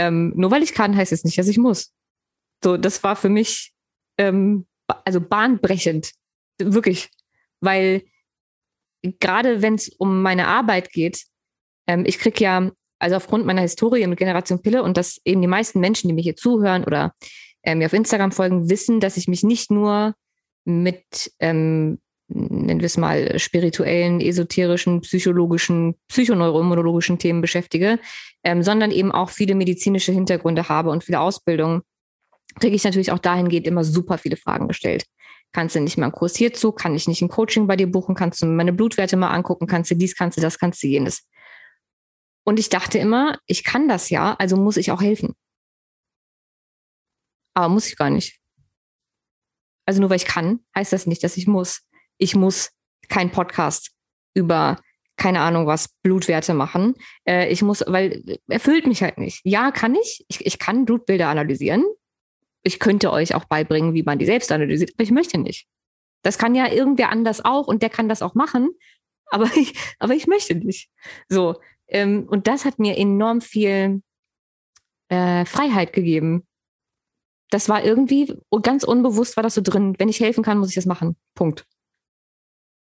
ähm, nur weil ich kann, heißt es nicht, dass ich muss. So, das war für mich ähm, also bahnbrechend, wirklich, weil gerade wenn es um meine Arbeit geht, ähm, ich kriege ja, also aufgrund meiner Historie mit Generation Pille und dass eben die meisten Menschen, die mir hier zuhören oder äh, mir auf Instagram folgen, wissen, dass ich mich nicht nur mit, ähm, nennen wir es mal, spirituellen, esoterischen, psychologischen, psychoneuroimmunologischen Themen beschäftige, ähm, sondern eben auch viele medizinische Hintergründe habe und viele Ausbildungen, kriege ich natürlich auch dahingehend immer super viele Fragen gestellt. Kannst du nicht mal einen Kurs hierzu? Kann ich nicht ein Coaching bei dir buchen? Kannst du meine Blutwerte mal angucken? Kannst du dies, kannst du das, kannst du jenes? Und ich dachte immer, ich kann das ja, also muss ich auch helfen. Aber muss ich gar nicht. Also nur weil ich kann, heißt das nicht, dass ich muss. Ich muss kein Podcast über keine Ahnung was, Blutwerte machen. Äh, ich muss, weil erfüllt mich halt nicht. Ja, kann ich. ich. Ich kann Blutbilder analysieren. Ich könnte euch auch beibringen, wie man die selbst analysiert, aber ich möchte nicht. Das kann ja irgendwer anders auch und der kann das auch machen, aber ich, aber ich möchte nicht. So. Ähm, und das hat mir enorm viel äh, Freiheit gegeben das war irgendwie ganz unbewusst war das so drin. Wenn ich helfen kann, muss ich das machen. Punkt.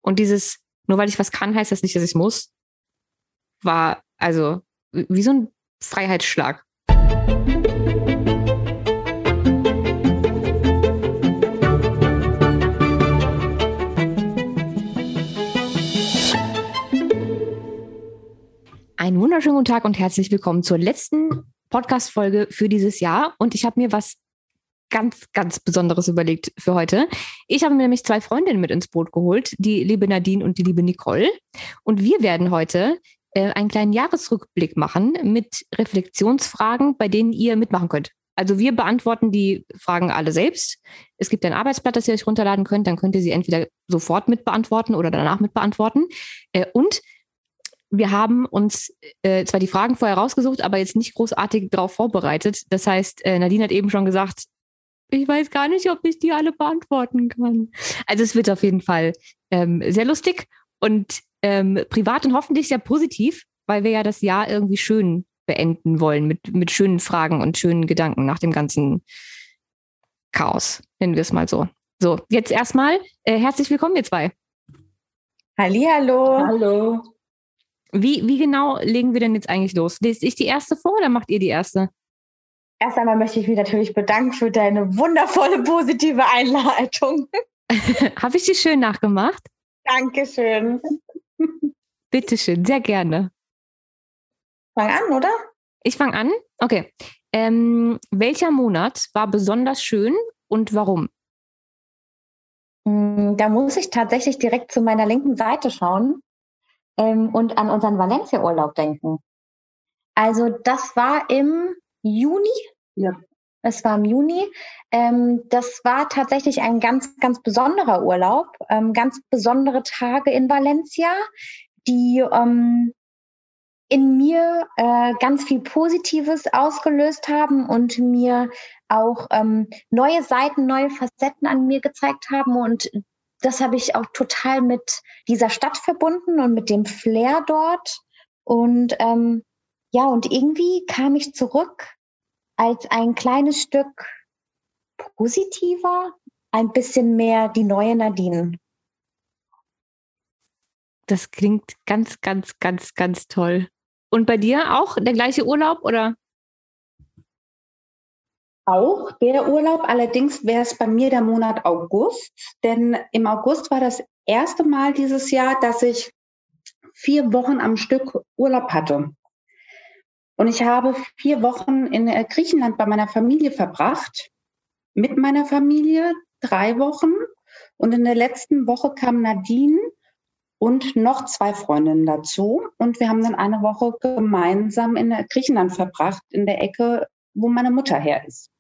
Und dieses, nur weil ich was kann, heißt das nicht, dass ich muss, war also wie so ein Freiheitsschlag. Einen wunderschönen guten Tag und herzlich willkommen zur letzten Podcast-Folge für dieses Jahr. Und ich habe mir was ganz, ganz Besonderes überlegt für heute. Ich habe mir nämlich zwei Freundinnen mit ins Boot geholt, die liebe Nadine und die liebe Nicole. Und wir werden heute äh, einen kleinen Jahresrückblick machen mit Reflexionsfragen, bei denen ihr mitmachen könnt. Also wir beantworten die Fragen alle selbst. Es gibt ein Arbeitsblatt, das ihr euch runterladen könnt. Dann könnt ihr sie entweder sofort mit beantworten oder danach mit beantworten. Äh, und wir haben uns äh, zwar die Fragen vorher rausgesucht, aber jetzt nicht großartig darauf vorbereitet. Das heißt, äh, Nadine hat eben schon gesagt, ich weiß gar nicht, ob ich die alle beantworten kann. Also es wird auf jeden Fall ähm, sehr lustig und ähm, privat und hoffentlich sehr positiv, weil wir ja das Jahr irgendwie schön beenden wollen mit, mit schönen Fragen und schönen Gedanken nach dem ganzen Chaos, nennen wir es mal so. So, jetzt erstmal äh, herzlich willkommen, ihr zwei. Hallihallo. Hallo. Wie, wie genau legen wir denn jetzt eigentlich los? Lest ich die erste vor oder macht ihr die erste? Erst einmal möchte ich mich natürlich bedanken für deine wundervolle positive Einleitung. Habe ich die schön nachgemacht? Dankeschön. Bitteschön, sehr gerne. Fang an, oder? Ich fange an? Okay. Ähm, welcher Monat war besonders schön und warum? Mm, da muss ich tatsächlich direkt zu meiner linken Seite schauen ähm, und an unseren Valencia-Urlaub denken. Also das war im Juni. Ja. Es war im Juni. Ähm, das war tatsächlich ein ganz, ganz besonderer Urlaub, ähm, ganz besondere Tage in Valencia, die ähm, in mir äh, ganz viel Positives ausgelöst haben und mir auch ähm, neue Seiten, neue Facetten an mir gezeigt haben. Und das habe ich auch total mit dieser Stadt verbunden und mit dem Flair dort. Und ähm, ja, und irgendwie kam ich zurück als ein kleines Stück positiver, ein bisschen mehr die neue Nadine. Das klingt ganz, ganz, ganz, ganz toll. Und bei dir auch der gleiche Urlaub oder? Auch der Urlaub, allerdings wäre es bei mir der Monat August, denn im August war das erste Mal dieses Jahr, dass ich vier Wochen am Stück Urlaub hatte. Und ich habe vier Wochen in äh, Griechenland bei meiner Familie verbracht, mit meiner Familie drei Wochen. Und in der letzten Woche kam Nadine und noch zwei Freundinnen dazu. Und wir haben dann eine Woche gemeinsam in Griechenland verbracht, in der Ecke, wo meine Mutter her ist.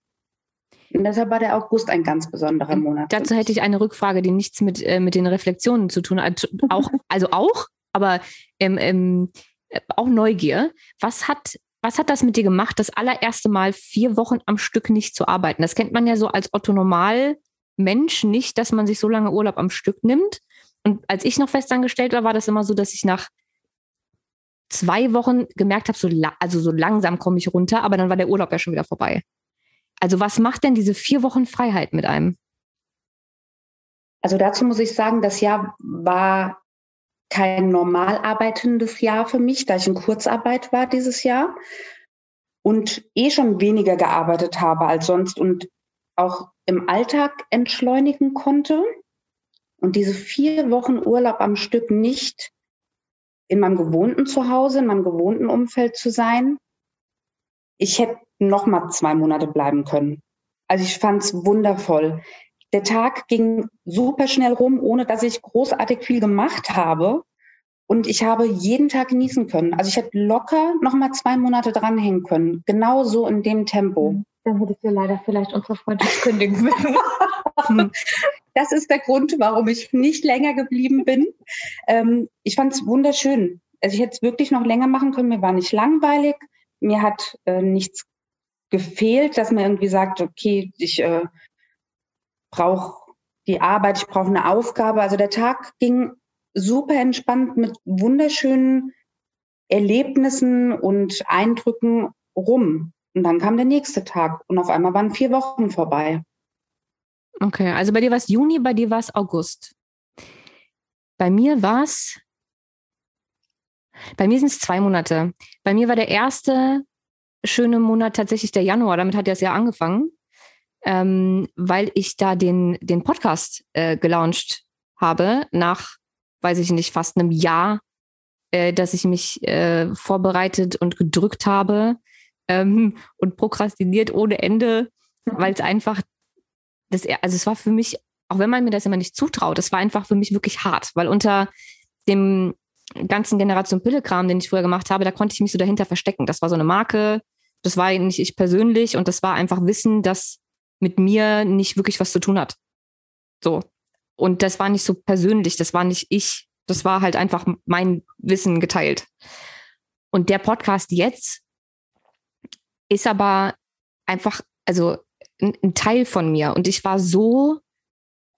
Und deshalb war der August ein ganz besonderer Monat. Dazu hätte ich eine Rückfrage, die nichts mit, äh, mit den Reflexionen zu tun hat. Auch, also auch, aber ähm, ähm, auch Neugier. Was hat was hat das mit dir gemacht, das allererste Mal vier Wochen am Stück nicht zu arbeiten? Das kennt man ja so als Otto Normal Mensch nicht, dass man sich so lange Urlaub am Stück nimmt. Und als ich noch festangestellt war, war das immer so, dass ich nach zwei Wochen gemerkt habe, so also so langsam komme ich runter, aber dann war der Urlaub ja schon wieder vorbei. Also was macht denn diese vier Wochen Freiheit mit einem? Also dazu muss ich sagen, das Jahr war kein normal arbeitendes Jahr für mich, da ich in Kurzarbeit war dieses Jahr und eh schon weniger gearbeitet habe als sonst und auch im Alltag entschleunigen konnte und diese vier Wochen Urlaub am Stück nicht in meinem gewohnten Zuhause, in meinem gewohnten Umfeld zu sein. Ich hätte noch mal zwei Monate bleiben können. Also ich fand es wundervoll. Der Tag ging super schnell rum, ohne dass ich großartig viel gemacht habe. Und ich habe jeden Tag genießen können. Also ich hätte locker noch mal zwei Monate dranhängen können. Genau so in dem Tempo. Dann hättest du leider vielleicht unsere Freundschaft kündigen müssen. das ist der Grund, warum ich nicht länger geblieben bin. Ähm, ich fand es wunderschön. Also ich hätte es wirklich noch länger machen können. Mir war nicht langweilig. Mir hat äh, nichts gefehlt, dass man irgendwie sagt, okay, ich äh, brauche die Arbeit, ich brauche eine Aufgabe. Also der Tag ging super entspannt mit wunderschönen Erlebnissen und Eindrücken rum. Und dann kam der nächste Tag und auf einmal waren vier Wochen vorbei. Okay, also bei dir war es Juni, bei dir war es August. Bei mir war es, bei mir sind es zwei Monate. Bei mir war der erste schöne Monat tatsächlich der Januar, damit hat das Jahr angefangen, ähm, weil ich da den, den Podcast äh, gelauncht habe nach, weiß ich nicht, fast einem Jahr, äh, dass ich mich äh, vorbereitet und gedrückt habe ähm, und prokrastiniert ohne Ende, mhm. weil es einfach, das, also es war für mich, auch wenn man mir das immer nicht zutraut, es war einfach für mich wirklich hart, weil unter dem ganzen Generation Pillekram, den ich früher gemacht habe, da konnte ich mich so dahinter verstecken. Das war so eine Marke, das war nicht ich persönlich und das war einfach Wissen, das mit mir nicht wirklich was zu tun hat. So. Und das war nicht so persönlich, das war nicht ich, das war halt einfach mein Wissen geteilt. Und der Podcast jetzt ist aber einfach, also ein, Teil von mir. Und ich war so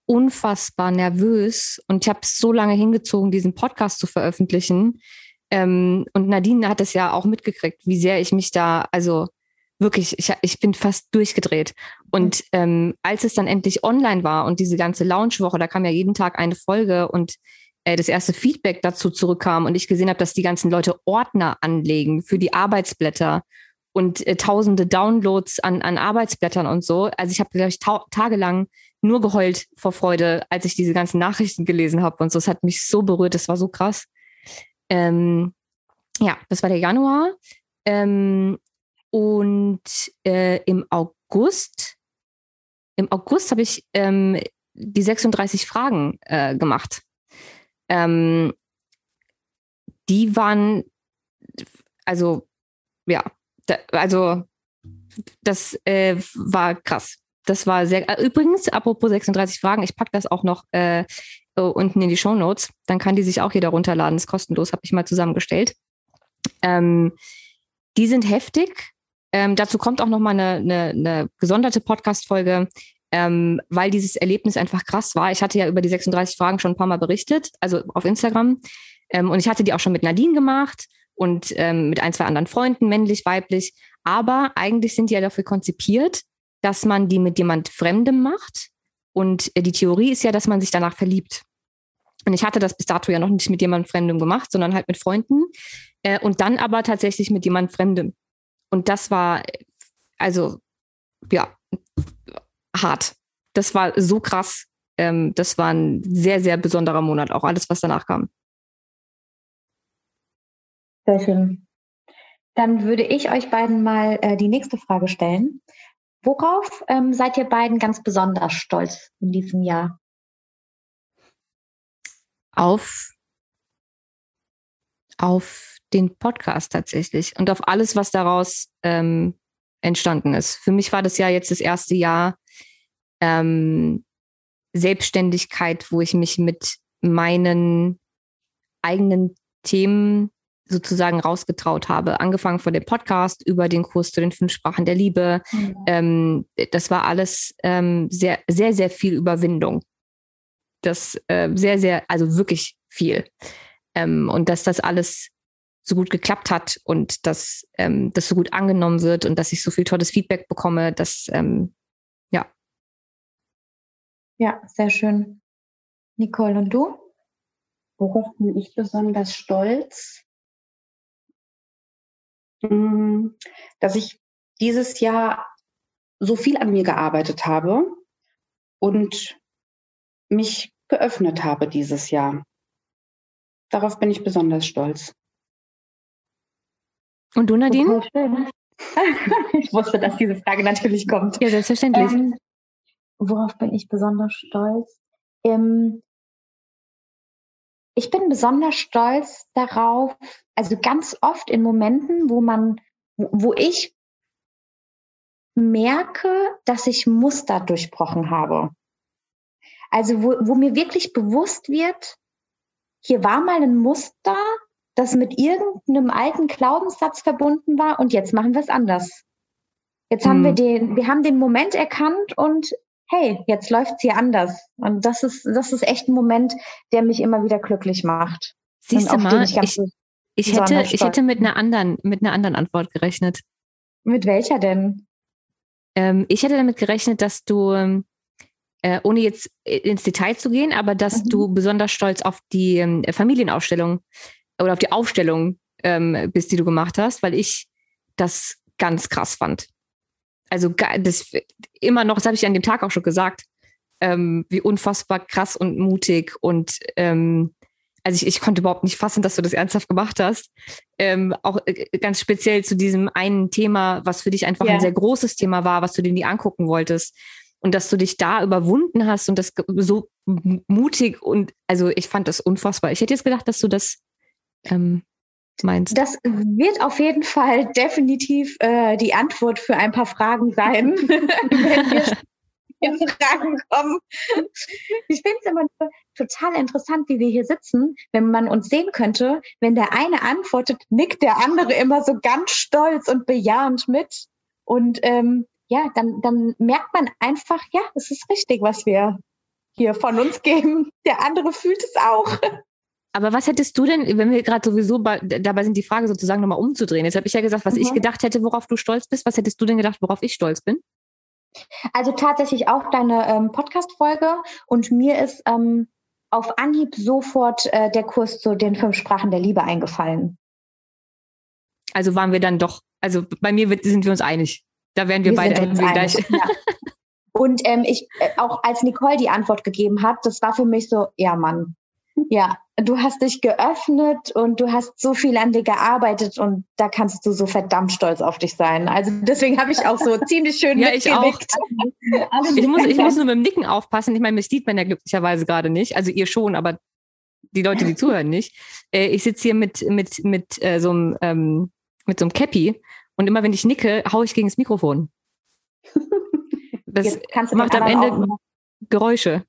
unfassbar nervös und ich habe so lange hingezogen, diesen Podcast zu veröffentlichen. Ähm, und Nadine hat es ja auch mitgekriegt, wie sehr ich mich da, also wirklich, ich, ich bin fast durchgedreht. Und ähm, als es dann endlich online war und diese ganze Launchwoche, da kam ja jeden Tag eine Folge und äh, das erste Feedback dazu zurückkam und ich gesehen habe, dass die ganzen Leute Ordner anlegen für die Arbeitsblätter und äh, tausende Downloads an, an Arbeitsblättern und so. Also ich habe, glaube ich, ta tagelang nur geheult vor Freude, als ich diese ganzen Nachrichten gelesen habe und so. Es hat mich so berührt, das war so krass. Ähm, ja, das war der Januar. Ähm, und äh, im August, im August habe ich ähm, die 36 Fragen äh, gemacht. Ähm, die waren, also ja, da, also das äh, war krass. Das war sehr. Äh, übrigens, apropos 36 Fragen, ich packe das auch noch äh, unten in die Show Notes. Dann kann die sich auch jeder runterladen. ist kostenlos, habe ich mal zusammengestellt. Ähm, die sind heftig. Ähm, dazu kommt auch noch mal eine, eine, eine gesonderte Podcast-Folge, ähm, weil dieses Erlebnis einfach krass war. Ich hatte ja über die 36 Fragen schon ein paar Mal berichtet, also auf Instagram. Ähm, und ich hatte die auch schon mit Nadine gemacht und ähm, mit ein, zwei anderen Freunden, männlich, weiblich. Aber eigentlich sind die ja dafür konzipiert, dass man die mit jemand Fremdem macht. Und äh, die Theorie ist ja, dass man sich danach verliebt. Und ich hatte das bis dato ja noch nicht mit jemand Fremdem gemacht, sondern halt mit Freunden. Äh, und dann aber tatsächlich mit jemand Fremdem. Und das war, also, ja, hart. Das war so krass. Ähm, das war ein sehr, sehr besonderer Monat, auch alles, was danach kam. Sehr schön. Dann würde ich euch beiden mal äh, die nächste Frage stellen. Worauf ähm, seid ihr beiden ganz besonders stolz in diesem Jahr? Auf, auf den Podcast tatsächlich und auf alles, was daraus ähm, entstanden ist. Für mich war das ja jetzt das erste Jahr ähm, Selbstständigkeit, wo ich mich mit meinen eigenen Themen sozusagen rausgetraut habe. Angefangen von dem Podcast über den Kurs zu den fünf Sprachen der Liebe. Mhm. Ähm, das war alles ähm, sehr, sehr, sehr viel Überwindung. Das äh, sehr, sehr, also wirklich viel. Ähm, und dass das alles so gut geklappt hat und dass ähm, das so gut angenommen wird und dass ich so viel tolles Feedback bekomme, dass ähm, ja. Ja, sehr schön. Nicole, und du? Worauf bin ich besonders stolz? Hm, dass ich dieses Jahr so viel an mir gearbeitet habe und mich geöffnet habe dieses Jahr. Darauf bin ich besonders stolz. Und du, Nadine? ich wusste, dass diese Frage natürlich kommt. Ja, selbstverständlich. Ähm, worauf bin ich besonders stolz? Ähm, ich bin besonders stolz darauf, also ganz oft in Momenten, wo man, wo ich merke, dass ich Muster durchbrochen habe. Also wo, wo mir wirklich bewusst wird, hier war mal ein Muster, das mit irgendeinem alten Glaubenssatz verbunden war und jetzt machen wir es anders. Jetzt hm. haben wir hm. den, wir haben den Moment erkannt und hey, jetzt läuft's hier anders. Und das ist, das ist echt ein Moment, der mich immer wieder glücklich macht. Siehst du mal, ich, ich, ich hätte, ich hätte mit einer anderen, mit einer anderen Antwort gerechnet. Mit welcher denn? Ähm, ich hätte damit gerechnet, dass du, ähm, äh, ohne jetzt ins Detail zu gehen, aber dass mhm. du besonders stolz auf die ähm, Familienausstellung oder auf die Aufstellung ähm, bist, die du gemacht hast, weil ich das ganz krass fand also das immer noch, das habe ich an dem Tag auch schon gesagt, ähm, wie unfassbar krass und mutig und ähm, also ich, ich konnte überhaupt nicht fassen, dass du das ernsthaft gemacht hast. Ähm, auch äh, ganz speziell zu diesem einen Thema, was für dich einfach ja. ein sehr großes Thema war, was du dir nie angucken wolltest. Und dass du dich da überwunden hast und das so mutig und also ich fand das unfassbar. Ich hätte jetzt gedacht, dass du das ähm, meinst. Das wird auf jeden Fall definitiv äh, die Antwort für ein paar Fragen sein, wenn wir in Fragen kommen. Ich finde es immer total interessant, wie wir hier sitzen, wenn man uns sehen könnte, wenn der eine antwortet, nickt der andere immer so ganz stolz und bejahend mit. Und ähm, ja, dann, dann merkt man einfach, ja, es ist richtig, was wir hier von uns geben. Der andere fühlt es auch. Aber was hättest du denn, wenn wir gerade sowieso dabei sind, die Frage sozusagen nochmal umzudrehen? Jetzt habe ich ja gesagt, was mhm. ich gedacht hätte, worauf du stolz bist. Was hättest du denn gedacht, worauf ich stolz bin? Also tatsächlich auch deine ähm, Podcast-Folge und mir ist ähm, auf Anhieb sofort äh, der Kurs zu den fünf Sprachen der Liebe eingefallen. Also waren wir dann doch, also bei mir sind wir uns einig. Da wären wir, wir beide irgendwie gleich. Ja. Und ähm, ich, äh, auch als Nicole die Antwort gegeben hat, das war für mich so, ja Mann, ja, du hast dich geöffnet und du hast so viel an dir gearbeitet und da kannst du so verdammt stolz auf dich sein. Also deswegen habe ich auch so ziemlich schön ja, ich auch. ich, muss, ich muss nur mit dem Nicken aufpassen. Ich meine, mich sieht man ja glücklicherweise gerade nicht. Also ihr schon, aber die Leute, die zuhören, nicht. Äh, ich sitze hier mit, mit, mit, äh, so einem, ähm, mit so einem Cappy und immer wenn ich nicke, haue ich gegen das Mikrofon. Das macht am Ende Geräusche.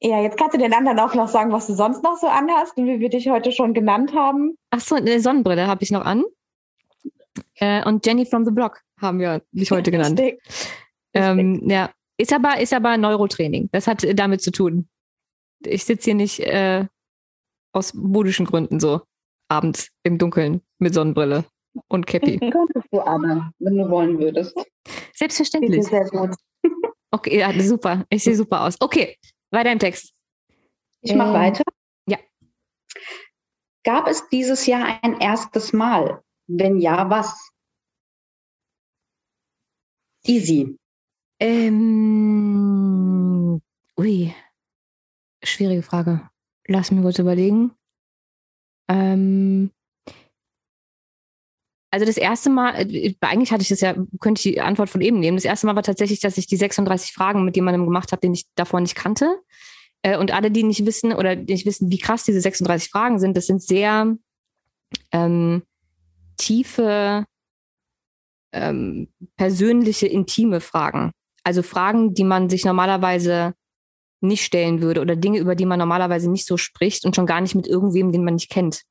Ja, jetzt kannst du den anderen auch noch sagen, was du sonst noch so anhast und wie wir dich heute schon genannt haben. Ach so, eine Sonnenbrille habe ich noch an. Äh, und Jenny from the Block haben wir dich heute genannt. Ähm, ja, ist aber, ist aber Neurotraining. Das hat damit zu tun. Ich sitze hier nicht äh, aus buddhischen Gründen so abends im Dunkeln mit Sonnenbrille und Cappy. Könntest du aber, wenn du wollen würdest. Selbstverständlich. Sehr gut. Okay, ja, super. Ich sehe super aus. Okay, weiter im Text. Ich mache ähm, weiter. Ja. Gab es dieses Jahr ein erstes Mal? Wenn ja, was? Easy. Ähm, ui, schwierige Frage. Lass mich kurz überlegen. Ähm, also das erste Mal, äh, eigentlich hatte ich das ja, könnte ich die Antwort von eben nehmen. Das erste Mal war tatsächlich, dass ich die 36 Fragen mit jemandem gemacht habe, den ich davor nicht kannte. Äh, und alle, die nicht wissen oder nicht wissen, wie krass diese 36 Fragen sind, das sind sehr ähm, tiefe, ähm, persönliche, intime Fragen. Also Fragen, die man sich normalerweise nicht stellen würde oder Dinge, über die man normalerweise nicht so spricht und schon gar nicht mit irgendwem, den man nicht kennt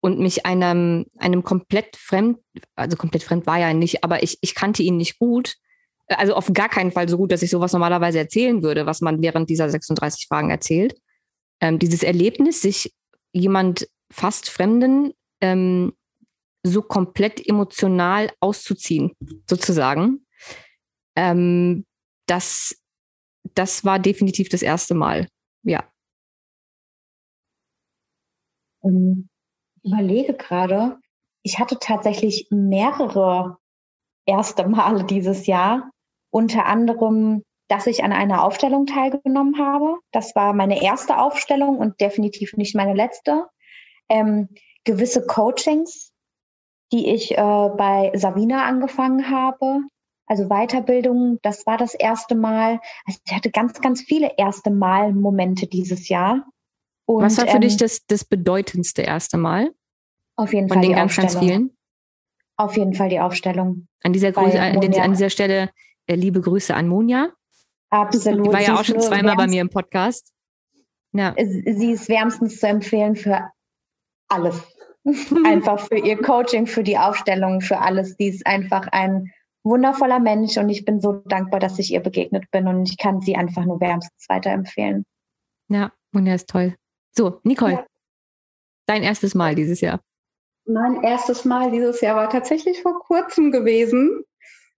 und mich einem, einem komplett fremd, also komplett fremd war ja nicht, aber ich, ich kannte ihn nicht gut. Also auf gar keinen Fall so gut, dass ich sowas normalerweise erzählen würde, was man während dieser 36 Fragen erzählt. Ähm, dieses Erlebnis, sich jemand fast Fremden ähm, so komplett emotional auszuziehen, sozusagen. Ähm, das, das war definitiv das erste Mal. Ja. Ähm, überlege gerade, ich hatte tatsächlich mehrere erste Male dieses Jahr. Unter anderem, dass ich an einer Aufstellung teilgenommen habe. Das war meine erste Aufstellung und definitiv nicht meine letzte. Ähm, gewisse Coachings, die ich äh, bei Savina angefangen habe. Also Weiterbildung, das war das erste Mal. Also ich hatte ganz, ganz viele erste Mal-Momente dieses Jahr. Und, Was war für ähm, dich das, das bedeutendste erste Mal? Auf jeden Fall. Von den ganz, ganz vielen? Auf jeden Fall die Aufstellung. An dieser, Grüße, an, an, dieser Stelle äh, liebe Grüße an Monja. Absolut. Die war ja auch schon zweimal bei mir im Podcast. Ja. Sie ist wärmstens zu empfehlen für alles. einfach für ihr Coaching, für die Aufstellung, für alles. Sie ist einfach ein wundervoller Mensch und ich bin so dankbar, dass ich ihr begegnet bin und ich kann sie einfach nur wärmstens weiterempfehlen. Ja, Monja ist toll. So, Nicole, ja. dein erstes Mal dieses Jahr. Mein erstes Mal dieses Jahr war tatsächlich vor kurzem gewesen.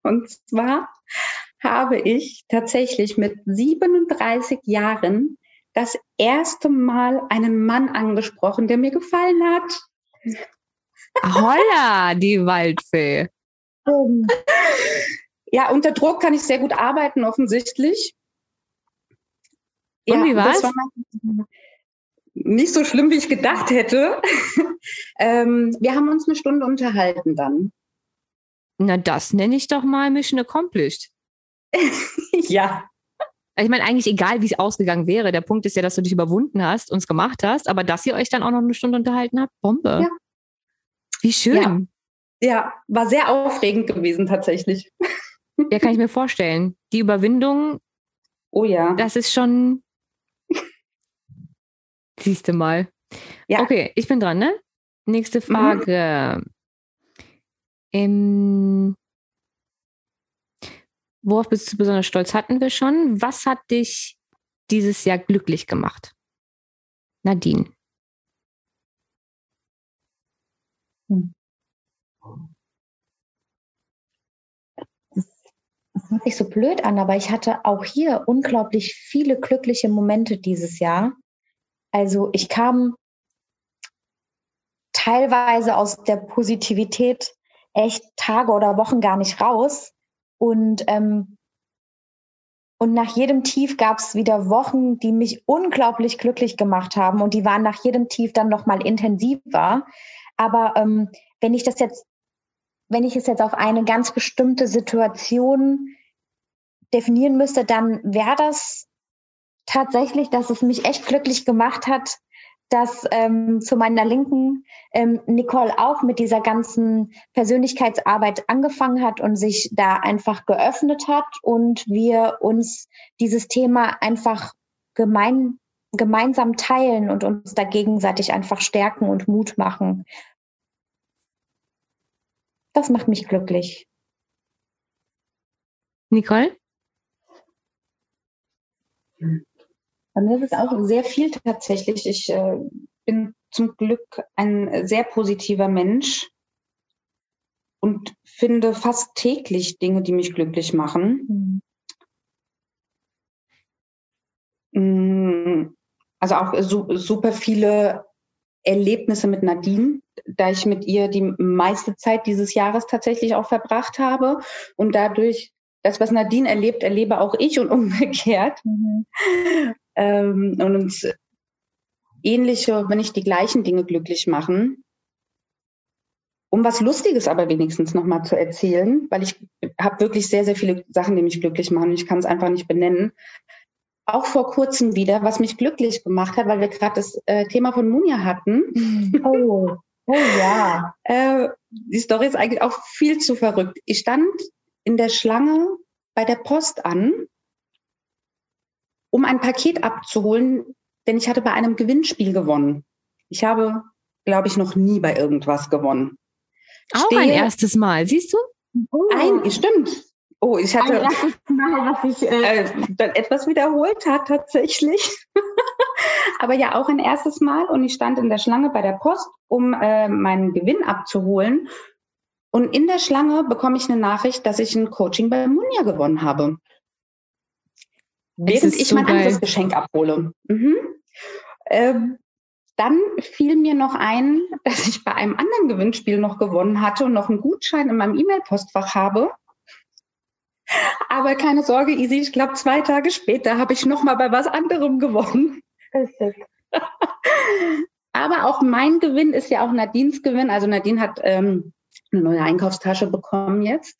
Und zwar habe ich tatsächlich mit 37 Jahren das erste Mal einen Mann angesprochen, der mir gefallen hat. Holla, die Waldfee. Ja, unter Druck kann ich sehr gut arbeiten, offensichtlich. Und ja, wie war's? War nicht so schlimm, wie ich gedacht hätte. ähm, wir haben uns eine Stunde unterhalten dann. Na, das nenne ich doch mal Mission Accomplished. ja. Ich meine, eigentlich egal, wie es ausgegangen wäre. Der Punkt ist ja, dass du dich überwunden hast und es gemacht hast, aber dass ihr euch dann auch noch eine Stunde unterhalten habt, Bombe. Ja. Wie schön. Ja. ja, war sehr aufregend gewesen tatsächlich. Ja, kann ich mir vorstellen. Die Überwindung. Oh ja. Das ist schon. Siehst du mal. Ja. Okay, ich bin dran, ne? Nächste mhm. Frage. Mhm. Im Worauf bist du besonders stolz? Hatten wir schon. Was hat dich dieses Jahr glücklich gemacht? Nadine. Hm. Das hört sich so blöd an, aber ich hatte auch hier unglaublich viele glückliche Momente dieses Jahr. Also ich kam teilweise aus der Positivität echt Tage oder Wochen gar nicht raus. Und, ähm, und nach jedem Tief gab es wieder Wochen, die mich unglaublich glücklich gemacht haben. Und die waren nach jedem Tief dann nochmal intensiver. Aber ähm, wenn ich das jetzt, wenn ich es jetzt auf eine ganz bestimmte Situation definieren müsste, dann wäre das tatsächlich, dass es mich echt glücklich gemacht hat, dass ähm, zu meiner Linken ähm, Nicole auch mit dieser ganzen Persönlichkeitsarbeit angefangen hat und sich da einfach geöffnet hat und wir uns dieses Thema einfach gemein, gemeinsam teilen und uns da gegenseitig einfach stärken und Mut machen. Das macht mich glücklich. Nicole? Bei mir ist es auch sehr viel tatsächlich. Ich äh, bin zum Glück ein sehr positiver Mensch und finde fast täglich Dinge, die mich glücklich machen. Mhm. Also auch su super viele Erlebnisse mit Nadine, da ich mit ihr die meiste Zeit dieses Jahres tatsächlich auch verbracht habe und dadurch das, was Nadine erlebt, erlebe auch ich und umgekehrt. Mhm. Ähm, und uns ähnliche, wenn nicht die gleichen Dinge glücklich machen. Um was Lustiges aber wenigstens nochmal zu erzählen, weil ich habe wirklich sehr, sehr viele Sachen, die mich glücklich machen und ich kann es einfach nicht benennen. Auch vor kurzem wieder, was mich glücklich gemacht hat, weil wir gerade das äh, Thema von Munja hatten. Mhm. Oh, oh ja. äh, die Story ist eigentlich auch viel zu verrückt. Ich stand in der Schlange bei der Post an, um ein Paket abzuholen, denn ich hatte bei einem Gewinnspiel gewonnen. Ich habe, glaube ich, noch nie bei irgendwas gewonnen. Auch Stehe, ein erstes Mal, siehst du? Oh. Ein, stimmt. Oh, ich hatte ein erstes Mal, was ich äh, äh, dann etwas wiederholt hat tatsächlich. Aber ja, auch ein erstes Mal. Und ich stand in der Schlange bei der Post, um äh, meinen Gewinn abzuholen. Und in der Schlange bekomme ich eine Nachricht, dass ich ein Coaching bei Munja gewonnen habe. Während ich mein anderes Geschenk abhole. Mhm. Ähm, dann fiel mir noch ein, dass ich bei einem anderen Gewinnspiel noch gewonnen hatte und noch einen Gutschein in meinem E-Mail-Postfach habe. Aber keine Sorge, Easy, ich glaube, zwei Tage später habe ich noch mal bei was anderem gewonnen. Aber auch mein Gewinn ist ja auch Nadines Gewinn. Also Nadine hat ähm, eine neue Einkaufstasche bekommen jetzt.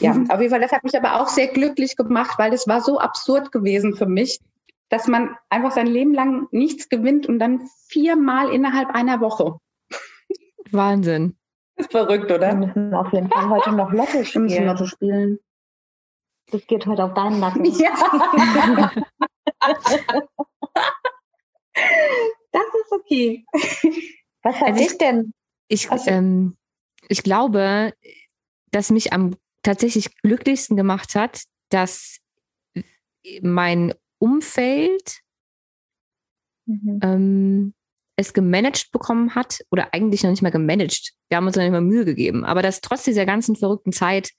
Ja, mhm. auf jeden Fall, das hat mich aber auch sehr glücklich gemacht, weil es war so absurd gewesen für mich, dass man einfach sein Leben lang nichts gewinnt und dann viermal innerhalb einer Woche. Wahnsinn. Das ist verrückt, oder? Wir müssen auf jeden Fall heute noch Lotto spielen. Wir müssen Lotto spielen. Das geht heute auf deinen Nacken. Ja. das ist okay. Was hat also dich denn? Ich, also, ähm, ich glaube, dass mich am tatsächlich glücklichsten gemacht hat, dass mein Umfeld mhm. ähm, es gemanagt bekommen hat oder eigentlich noch nicht mal gemanagt. Wir haben uns noch nicht mal Mühe gegeben. Aber dass trotz dieser ganzen verrückten Zeit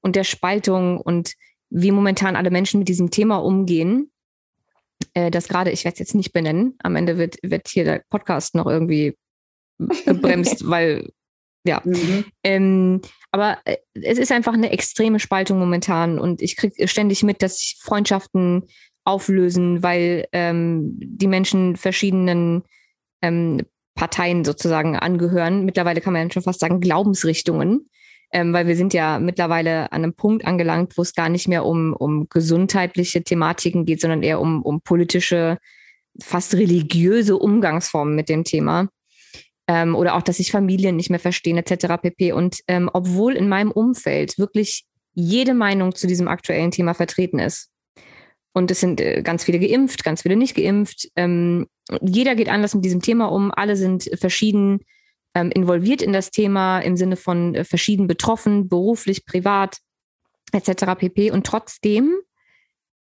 und der Spaltung und wie momentan alle Menschen mit diesem Thema umgehen, äh, das gerade, ich werde es jetzt nicht benennen, am Ende wird, wird hier der Podcast noch irgendwie gebremst, weil ja. Mhm. Ähm, aber äh, es ist einfach eine extreme Spaltung momentan und ich kriege ständig mit, dass sich Freundschaften auflösen, weil ähm, die Menschen verschiedenen ähm, Parteien sozusagen angehören. Mittlerweile kann man schon fast sagen Glaubensrichtungen, ähm, weil wir sind ja mittlerweile an einem Punkt angelangt, wo es gar nicht mehr um, um gesundheitliche Thematiken geht, sondern eher um, um politische, fast religiöse Umgangsformen mit dem Thema. Ähm, oder auch, dass sich Familien nicht mehr verstehen, etc. pp. Und ähm, obwohl in meinem Umfeld wirklich jede Meinung zu diesem aktuellen Thema vertreten ist, und es sind äh, ganz viele geimpft, ganz viele nicht geimpft. Ähm, jeder geht anders mit diesem Thema um. Alle sind verschieden ähm, involviert in das Thema im Sinne von äh, verschieden betroffen, beruflich, privat, etc. pp. Und trotzdem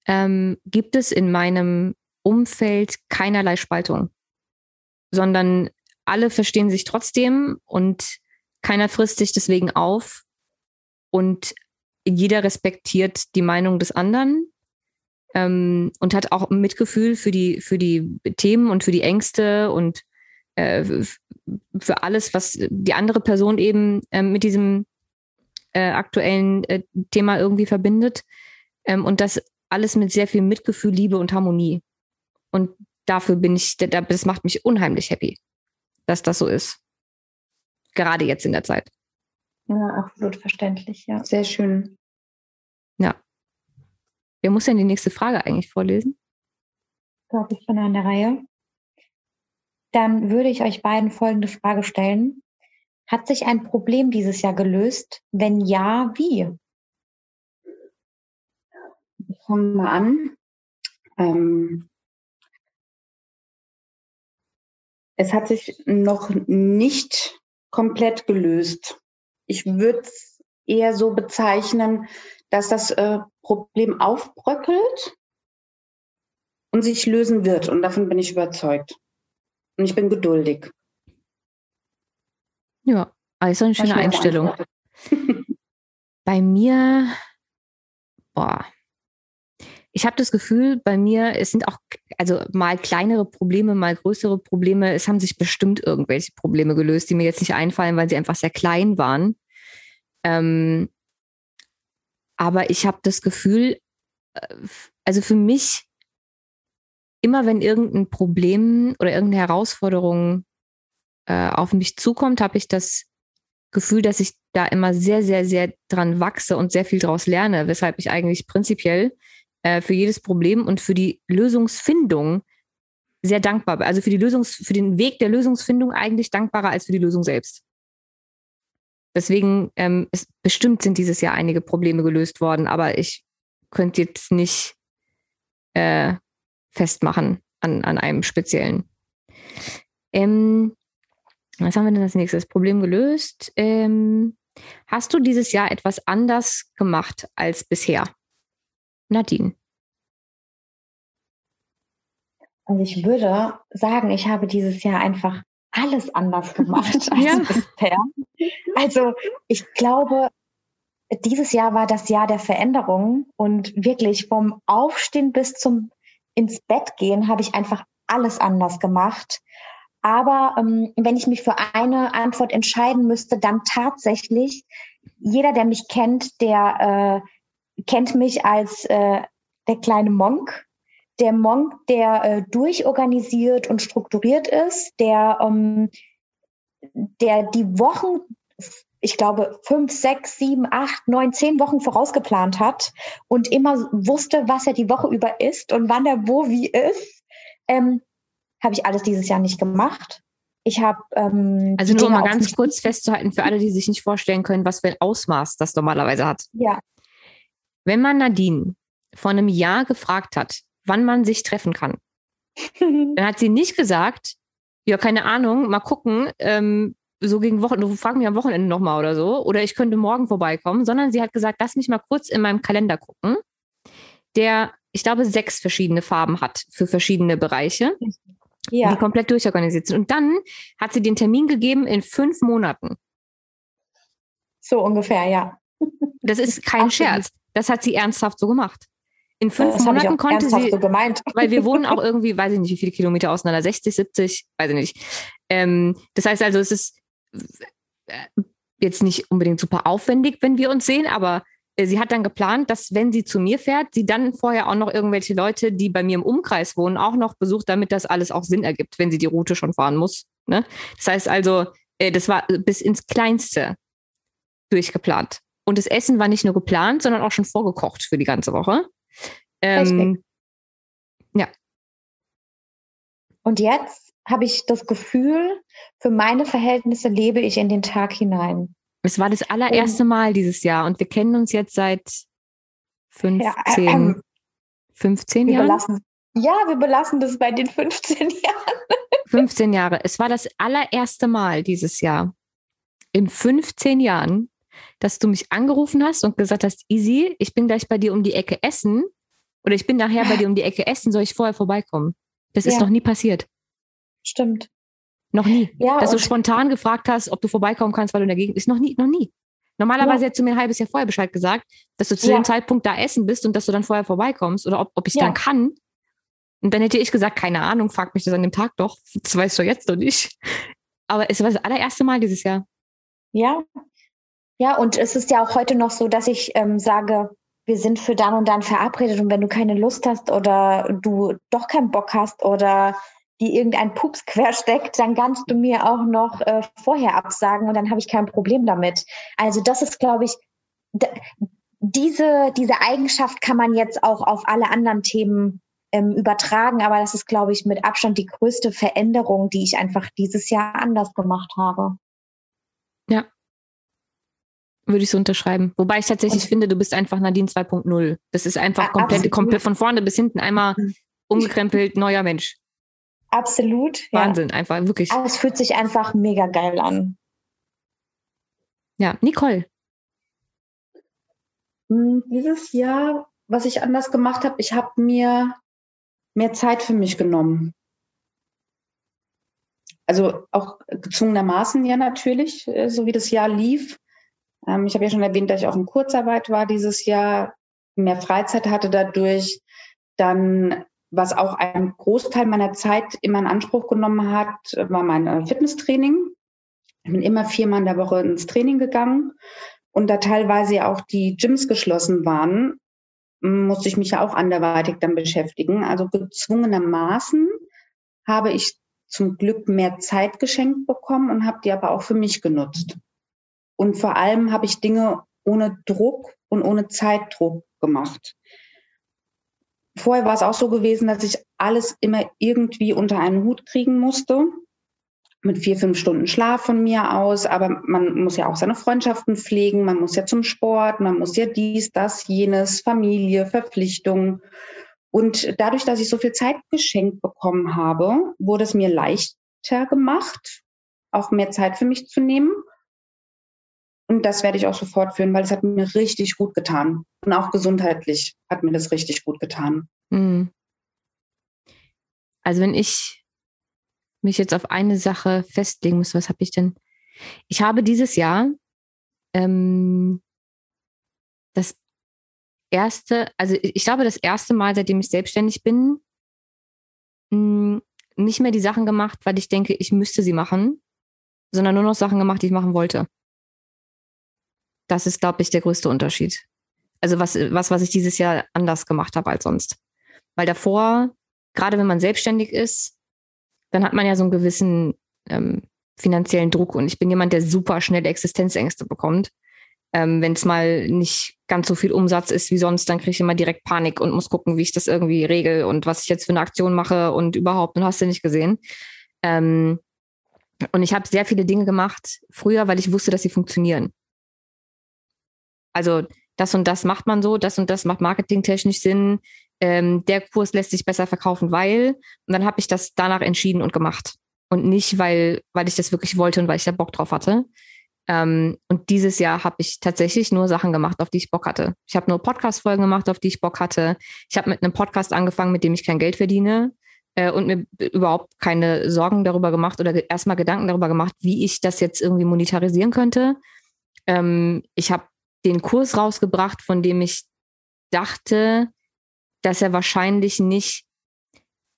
ähm, gibt es in meinem Umfeld keinerlei Spaltung, sondern alle verstehen sich trotzdem und keiner frisst sich deswegen auf und jeder respektiert die Meinung des anderen ähm, und hat auch Mitgefühl für die, für die Themen und für die Ängste und äh, für alles, was die andere Person eben äh, mit diesem äh, aktuellen äh, Thema irgendwie verbindet. Ähm, und das alles mit sehr viel Mitgefühl, Liebe und Harmonie. Und dafür bin ich, das macht mich unheimlich happy, dass das so ist. Gerade jetzt in der Zeit. Ja, absolut verständlich, ja. Sehr schön. Ja. Wer muss denn die nächste Frage eigentlich vorlesen? Glaube ich bin an der Reihe. Dann würde ich euch beiden folgende Frage stellen. Hat sich ein Problem dieses Jahr gelöst? Wenn ja, wie? Ich fange mal an. Ähm, es hat sich noch nicht komplett gelöst. Ich würde es eher so bezeichnen, dass das äh, Problem aufbröckelt und sich lösen wird. Und davon bin ich überzeugt. Und ich bin geduldig. Ja, also eine schöne Einstellung. bei mir, boah, ich habe das Gefühl, bei mir, es sind auch, also mal kleinere Probleme, mal größere Probleme. Es haben sich bestimmt irgendwelche Probleme gelöst, die mir jetzt nicht einfallen, weil sie einfach sehr klein waren. Ähm, aber ich habe das Gefühl, äh, also für mich immer wenn irgendein Problem oder irgendeine Herausforderung äh, auf mich zukommt, habe ich das Gefühl, dass ich da immer sehr, sehr, sehr dran wachse und sehr viel daraus lerne, weshalb ich eigentlich prinzipiell äh, für jedes Problem und für die Lösungsfindung sehr dankbar. Also für die Lösungs, für den Weg der Lösungsfindung eigentlich dankbarer als für die Lösung selbst. Deswegen ähm, ist, bestimmt sind dieses Jahr einige Probleme gelöst worden, aber ich könnte jetzt nicht äh, festmachen an, an einem speziellen. Ähm, was haben wir denn als nächstes? Problem gelöst. Ähm, hast du dieses Jahr etwas anders gemacht als bisher? Nadine. Also ich würde sagen, ich habe dieses Jahr einfach alles anders gemacht als ja. bisher. Also ich glaube, dieses Jahr war das Jahr der Veränderung und wirklich vom Aufstehen bis zum ins Bett gehen habe ich einfach alles anders gemacht. Aber ähm, wenn ich mich für eine Antwort entscheiden müsste, dann tatsächlich, jeder, der mich kennt, der äh, kennt mich als äh, der kleine Monk. Der Monk, der äh, durchorganisiert und strukturiert ist, der, ähm, der die Wochen ich glaube, fünf, sechs, sieben, acht, neun, zehn Wochen vorausgeplant hat und immer wusste, was er die Woche über ist und wann er wo wie ist, ähm, habe ich alles dieses Jahr nicht gemacht. Ich habe ähm, also nur mal ganz kurz festzuhalten für alle, die sich nicht vorstellen können, was für ein Ausmaß das normalerweise hat. Ja. Wenn man Nadine vor einem Jahr gefragt hat, wann man sich treffen kann, dann hat sie nicht gesagt, ja, keine Ahnung, mal gucken, ähm, so gegen Wochen, du frag mich am Wochenende nochmal oder so, oder ich könnte morgen vorbeikommen, sondern sie hat gesagt, lass mich mal kurz in meinem Kalender gucken, der, ich glaube, sechs verschiedene Farben hat für verschiedene Bereiche, ja. die komplett durchorganisiert sind. Und dann hat sie den Termin gegeben in fünf Monaten. So ungefähr, ja. Das ist kein Absolut. Scherz. Das hat sie ernsthaft so gemacht. In fünf das Monaten konnte sie, so gemeint. weil wir wohnen auch irgendwie, weiß ich nicht, wie viele Kilometer auseinander, 60, 70, weiß ich nicht. Ähm, das heißt also, es ist jetzt nicht unbedingt super aufwendig, wenn wir uns sehen, aber äh, sie hat dann geplant, dass wenn sie zu mir fährt, sie dann vorher auch noch irgendwelche Leute, die bei mir im Umkreis wohnen, auch noch besucht, damit das alles auch Sinn ergibt, wenn sie die Route schon fahren muss. Ne? Das heißt also, äh, das war bis ins Kleinste durchgeplant. Und das Essen war nicht nur geplant, sondern auch schon vorgekocht für die ganze Woche. Ähm, ja. Und jetzt habe ich das Gefühl, für meine Verhältnisse lebe ich in den Tag hinein. Es war das allererste Mal dieses Jahr und wir kennen uns jetzt seit 15, ja, äh, 15 Jahren. Belassen, ja, wir belassen das bei den 15 Jahren. 15 Jahre. Es war das allererste Mal dieses Jahr in 15 Jahren, dass du mich angerufen hast und gesagt hast, Easy, ich bin gleich bei dir um die Ecke essen oder ich bin nachher bei dir um die Ecke essen, soll ich vorher vorbeikommen? Das ja. ist noch nie passiert. Stimmt. Noch nie. Ja, Dass du spontan gefragt hast, ob du vorbeikommen kannst, weil du in der Gegend bist. Noch nie, noch nie. Normalerweise ja. hättest du mir ein halbes Jahr vorher Bescheid gesagt, dass du zu ja. dem Zeitpunkt da essen bist und dass du dann vorher vorbeikommst oder ob, ob ich ja. dann kann. Und dann hätte ich gesagt, keine Ahnung, frag mich das an dem Tag doch. Das weißt du jetzt noch nicht. Aber es war das allererste Mal dieses Jahr. Ja. Ja, und es ist ja auch heute noch so, dass ich ähm, sage, wir sind für dann und dann verabredet und wenn du keine Lust hast oder du doch keinen Bock hast oder die irgendein Pups quersteckt, dann kannst du mir auch noch äh, vorher absagen und dann habe ich kein Problem damit. Also das ist, glaube ich, diese, diese Eigenschaft kann man jetzt auch auf alle anderen Themen ähm, übertragen, aber das ist, glaube ich, mit Abstand die größte Veränderung, die ich einfach dieses Jahr anders gemacht habe. Ja. Würde ich so unterschreiben. Wobei ich tatsächlich und, finde, du bist einfach Nadine 2.0. Das ist einfach komplett, komplett von vorne bis hinten einmal mhm. umgekrempelt, neuer Mensch. Absolut. Wahnsinn, ja. einfach, wirklich. Aber es fühlt sich einfach mega geil an. Ja, Nicole. Hm, dieses Jahr, was ich anders gemacht habe, ich habe mir mehr Zeit für mich genommen. Also auch gezwungenermaßen ja natürlich, äh, so wie das Jahr lief. Ähm, ich habe ja schon erwähnt, dass ich auch in Kurzarbeit war dieses Jahr, mehr Freizeit hatte dadurch, dann was auch einen Großteil meiner Zeit immer in Anspruch genommen hat, war mein äh, Fitnesstraining. Ich bin immer viermal in der Woche ins Training gegangen. Und da teilweise ja auch die Gyms geschlossen waren, musste ich mich ja auch anderweitig dann beschäftigen. Also gezwungenermaßen habe ich zum Glück mehr Zeit geschenkt bekommen und habe die aber auch für mich genutzt. Und vor allem habe ich Dinge ohne Druck und ohne Zeitdruck gemacht. Vorher war es auch so gewesen, dass ich alles immer irgendwie unter einen Hut kriegen musste. Mit vier, fünf Stunden Schlaf von mir aus. Aber man muss ja auch seine Freundschaften pflegen. Man muss ja zum Sport. Man muss ja dies, das, jenes, Familie, Verpflichtungen. Und dadurch, dass ich so viel Zeit geschenkt bekommen habe, wurde es mir leichter gemacht, auch mehr Zeit für mich zu nehmen. Und das werde ich auch so fortführen, weil es hat mir richtig gut getan. Und auch gesundheitlich hat mir das richtig gut getan. Mhm. Also wenn ich mich jetzt auf eine Sache festlegen muss, was habe ich denn? Ich habe dieses Jahr ähm, das erste, also ich glaube, das erste Mal, seitdem ich selbstständig bin, hm, nicht mehr die Sachen gemacht, weil ich denke, ich müsste sie machen, sondern nur noch Sachen gemacht, die ich machen wollte. Das ist, glaube ich, der größte Unterschied. Also was, was, was ich dieses Jahr anders gemacht habe als sonst. Weil davor, gerade wenn man selbstständig ist, dann hat man ja so einen gewissen ähm, finanziellen Druck. Und ich bin jemand, der super schnell Existenzängste bekommt. Ähm, wenn es mal nicht ganz so viel Umsatz ist wie sonst, dann kriege ich immer direkt Panik und muss gucken, wie ich das irgendwie regel und was ich jetzt für eine Aktion mache und überhaupt. Und hast du nicht gesehen. Ähm, und ich habe sehr viele Dinge gemacht früher, weil ich wusste, dass sie funktionieren. Also das und das macht man so, das und das macht marketingtechnisch Sinn. Ähm, der Kurs lässt sich besser verkaufen, weil. Und dann habe ich das danach entschieden und gemacht. Und nicht, weil, weil ich das wirklich wollte und weil ich da Bock drauf hatte. Ähm, und dieses Jahr habe ich tatsächlich nur Sachen gemacht, auf die ich Bock hatte. Ich habe nur Podcast-Folgen gemacht, auf die ich Bock hatte. Ich habe mit einem Podcast angefangen, mit dem ich kein Geld verdiene äh, und mir überhaupt keine Sorgen darüber gemacht oder erstmal Gedanken darüber gemacht, wie ich das jetzt irgendwie monetarisieren könnte. Ähm, ich habe den Kurs rausgebracht, von dem ich dachte, dass er wahrscheinlich nicht,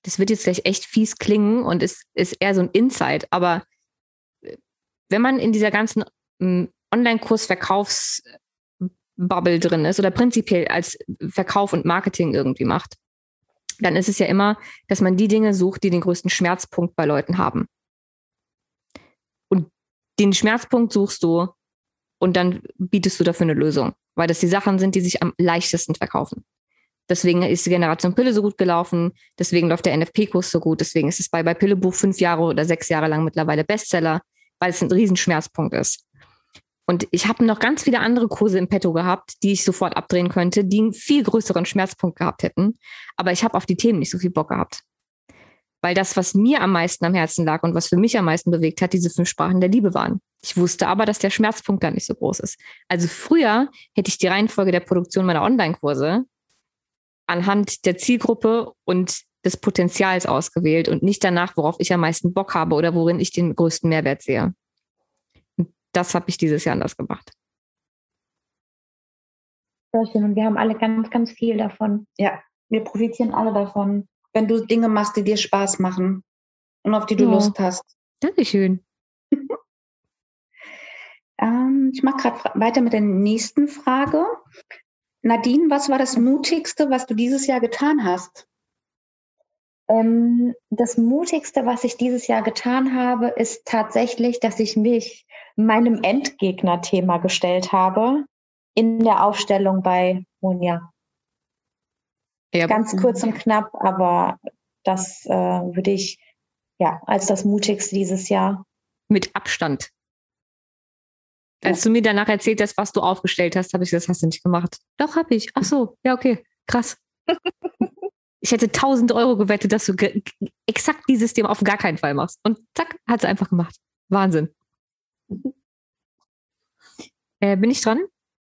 das wird jetzt gleich echt fies klingen und ist, ist eher so ein Insight, aber wenn man in dieser ganzen hm, Online-Kurs-Verkaufsbubble drin ist oder prinzipiell als Verkauf und Marketing irgendwie macht, dann ist es ja immer, dass man die Dinge sucht, die den größten Schmerzpunkt bei Leuten haben. Und den Schmerzpunkt suchst du und dann bietest du dafür eine Lösung, weil das die Sachen sind, die sich am leichtesten verkaufen. Deswegen ist die Generation Pille so gut gelaufen, deswegen läuft der NFP-Kurs so gut, deswegen ist es bei, bei Pillebuch fünf Jahre oder sechs Jahre lang mittlerweile Bestseller, weil es ein Riesenschmerzpunkt ist. Und ich habe noch ganz viele andere Kurse im Petto gehabt, die ich sofort abdrehen könnte, die einen viel größeren Schmerzpunkt gehabt hätten. Aber ich habe auf die Themen nicht so viel Bock gehabt. Weil das, was mir am meisten am Herzen lag und was für mich am meisten bewegt hat, diese fünf Sprachen der Liebe waren. Ich wusste aber, dass der Schmerzpunkt da nicht so groß ist. Also früher hätte ich die Reihenfolge der Produktion meiner Online-Kurse anhand der Zielgruppe und des Potenzials ausgewählt und nicht danach, worauf ich am meisten Bock habe oder worin ich den größten Mehrwert sehe. das habe ich dieses Jahr anders gemacht. Sehr schön. Und wir haben alle ganz, ganz viel davon. Ja, wir profitieren alle davon, wenn du Dinge machst, die dir Spaß machen und auf die du ja. Lust hast. Dankeschön. Ähm, ich mache gerade weiter mit der nächsten Frage. Nadine, was war das Mutigste, was du dieses Jahr getan hast? Ähm, das Mutigste, was ich dieses Jahr getan habe, ist tatsächlich, dass ich mich meinem Endgegner-Thema gestellt habe in der Aufstellung bei Monja. Ja. Ganz kurz und knapp, aber das äh, würde ich ja als das Mutigste dieses Jahr. Mit Abstand. Als du mir danach erzählt hast, was du aufgestellt hast, habe ich gesagt, das hast du nicht gemacht. Doch, habe ich. Ach so, ja, okay, krass. ich hätte 1000 Euro gewettet, dass du exakt dieses Thema auf gar keinen Fall machst. Und zack, hat sie einfach gemacht. Wahnsinn. Äh, bin ich dran?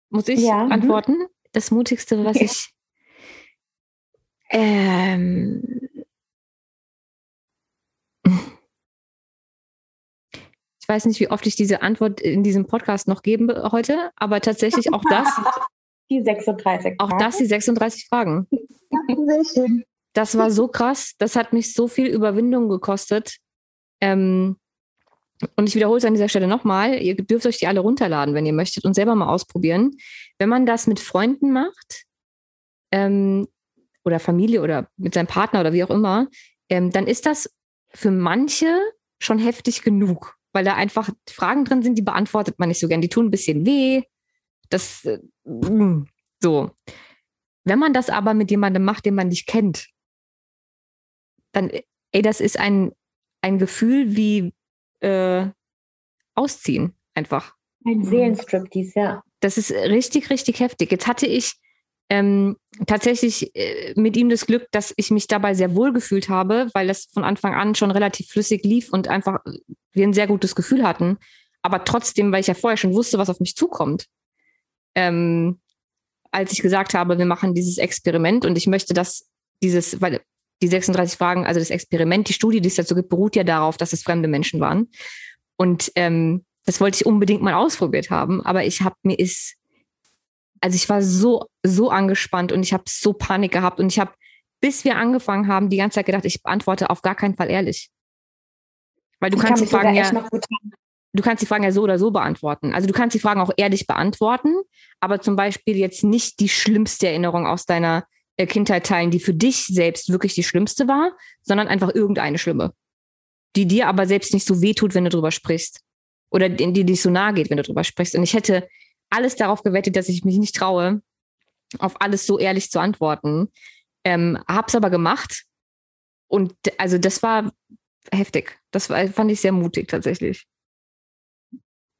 Muss ich ja. Mhm. antworten? Das Mutigste, was okay. ich. Ähm, weiß nicht, wie oft ich diese Antwort in diesem Podcast noch geben heute, aber tatsächlich auch das. Die 36 Auch das, die 36 Fragen. Sehr schön. Das war so krass. Das hat mich so viel Überwindung gekostet. Ähm, und ich wiederhole es an dieser Stelle nochmal. Ihr dürft euch die alle runterladen, wenn ihr möchtet und selber mal ausprobieren. Wenn man das mit Freunden macht, ähm, oder Familie oder mit seinem Partner oder wie auch immer, ähm, dann ist das für manche schon heftig genug, weil da einfach Fragen drin sind, die beantwortet man nicht so gern. Die tun ein bisschen weh. Das, äh, so. Wenn man das aber mit jemandem macht, den man nicht kennt, dann, ey, das ist ein, ein Gefühl wie äh, Ausziehen einfach. Ein Seelenstriptease, ja. Das ist richtig, richtig heftig. Jetzt hatte ich ähm, tatsächlich äh, mit ihm das Glück, dass ich mich dabei sehr wohl gefühlt habe, weil das von Anfang an schon relativ flüssig lief und einfach wir ein sehr gutes Gefühl hatten. Aber trotzdem, weil ich ja vorher schon wusste, was auf mich zukommt, ähm, als ich gesagt habe, wir machen dieses Experiment und ich möchte, dass dieses, weil die 36 Fragen, also das Experiment, die Studie, die es dazu gibt, beruht ja darauf, dass es fremde Menschen waren. Und ähm, das wollte ich unbedingt mal ausprobiert haben, aber ich habe mir ist, also ich war so, so angespannt und ich habe so Panik gehabt und ich habe, bis wir angefangen haben, die ganze Zeit gedacht, ich beantworte auf gar keinen Fall ehrlich. Weil du ich kannst die Fragen ja, du kannst die Fragen ja so oder so beantworten. Also du kannst die Fragen auch ehrlich beantworten, aber zum Beispiel jetzt nicht die schlimmste Erinnerung aus deiner äh, Kindheit teilen, die für dich selbst wirklich die schlimmste war, sondern einfach irgendeine schlimme, die dir aber selbst nicht so wehtut, wenn du drüber sprichst oder die, die dich so nahe geht, wenn du drüber sprichst. Und ich hätte alles darauf gewettet, dass ich mich nicht traue, auf alles so ehrlich zu antworten. Ähm, hab's aber gemacht. Und also das war heftig. Das war, fand ich sehr mutig tatsächlich.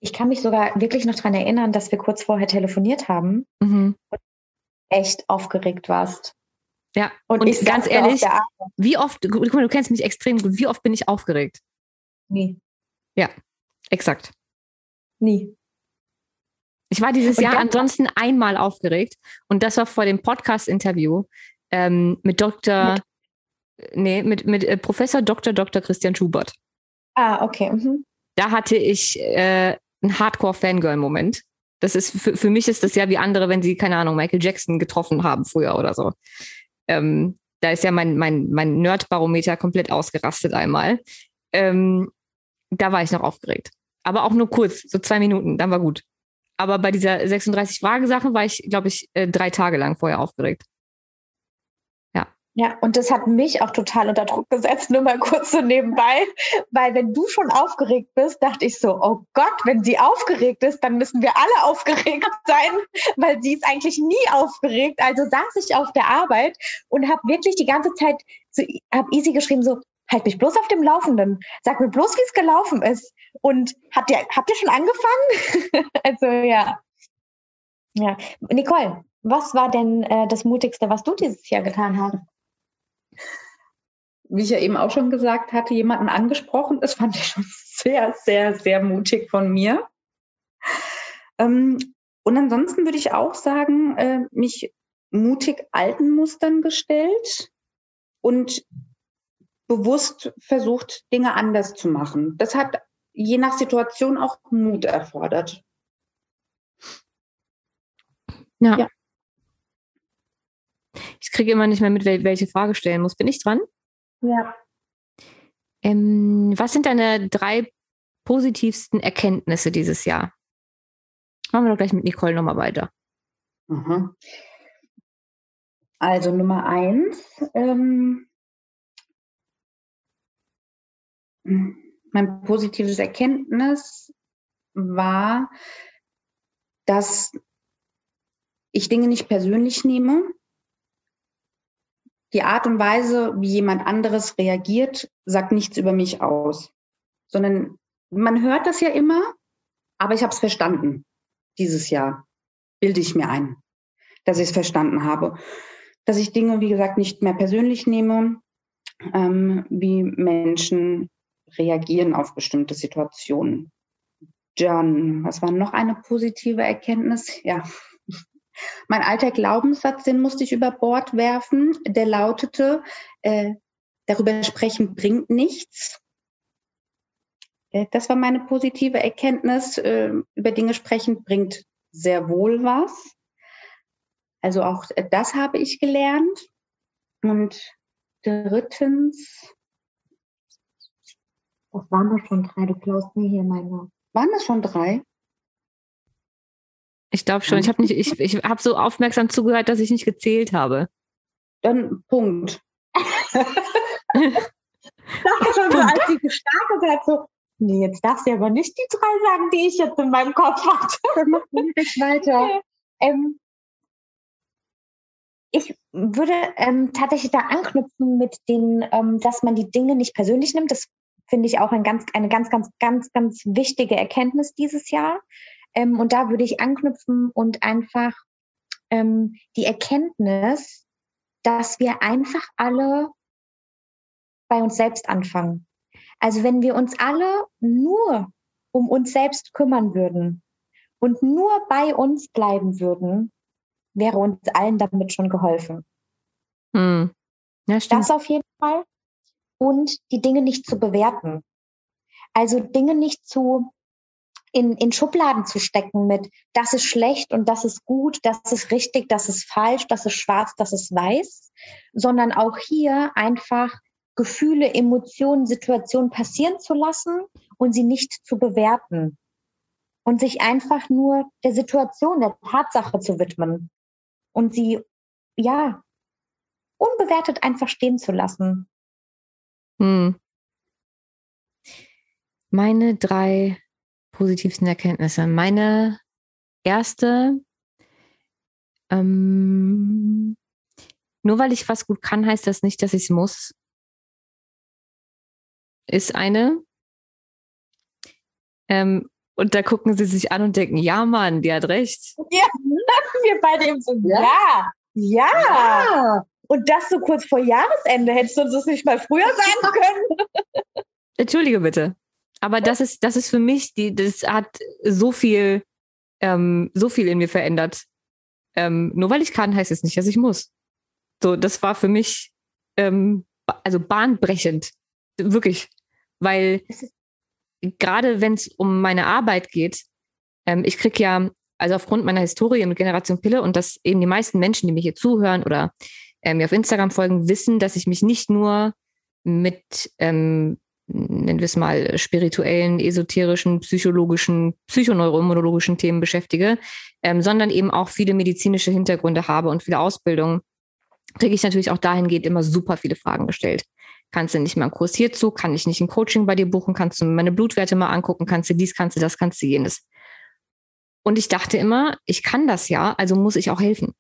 Ich kann mich sogar wirklich noch daran erinnern, dass wir kurz vorher telefoniert haben mhm. und echt aufgeregt warst. Ja, und, und ich ganz ehrlich, wie oft, guck mal, du kennst mich extrem gut, wie oft bin ich aufgeregt? Nie. Ja, exakt. Nie. Ich war dieses und Jahr ansonsten einmal aufgeregt und das war vor dem Podcast-Interview ähm, mit Dr. Mit? Nee, mit, mit äh, Professor Dr. Dr. Christian Schubert. Ah, okay. Mhm. Da hatte ich äh, einen Hardcore-Fangirl-Moment. Das ist für, für mich ist das ja wie andere, wenn sie, keine Ahnung, Michael Jackson getroffen haben früher oder so. Ähm, da ist ja mein, mein, mein Nerd-Barometer komplett ausgerastet einmal. Ähm, da war ich noch aufgeregt. Aber auch nur kurz, so zwei Minuten, dann war gut. Aber bei dieser 36-Frage-Sache war ich, glaube ich, äh, drei Tage lang vorher aufgeregt. Ja, und das hat mich auch total unter Druck gesetzt, nur mal kurz so nebenbei, weil wenn du schon aufgeregt bist, dachte ich so, oh Gott, wenn sie aufgeregt ist, dann müssen wir alle aufgeregt sein, weil sie ist eigentlich nie aufgeregt. Also saß ich auf der Arbeit und habe wirklich die ganze Zeit, so, habe Easy geschrieben so, halt mich bloß auf dem Laufenden, sag mir bloß, wie es gelaufen ist. Und habt ihr, habt ihr schon angefangen? also ja. Ja, Nicole, was war denn äh, das Mutigste, was du dieses Jahr getan hast? wie ich ja eben auch schon gesagt hatte, jemanden angesprochen. Das fand ich schon sehr, sehr, sehr mutig von mir. Ähm, und ansonsten würde ich auch sagen, äh, mich mutig alten Mustern gestellt und bewusst versucht, Dinge anders zu machen. Das hat je nach Situation auch Mut erfordert. Ja. ja. Ich kriege immer nicht mehr mit, welche Frage stellen muss. Bin ich dran? Ja. Ähm, was sind deine drei positivsten Erkenntnisse dieses Jahr? Machen wir doch gleich mit Nicole nochmal weiter. Mhm. Also Nummer eins, ähm, mein positives Erkenntnis war, dass ich Dinge nicht persönlich nehme, die Art und Weise, wie jemand anderes reagiert, sagt nichts über mich aus, sondern man hört das ja immer, aber ich habe es verstanden dieses Jahr, bilde ich mir ein, dass ich es verstanden habe, dass ich Dinge, wie gesagt, nicht mehr persönlich nehme, ähm, wie Menschen reagieren auf bestimmte Situationen. John, was war noch eine positive Erkenntnis? Ja, mein alter Glaubenssatz, den musste ich über Bord werfen. Der lautete, äh, darüber sprechen bringt nichts. Äh, das war meine positive Erkenntnis. Äh, über Dinge sprechen bringt sehr wohl was. Also auch das habe ich gelernt. Und drittens, das waren doch schon drei, du klaust mir hier meine. Waren das schon drei? Ich glaube schon. Ich habe nicht, ich, ich habe so aufmerksam zugehört, dass ich nicht gezählt habe. Dann Punkt. dachte schon so, als sie gestartet hat, so, nee, jetzt darfst du aber nicht die drei sagen, die ich jetzt in meinem Kopf hatte. Dann mach nicht weiter. Ähm, ich würde ähm, tatsächlich da anknüpfen mit den, ähm, dass man die Dinge nicht persönlich nimmt. Das finde ich auch ein ganz, eine ganz, ganz, ganz, ganz wichtige Erkenntnis dieses Jahr. Ähm, und da würde ich anknüpfen und einfach ähm, die Erkenntnis, dass wir einfach alle bei uns selbst anfangen. Also wenn wir uns alle nur um uns selbst kümmern würden und nur bei uns bleiben würden, wäre uns allen damit schon geholfen. Hm. Ja, stimmt. Das auf jeden Fall. Und die Dinge nicht zu bewerten. Also Dinge nicht zu in, in Schubladen zu stecken mit, das ist schlecht und das ist gut, das ist richtig, das ist falsch, das ist schwarz, das ist weiß, sondern auch hier einfach Gefühle, Emotionen, Situationen passieren zu lassen und sie nicht zu bewerten und sich einfach nur der Situation, der Tatsache zu widmen und sie, ja, unbewertet einfach stehen zu lassen. Hm. Meine drei positivsten Erkenntnisse. Meine erste, ähm, nur weil ich was gut kann, heißt das nicht, dass ich es muss. Ist eine. Ähm, und da gucken sie sich an und denken, ja, Mann, die hat recht. Ja, wir beide eben so, ja, ja. ja. Und das so kurz vor Jahresende. Hättest du uns das nicht mal früher sagen können? Entschuldige bitte. Aber das ist, das ist für mich, die, das hat so viel, ähm, so viel in mir verändert. Ähm, nur weil ich kann, heißt es nicht, dass ich muss. So, das war für mich ähm, also bahnbrechend. Wirklich. Weil gerade wenn es um meine Arbeit geht, ähm, ich kriege ja, also aufgrund meiner Historie mit Generation Pille und dass eben die meisten Menschen, die mir hier zuhören oder äh, mir auf Instagram folgen, wissen, dass ich mich nicht nur mit, ähm, nennen wir es mal, spirituellen, esoterischen, psychologischen, psychoneuroimmunologischen Themen beschäftige, ähm, sondern eben auch viele medizinische Hintergründe habe und viele Ausbildungen, kriege ich natürlich auch dahingehend immer super viele Fragen gestellt. Kannst du nicht mal einen Kurs hierzu? Kann ich nicht ein Coaching bei dir buchen? Kannst du meine Blutwerte mal angucken? Kannst du dies, kannst du das, kannst du jenes? Und ich dachte immer, ich kann das ja, also muss ich auch helfen.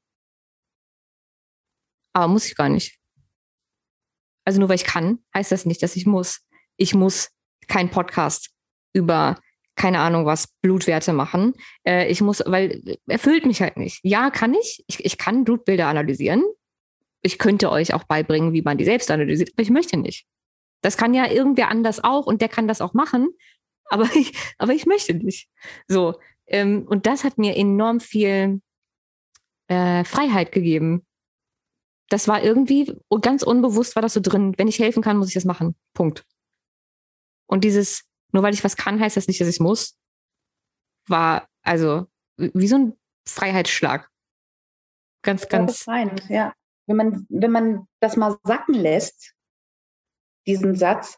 Aber muss ich gar nicht. Also nur weil ich kann, heißt das nicht, dass ich muss. Ich muss kein Podcast über keine Ahnung was, Blutwerte machen. Äh, ich muss, weil erfüllt mich halt nicht. Ja, kann ich. ich. Ich kann Blutbilder analysieren ich könnte euch auch beibringen, wie man die selbst analysiert, aber ich möchte nicht. Das kann ja irgendwer anders auch und der kann das auch machen, aber ich, aber ich möchte nicht. So. Ähm, und das hat mir enorm viel äh, Freiheit gegeben. Das war irgendwie ganz unbewusst war das so drin. Wenn ich helfen kann, muss ich das machen. Punkt. Und dieses, nur weil ich was kann, heißt das nicht, dass ich muss, war also wie so ein Freiheitsschlag. Ganz, ganz. Befreiend, ja wenn man, wenn man das mal sacken lässt, diesen Satz,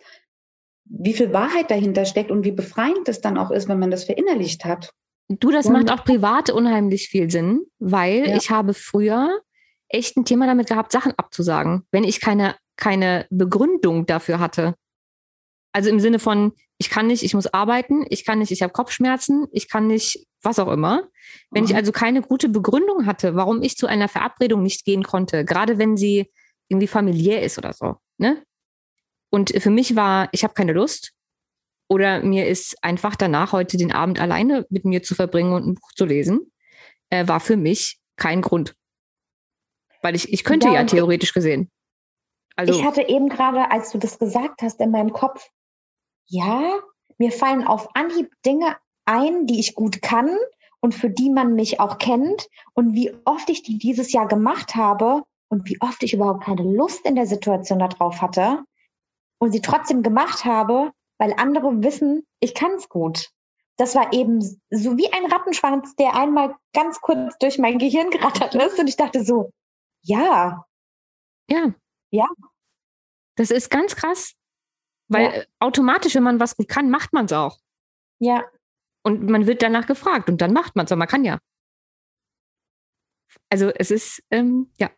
wie viel Wahrheit dahinter steckt und wie befreiend es dann auch ist, wenn man das verinnerlicht hat. Du, das und macht auch privat unheimlich viel Sinn, weil ja. ich habe früher echt ein Thema damit gehabt, Sachen abzusagen, wenn ich keine, keine Begründung dafür hatte. Also im Sinne von, ich kann nicht, ich muss arbeiten, ich kann nicht, ich habe Kopfschmerzen, ich kann nicht, was auch immer. Wenn mhm. ich also keine gute Begründung hatte, warum ich zu einer Verabredung nicht gehen konnte, gerade wenn sie irgendwie familiär ist oder so, ne? Und für mich war, ich habe keine Lust oder mir ist einfach danach heute den Abend alleine mit mir zu verbringen und ein Buch zu lesen, äh, war für mich kein Grund. Weil ich, ich könnte ja, ja theoretisch gesehen. Also, ich hatte eben gerade, als du das gesagt hast, in meinem Kopf, ja, mir fallen auf Anhieb Dinge ein, die ich gut kann und für die man mich auch kennt und wie oft ich die dieses Jahr gemacht habe und wie oft ich überhaupt keine Lust in der Situation darauf hatte und sie trotzdem gemacht habe, weil andere wissen, ich kann es gut. Das war eben so wie ein Rattenschwanz, der einmal ganz kurz durch mein Gehirn gerattert ist und ich dachte so, ja. Ja. Ja. Das ist ganz krass. Weil ja. automatisch, wenn man was gut kann, macht man es auch. Ja. Und man wird danach gefragt und dann macht man es, aber man kann ja. Also es ist, ähm, ja.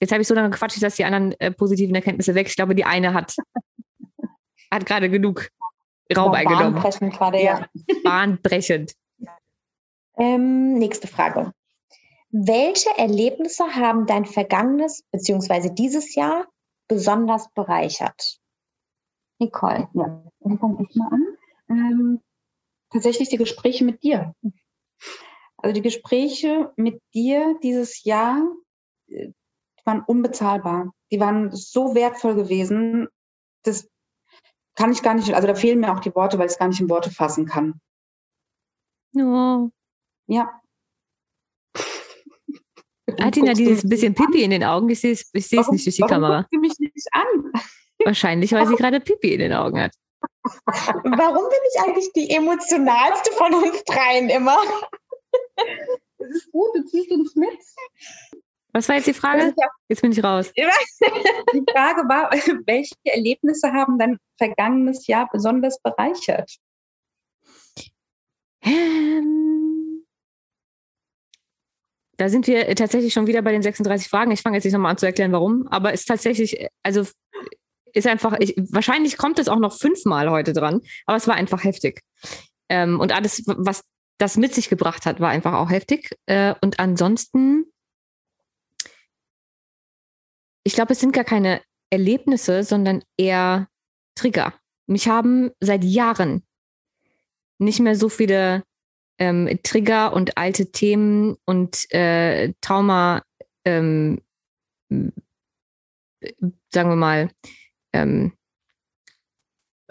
Jetzt habe ich so lange gequatscht, dass die anderen äh, positiven Erkenntnisse weg. Ich glaube, die eine hat, hat gerade genug Raum eingenommen. Bahnbrechend gerade, ja. Bahnbrechend. Ähm, nächste Frage. Welche Erlebnisse haben dein vergangenes bzw. dieses Jahr besonders bereichert? Nicole. Ja, dann fange ich mal an. Ähm, tatsächlich die Gespräche mit dir. Also die Gespräche mit dir dieses Jahr äh, waren unbezahlbar. Die waren so wertvoll gewesen. Das kann ich gar nicht, also da fehlen mir auch die Worte, weil ich es gar nicht in Worte fassen kann. Oh. Ja. Hat Tina dieses bisschen Pipi in den Augen? Ich sehe es ich sehe es nicht durch die warum Kamera. Guckst du mich nicht an? Wahrscheinlich, weil sie gerade Pipi in den Augen hat. Warum bin ich eigentlich die emotionalste von uns dreien immer? Das ist gut, du ziehst uns mit. Was war jetzt die Frage? Jetzt bin ich raus. Die Frage war, welche Erlebnisse haben dein vergangenes Jahr besonders bereichert? Ähm, da sind wir äh, tatsächlich schon wieder bei den 36 Fragen. Ich fange jetzt nicht nochmal an zu erklären, warum, aber es ist tatsächlich, äh, also ist einfach, ich, wahrscheinlich kommt es auch noch fünfmal heute dran, aber es war einfach heftig. Ähm, und alles, was das mit sich gebracht hat, war einfach auch heftig. Äh, und ansonsten, ich glaube, es sind gar keine Erlebnisse, sondern eher Trigger. Mich haben seit Jahren nicht mehr so viele ähm, Trigger und alte Themen und äh, Trauma, ähm, sagen wir mal, ähm,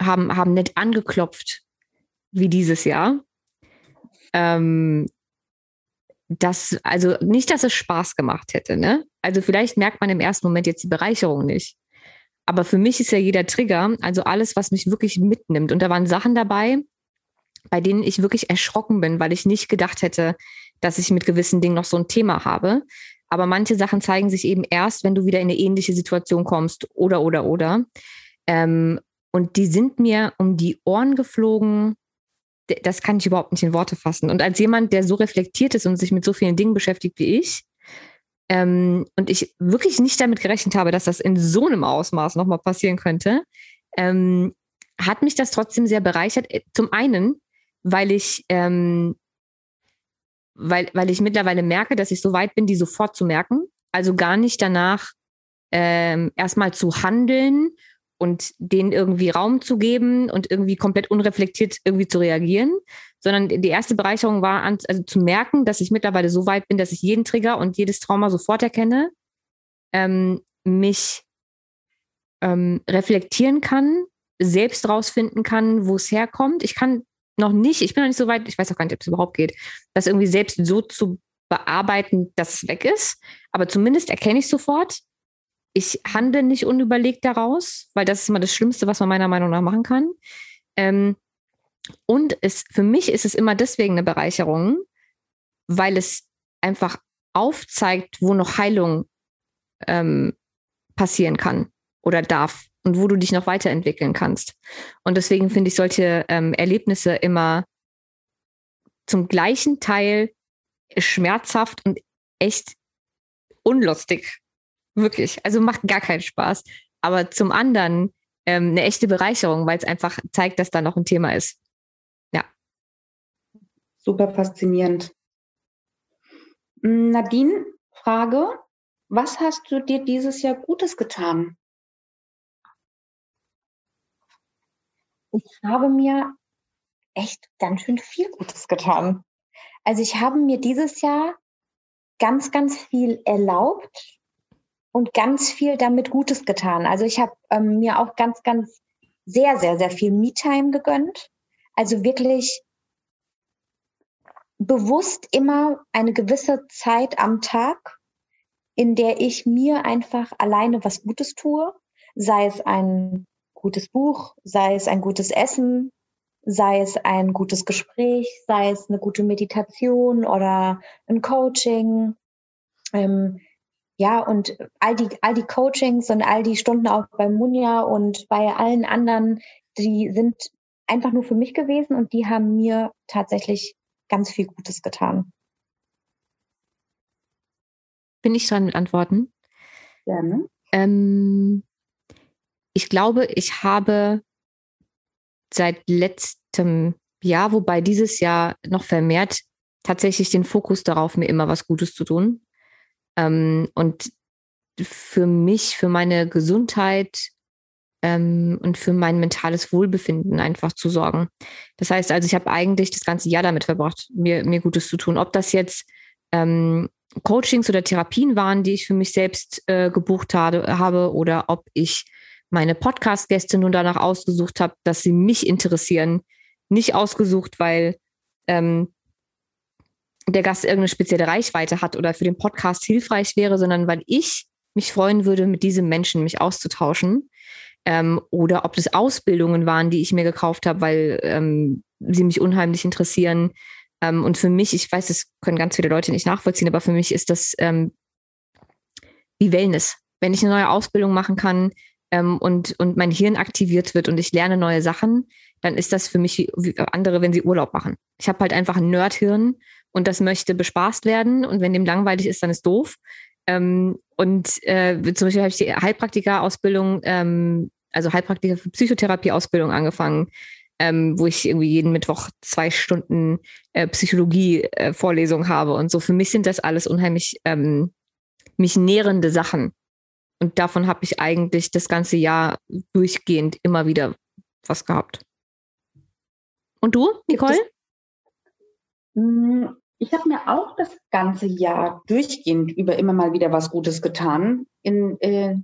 haben, haben nicht angeklopft wie dieses Jahr. Ähm, das, also nicht, dass es Spaß gemacht hätte, ne? Also vielleicht merkt man im ersten Moment jetzt die Bereicherung nicht. Aber für mich ist ja jeder Trigger, also alles, was mich wirklich mitnimmt. Und da waren Sachen dabei, bei denen ich wirklich erschrocken bin, weil ich nicht gedacht hätte, dass ich mit gewissen Dingen noch so ein Thema habe. Aber manche Sachen zeigen sich eben erst, wenn du wieder in eine ähnliche Situation kommst oder, oder, oder. Ähm, und die sind mir um die Ohren geflogen. Das kann ich überhaupt nicht in Worte fassen. Und als jemand, der so reflektiert ist und sich mit so vielen Dingen beschäftigt wie ich, ähm, und ich wirklich nicht damit gerechnet habe, dass das in so einem Ausmaß nochmal passieren könnte, ähm, hat mich das trotzdem sehr bereichert. Zum einen, weil ich, ähm, weil, weil ich mittlerweile merke, dass ich so weit bin, die sofort zu merken. Also gar nicht danach ähm, erstmal zu handeln und denen irgendwie Raum zu geben und irgendwie komplett unreflektiert irgendwie zu reagieren, sondern die erste Bereicherung war, an, also zu merken, dass ich mittlerweile so weit bin, dass ich jeden Trigger und jedes Trauma sofort erkenne, ähm, mich ähm, reflektieren kann, selbst rausfinden kann, wo es herkommt. Ich kann noch nicht, ich bin noch nicht so weit, ich weiß auch gar nicht, ob es überhaupt geht, das irgendwie selbst so zu bearbeiten, dass es weg ist. Aber zumindest erkenne ich sofort, ich handle nicht unüberlegt daraus, weil das ist immer das Schlimmste, was man meiner Meinung nach machen kann. Ähm, und es, für mich ist es immer deswegen eine Bereicherung, weil es einfach aufzeigt, wo noch Heilung ähm, passieren kann oder darf und wo du dich noch weiterentwickeln kannst. Und deswegen finde ich solche ähm, Erlebnisse immer zum gleichen Teil schmerzhaft und echt unlustig. Wirklich. Also macht gar keinen Spaß. Aber zum anderen ähm, eine echte Bereicherung, weil es einfach zeigt, dass da noch ein Thema ist. Ja. Super faszinierend. Hm, Nadine, Frage. Was hast du dir dieses Jahr Gutes getan? Ich habe mir echt ganz schön viel Gutes getan. Also ich habe mir dieses Jahr ganz, ganz viel erlaubt und ganz viel damit Gutes getan. Also ich habe ähm, mir auch ganz, ganz sehr, sehr, sehr viel Me-Time gegönnt. Also wirklich bewusst immer eine gewisse Zeit am Tag, in der ich mir einfach alleine was Gutes tue, sei es ein gutes Buch, sei es ein gutes Essen, sei es ein gutes Gespräch, sei es eine gute Meditation oder ein Coaching. Ähm, ja, und all die, all die Coachings und all die Stunden auch bei Munja und bei allen anderen, die sind einfach nur für mich gewesen und die haben mir tatsächlich ganz viel Gutes getan. Bin ich dran mit Antworten? Gerne. Ähm, ich glaube, ich habe seit letztem Jahr, wobei dieses Jahr noch vermehrt, tatsächlich den Fokus darauf, mir immer was Gutes zu tun. Ähm, und für mich, für meine Gesundheit ähm, und für mein mentales Wohlbefinden einfach zu sorgen. Das heißt also, ich habe eigentlich das ganze Jahr damit verbracht, mir, mir Gutes zu tun. Ob das jetzt ähm, Coachings oder Therapien waren, die ich für mich selbst äh, gebucht habe, habe, oder ob ich meine Podcast-Gäste nun danach ausgesucht habe, dass sie mich interessieren. Nicht ausgesucht, weil, ähm, der Gast irgendeine spezielle Reichweite hat oder für den Podcast hilfreich wäre, sondern weil ich mich freuen würde, mit diesem Menschen mich auszutauschen. Ähm, oder ob das Ausbildungen waren, die ich mir gekauft habe, weil ähm, sie mich unheimlich interessieren. Ähm, und für mich, ich weiß, das können ganz viele Leute nicht nachvollziehen, aber für mich ist das ähm, wie Wellness. Wenn ich eine neue Ausbildung machen kann ähm, und, und mein Hirn aktiviert wird und ich lerne neue Sachen, dann ist das für mich wie, wie andere, wenn sie Urlaub machen. Ich habe halt einfach ein Nerdhirn und das möchte bespaßt werden. Und wenn dem langweilig ist, dann ist doof. Ähm, und äh, zum Beispiel habe ich die Heilpraktika-Ausbildung, ähm, also Heilpraktiker für Psychotherapie-Ausbildung angefangen, ähm, wo ich irgendwie jeden Mittwoch zwei Stunden äh, Psychologie-Vorlesung äh, habe. Und so für mich sind das alles unheimlich ähm, mich nährende Sachen. Und davon habe ich eigentlich das ganze Jahr durchgehend immer wieder was gehabt. Und du, Nicole? Hm, ich habe mir auch das ganze Jahr durchgehend über immer mal wieder was Gutes getan. In äh,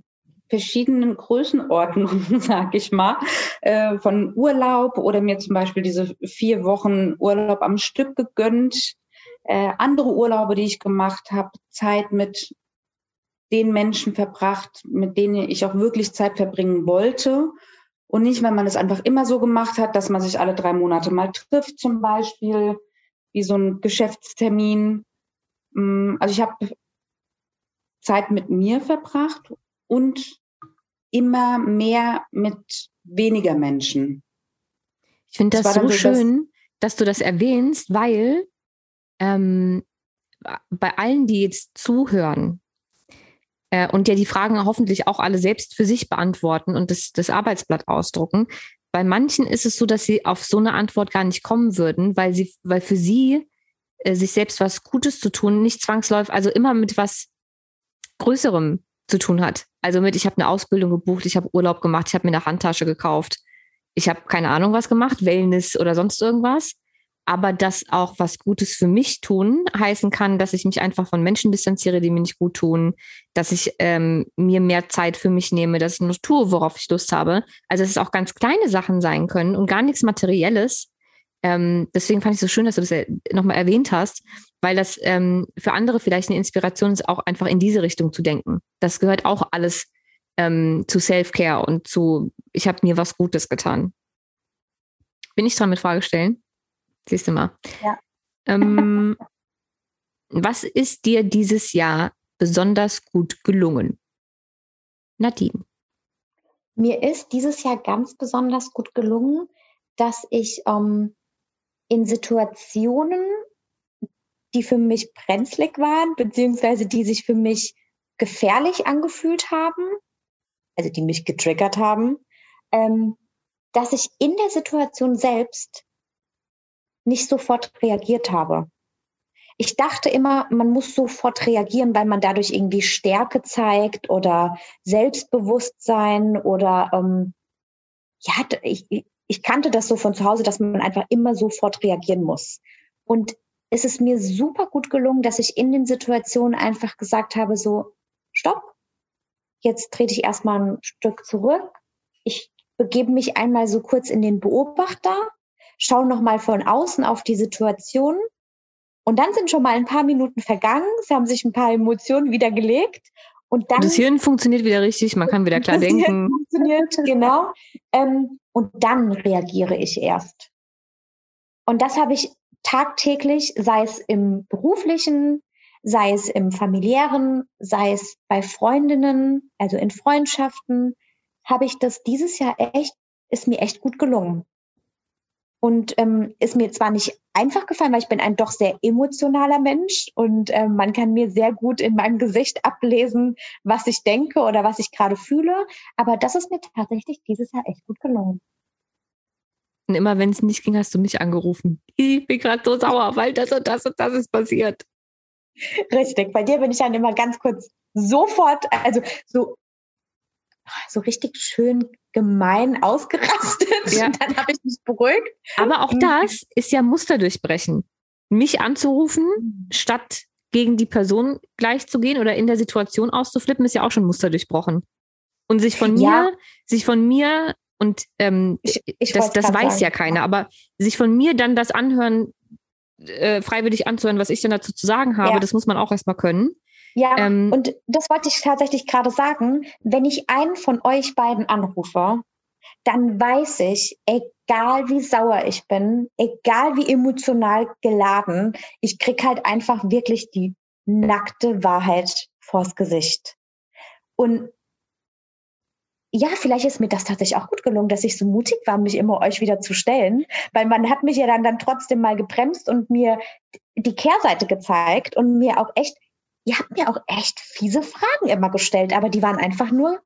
verschiedenen Größenordnungen, sag ich mal, äh, von Urlaub oder mir zum Beispiel diese vier Wochen Urlaub am Stück gegönnt, äh, andere Urlaube, die ich gemacht habe, Zeit mit den Menschen verbracht, mit denen ich auch wirklich Zeit verbringen wollte. Und nicht, wenn man es einfach immer so gemacht hat, dass man sich alle drei Monate mal trifft, zum Beispiel, wie so ein Geschäftstermin. Mm, also ich habe Zeit mit mir verbracht und immer mehr mit weniger Menschen. Ich finde das, das so schön, das dass du das erwähnst, weil ähm, bei allen, die jetzt zuhören, äh, und ja die Fragen hoffentlich auch alle selbst für sich beantworten und das, das Arbeitsblatt ausdrucken. Bei manchen ist es so, dass sie auf so eine Antwort gar nicht kommen würden, weil sie, weil für sie äh, sich selbst was Gutes zu tun nicht zwangsläufig, also immer mit was Größerem zu tun hat. Also mit, ich habe eine Ausbildung gebucht, ich habe Urlaub gemacht, ich habe mir eine Handtasche gekauft, ich habe keine Ahnung was gemacht, Wellness oder sonst irgendwas aber das auch was Gutes für mich tun heißen kann, dass ich mich einfach von Menschen distanziere, die mir nicht gut tun, dass ich ähm, mir mehr Zeit für mich nehme, dass ich nur tue, worauf ich Lust habe. Also dass es auch ganz kleine Sachen sein können und gar nichts Materielles. Ähm, deswegen fand ich so schön, dass du das nochmal erwähnt hast, weil das ähm, für andere vielleicht eine Inspiration ist, auch einfach in diese Richtung zu denken. Das gehört auch alles ähm, zu Self-Care und zu, ich habe mir was Gutes getan. Bin ich dran mit Frage stellen? Siehst du mal. Ja. Ähm, was ist dir dieses Jahr besonders gut gelungen? Nadine. Mir ist dieses Jahr ganz besonders gut gelungen, dass ich ähm, in Situationen, die für mich brenzlig waren, beziehungsweise die sich für mich gefährlich angefühlt haben, also die mich getriggert haben, ähm, dass ich in der Situation selbst nicht sofort reagiert habe. Ich dachte immer, man muss sofort reagieren, weil man dadurch irgendwie Stärke zeigt oder Selbstbewusstsein oder ähm, ja, ich, ich kannte das so von zu Hause, dass man einfach immer sofort reagieren muss. Und es ist mir super gut gelungen, dass ich in den Situationen einfach gesagt habe, so, stopp, jetzt trete ich erstmal ein Stück zurück. Ich begebe mich einmal so kurz in den Beobachter schauen nochmal von außen auf die Situation. Und dann sind schon mal ein paar Minuten vergangen, es haben sich ein paar Emotionen wieder gelegt. Und dann, das Hirn funktioniert wieder richtig, man kann wieder klar denken. Hirn funktioniert, genau. Ähm, und dann reagiere ich erst. Und das habe ich tagtäglich, sei es im beruflichen, sei es im familiären, sei es bei Freundinnen, also in Freundschaften, habe ich das dieses Jahr echt, ist mir echt gut gelungen. Und ähm, ist mir zwar nicht einfach gefallen, weil ich bin ein doch sehr emotionaler Mensch und äh, man kann mir sehr gut in meinem Gesicht ablesen, was ich denke oder was ich gerade fühle. Aber das ist mir tatsächlich dieses Jahr echt gut gelungen. Und immer wenn es nicht ging, hast du mich angerufen. Ich bin gerade so sauer, weil das und das und das ist passiert. Richtig. Bei dir bin ich dann immer ganz kurz sofort, also so so richtig schön gemein ausgerastet. Ja. Dann habe ich mich beruhigt. Aber auch das ist ja Muster durchbrechen. Mich anzurufen, mhm. statt gegen die Person gleich zu gehen oder in der Situation auszuflippen, ist ja auch schon Muster durchbrochen. Und sich von ja. mir, sich von mir und ähm, ich, ich das, das weiß sagen. ja keiner, aber sich von mir dann das anhören, äh, freiwillig anzuhören, was ich dann dazu zu sagen habe. Ja. Das muss man auch erstmal können. Ja, Ähm, und das wollte ich tatsächlich gerade sagen. Wenn ich einen von euch beiden anrufe, dann weiß ich, egal wie sauer ich bin, egal wie emotional geladen, ich krieg halt einfach wirklich die nackte Wahrheit vors Gesicht. Und ja, vielleicht ist mir das tatsächlich auch gut gelungen, dass ich so mutig war, mich immer euch wieder zu stellen, weil man hat mich ja dann, dann trotzdem mal gebremst und mir die Kehrseite gezeigt und mir auch echt, ihr habt mir auch echt fiese Fragen immer gestellt, aber die waren einfach nur,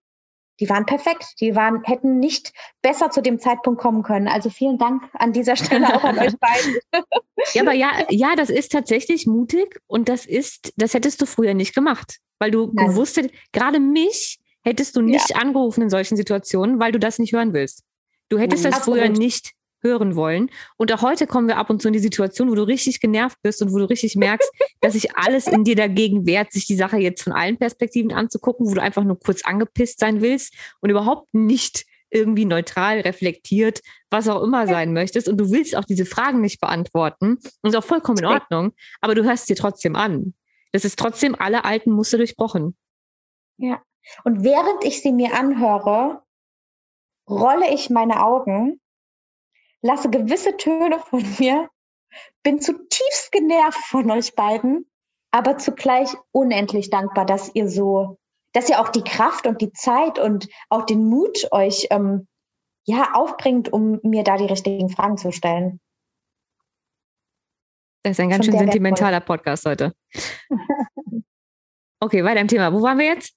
die waren perfekt, die waren, hätten nicht besser zu dem Zeitpunkt kommen können. Also vielen Dank an dieser Stelle auch an euch beiden. Ja, aber ja, ja, das ist tatsächlich mutig und das ist, das hättest du früher nicht gemacht, weil du Nein. gewusst hättest, gerade mich hättest du nicht angerufen in solchen Situationen, weil du das nicht hören willst. Du hättest Mhm. das früher Absolut. nicht hören wollen. Und auch heute kommen wir ab und zu in die Situation, wo du richtig genervt bist und wo du richtig merkst, dass sich alles in dir dagegen wehrt, sich die Sache jetzt von allen Perspektiven anzugucken, wo du einfach nur kurz angepisst sein willst und überhaupt nicht irgendwie neutral, reflektiert, was auch immer sein möchtest. Und du willst auch diese Fragen nicht beantworten. Und ist auch vollkommen in. Ordnung. Aber du hörst dir trotzdem an. Das ist trotzdem alle alten Muster durchbrochen. Ja. Und während ich sie mir anhöre, rolle ich meine Augen, lasse gewisse Töne von mir, bin zutiefst genervt von euch beiden, aber zugleich unendlich dankbar, dass ihr so, dass ihr auch die Kraft und die Zeit und auch den Mut euch ähm, ja aufbringt, um mir da die richtigen Fragen zu stellen. Das ist ein ganz Schon schön sehr wertvoll. sentimentaler Podcast heute. Okay, weiter im Thema. Wo waren wir jetzt?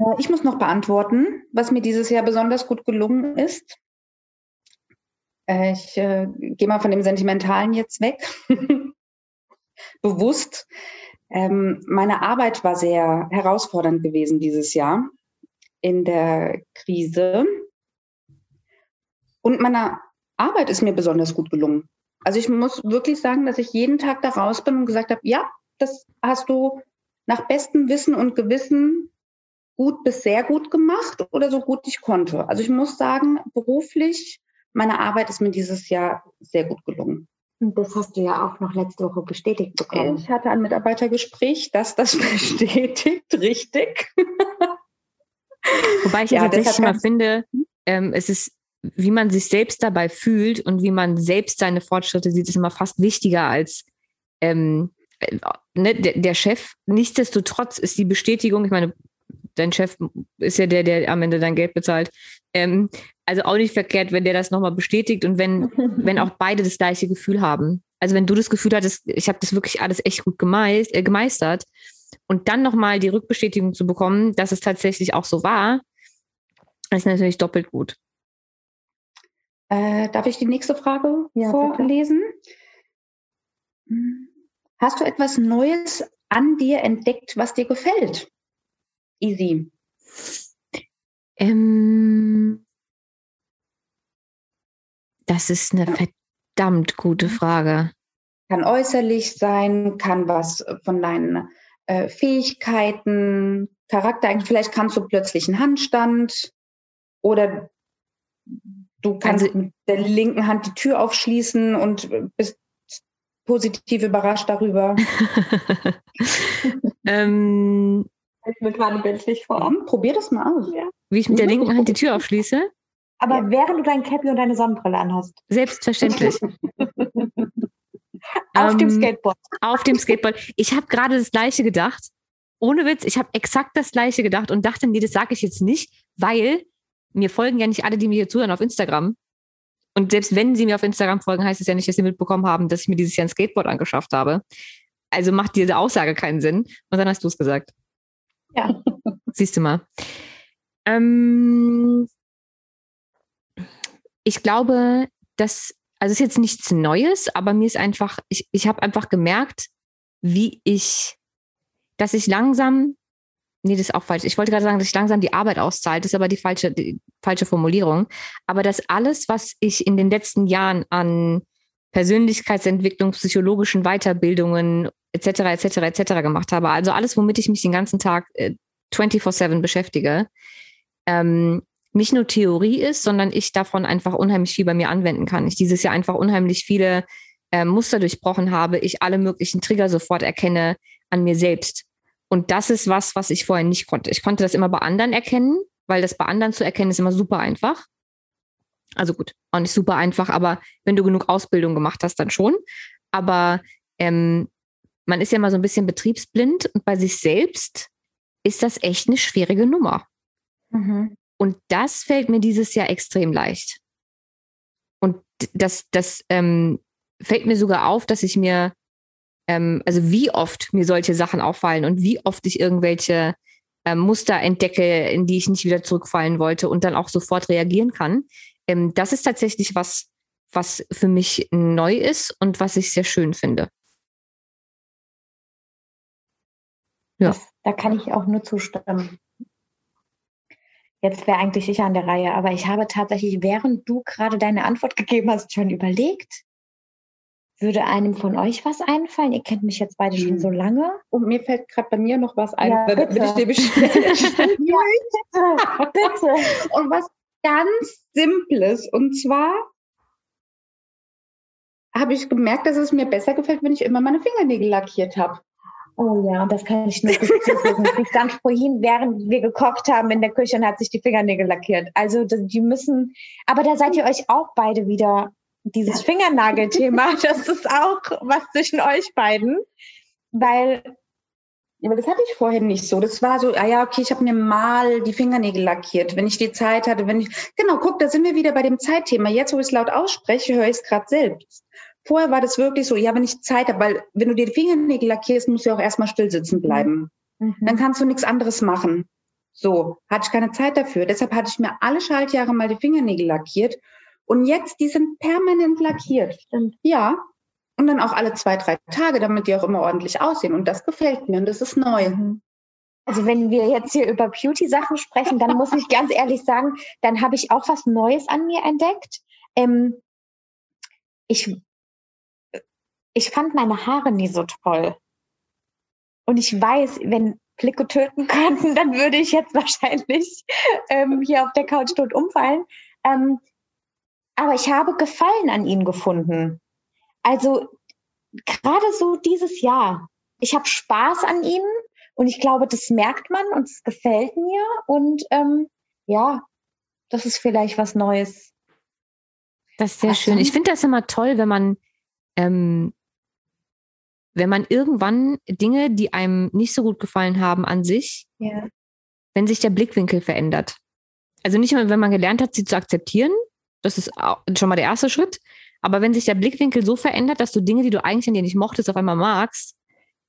Äh, Ich muss noch beantworten, was mir dieses Jahr besonders gut gelungen ist. Äh, Ich äh, gehe mal von dem Sentimentalen jetzt weg. Bewusst. Ähm, meine Arbeit war sehr herausfordernd gewesen dieses Jahr in der Krise. Und meine Arbeit ist mir besonders gut gelungen. Also ich muss wirklich sagen, dass ich jeden Tag da raus bin und gesagt habe, ja, das hast du nach bestem Wissen und Gewissen gut bis sehr gut gemacht oder so gut ich konnte. Also ich muss sagen, beruflich, meine Arbeit ist mir dieses Jahr sehr gut gelungen. Und das hast du ja auch noch letzte Woche bestätigt bekommen. Ich hatte ein Mitarbeitergespräch, das das bestätigt, richtig. Wobei ich Ja, ja, tatsächlich mal finde, ähm, es ist, wie man sich selbst dabei fühlt und wie man selbst seine Fortschritte sieht, ist immer fast wichtiger als ähm, äh, ne, der, der Chef. Nichtsdestotrotz ist die Bestätigung, ich meine, dein Chef ist ja der, der am Ende dein Geld bezahlt. Ähm, also auch nicht verkehrt, wenn der das nochmal bestätigt und wenn, wenn auch beide das gleiche Gefühl haben. Also wenn du das Gefühl hattest, ich habe das wirklich alles echt gut gemeist, äh, gemeistert und dann nochmal die Rückbestätigung zu bekommen, dass es tatsächlich auch so war, ist natürlich doppelt gut. Äh, darf ich die nächste Frage Ja, bitte. vorlesen? Hm. Hast du etwas Neues an dir entdeckt, was dir gefällt? Easy. Ähm, das ist eine verdammt gute Frage. Kann äußerlich sein, kann was von deinen äh, Fähigkeiten, Charakter, eigentlich vielleicht kannst du plötzlich einen Handstand oder du kannst Also- mit der linken Hand die Tür aufschließen und bist positiv überrascht darüber. ähm, Ich mir gerade bildlich vor. Hm, probier das mal aus. wie ich mit der linken Hand die Tür aufschließe? Aber Ja. während du dein Cappy und deine Sonnenbrille anhast. Selbstverständlich. Auf dem Ähm, Skateboard. Auf dem Skateboard. Ich habe gerade das Gleiche gedacht. Ohne Witz, ich habe exakt das Gleiche gedacht und dachte, nee, das sage ich jetzt nicht, weil mir folgen ja nicht alle, die mir hier zuhören, auf Instagram. Und selbst wenn sie mir auf Instagram folgen, heißt es ja nicht, dass sie mitbekommen haben, dass ich mir dieses Jahr ein Skateboard angeschafft habe. Also macht diese Aussage keinen Sinn. Und dann hast du es gesagt. Ja. Siehst du mal. Ähm, ich glaube, dass, also ist jetzt nichts Neues, aber mir ist einfach, ich, ich habe einfach gemerkt, wie ich, dass ich langsam, nee, das ist auch falsch. Ich wollte gerade sagen, dass ich langsam die Arbeit auszahlt, das ist aber die falsche, die falsche Formulierung. Aber dass alles, was ich in den letzten Jahren an Persönlichkeitsentwicklung, psychologischen Weiterbildungen etc. etc. etc. gemacht habe, also alles, womit ich mich den ganzen Tag äh, 24/7 beschäftige, ähm, nicht nur Theorie ist, sondern ich davon einfach unheimlich viel bei mir anwenden kann. Ich dieses Jahr einfach unheimlich viele äh, Muster durchbrochen habe, ich alle möglichen Trigger sofort erkenne an mir selbst. Und das ist was, was ich vorher nicht konnte. Ich konnte das immer bei anderen erkennen, weil das bei anderen zu erkennen ist immer super einfach. Also gut, auch nicht super einfach, aber wenn du genug Ausbildung gemacht hast, dann schon. Aber ähm, man ist ja immer so ein bisschen betriebsblind und bei sich selbst ist das echt eine schwierige Nummer. Mhm. Und das fällt mir dieses Jahr extrem leicht. Und das, das ähm, fällt mir sogar auf, dass ich mir, ähm, also wie oft mir solche Sachen auffallen und wie oft ich irgendwelche ähm, Muster entdecke, in die ich nicht wieder zurückfallen wollte und dann auch sofort reagieren kann. Ähm, das ist tatsächlich was, was für mich neu ist und was ich sehr schön finde. Ja. Das, da kann ich auch nur zustimmen. Jetzt wäre eigentlich ich an der Reihe, aber ich habe tatsächlich, während du gerade deine Antwort gegeben hast, schon überlegt, würde einem von euch was einfallen? Ihr kennt mich jetzt beide schon hm. so lange. Und mir fällt gerade bei mir noch was ein. Ja, bitte. Bin ich nämlich ja, bitte, bitte. Und was ganz Simples. Und zwar habe ich gemerkt, dass es mir besser gefällt, wenn ich immer meine Fingernägel lackiert habe. Oh ja, das kann ich nur bestätigen. ich stand vorhin, während wir gekocht haben in der Küche und hat sich die Fingernägel lackiert. Also die müssen, aber da seid ihr euch auch beide wieder dieses Fingernagelthema. Das ist auch was zwischen euch beiden, weil ja, aber das hatte ich vorhin nicht so. Das war so, ah ja, okay, ich habe mir mal die Fingernägel lackiert, wenn ich die Zeit hatte, wenn ich, genau, guck, da sind wir wieder bei dem Zeitthema. Jetzt, wo ich es laut ausspreche, höre ich es gerade selbst. Vorher war das wirklich so, ja, wenn ich Zeit habe, weil wenn du dir die Fingernägel lackierst, musst du auch erstmal still sitzen bleiben. Mhm. Dann kannst du nichts anderes machen. So, hatte ich keine Zeit dafür. Deshalb hatte ich mir alle Schaltjahre mal die Fingernägel lackiert. Und jetzt, die sind permanent lackiert. Stimmt. Ja. Und dann auch alle zwei, drei Tage, damit die auch immer ordentlich aussehen. Und das gefällt mir und das ist neu. Mhm. Also wenn wir jetzt hier über Beauty-Sachen sprechen, dann muss ich ganz ehrlich sagen, dann habe ich auch was Neues an mir entdeckt. Ähm, ich ich fand meine Haare nie so toll. Und ich weiß, wenn Flicko töten könnten, dann würde ich jetzt wahrscheinlich ähm, hier auf der Couch tot umfallen. Ähm, aber ich habe Gefallen an ihnen gefunden. Also gerade so dieses Jahr. Ich habe Spaß an ihnen und ich glaube, das merkt man und es gefällt mir. Und ähm, ja, das ist vielleicht was Neues. Das ist sehr was schön. Ich finde das immer toll, wenn man ähm, wenn man irgendwann Dinge, die einem nicht so gut gefallen haben an sich, ja. wenn sich der Blickwinkel verändert. Also nicht nur, wenn man gelernt hat, sie zu akzeptieren, das ist schon mal der erste Schritt, aber wenn sich der Blickwinkel so verändert, dass du Dinge, die du eigentlich an dir nicht mochtest, auf einmal magst,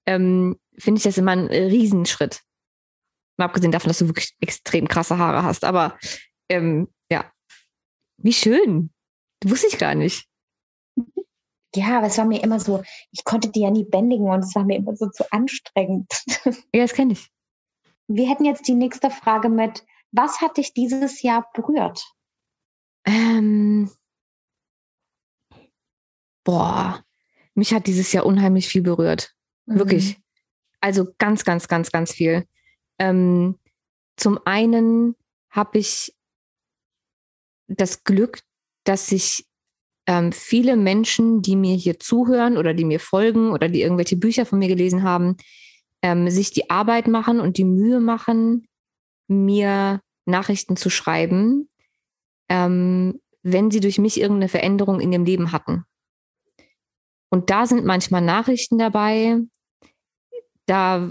ähm, finde ich das immer ein Riesenschritt. Mal abgesehen davon, dass du wirklich extrem krasse Haare hast, aber ähm, ja, wie schön. Wusste ich gar nicht. Ja, aber es war mir immer so, ich konnte die ja nie bändigen und es war mir immer so zu anstrengend. Ja, das kenne ich. Wir hätten jetzt die nächste Frage mit, was hat dich dieses Jahr berührt? Ähm, boah, mich hat dieses Jahr unheimlich viel berührt. Mhm. Wirklich. Also ganz, ganz, ganz, ganz viel. Ähm, zum einen habe ich das Glück, dass ich ähm, viele Menschen, die mir hier zuhören oder die mir folgen oder die irgendwelche Bücher von mir gelesen haben, ähm, sich die Arbeit machen und die Mühe machen, mir Nachrichten zu schreiben, ähm, wenn sie durch mich irgendeine Veränderung in ihrem Leben hatten. Und da sind manchmal Nachrichten dabei, da,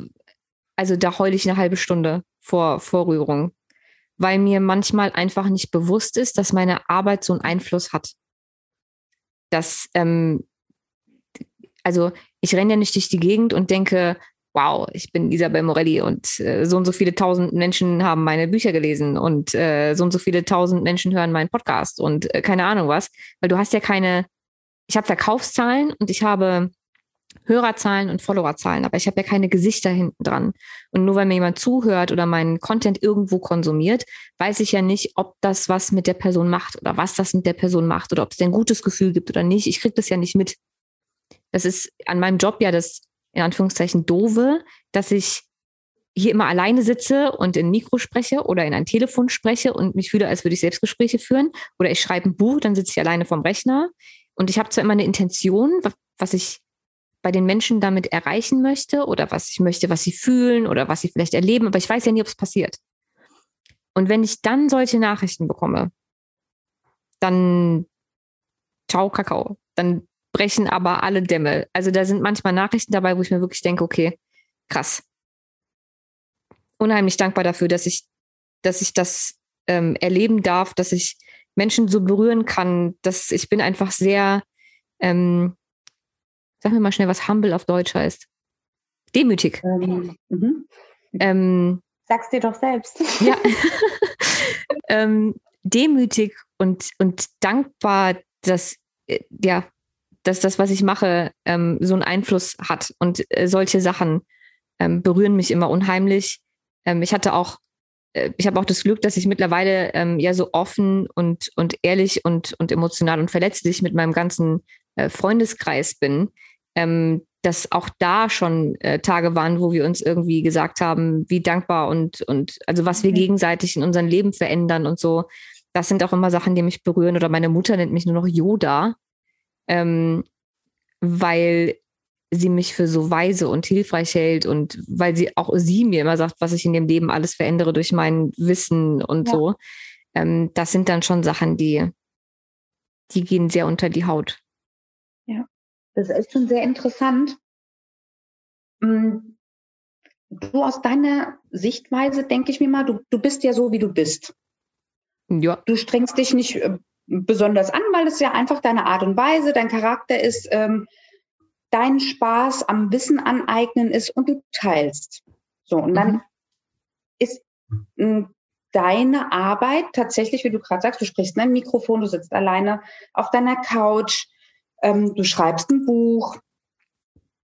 also da heule ich eine halbe Stunde vor Vorrührung, weil mir manchmal einfach nicht bewusst ist, dass meine Arbeit so einen Einfluss hat dass, ähm, also ich renne ja nicht durch die Gegend und denke, wow, ich bin Isabel Morelli und äh, so und so viele tausend Menschen haben meine Bücher gelesen und äh, so und so viele tausend Menschen hören meinen Podcast und äh, keine Ahnung was, weil du hast ja keine, ich habe Verkaufszahlen und ich habe Hörerzahlen und Followerzahlen, aber ich habe ja keine Gesichter hinten dran. Und nur weil mir jemand zuhört oder meinen Content irgendwo konsumiert, weiß ich ja nicht, ob das was mit der Person macht oder was das mit der Person macht oder ob es ein gutes Gefühl gibt oder nicht. Ich kriege das ja nicht mit. Das ist an meinem Job ja das in Anführungszeichen doofe, dass ich hier immer alleine sitze und in Mikro spreche oder in ein Telefon spreche und mich fühle, als würde ich Selbstgespräche führen. Oder ich schreibe ein Buch, dann sitze ich alleine vorm Rechner Und ich habe zwar immer eine Intention, was ich bei den Menschen damit erreichen möchte oder was ich möchte, was sie fühlen oder was sie vielleicht erleben, aber ich weiß ja nie, ob es passiert. Und wenn ich dann solche Nachrichten bekomme, dann ciao Kakao. Dann brechen aber alle Dämme. Also da sind manchmal Nachrichten dabei, wo ich mir wirklich denke, okay, krass. Unheimlich dankbar dafür, dass ich, dass ich das ähm, erleben darf, dass ich Menschen so berühren kann, dass ich bin einfach sehr, ähm, sag mir mal schnell, was humble auf Deutsch heißt. Demütig. Ähm, mhm. ähm, Sag's dir doch selbst. Ja. ähm, demütig und, und dankbar, dass, äh, ja, dass das, was ich mache, ähm, so einen Einfluss hat. Und äh, solche Sachen ähm, berühren mich immer unheimlich. Ähm, ich hatte auch, äh, ich habe auch das Glück, dass ich mittlerweile ähm, ja so offen und, und ehrlich und, und emotional und verletzlich mit meinem ganzen äh, Freundeskreis bin. Ähm, dass auch da schon äh, Tage waren, wo wir uns irgendwie gesagt haben, wie dankbar und, und also was wir mhm. gegenseitig in unserem Leben verändern und so. Das sind auch immer Sachen, die mich berühren. Oder meine Mutter nennt mich nur noch Yoda, ähm, weil sie mich für so weise und hilfreich hält und weil sie auch sie mir immer sagt, was ich in dem Leben alles verändere durch mein Wissen und ja. so. Ähm, das sind dann schon Sachen, die, die gehen sehr unter die Haut. Ja, das ist schon sehr interessant. Mm, du aus deiner Sichtweise, denke ich mir mal, du, du bist ja so, wie du bist. Ja. Du strengst dich nicht äh, besonders an, weil es ja einfach deine Art und Weise, dein Charakter ist, ähm, dein Spaß am Wissen aneignen ist und du teilst. So, und dann mhm. ist m, deine Arbeit tatsächlich, wie du gerade sagst, du sprichst in ein Mikrofon, du sitzt alleine auf deiner Couch, ähm, du schreibst ein Buch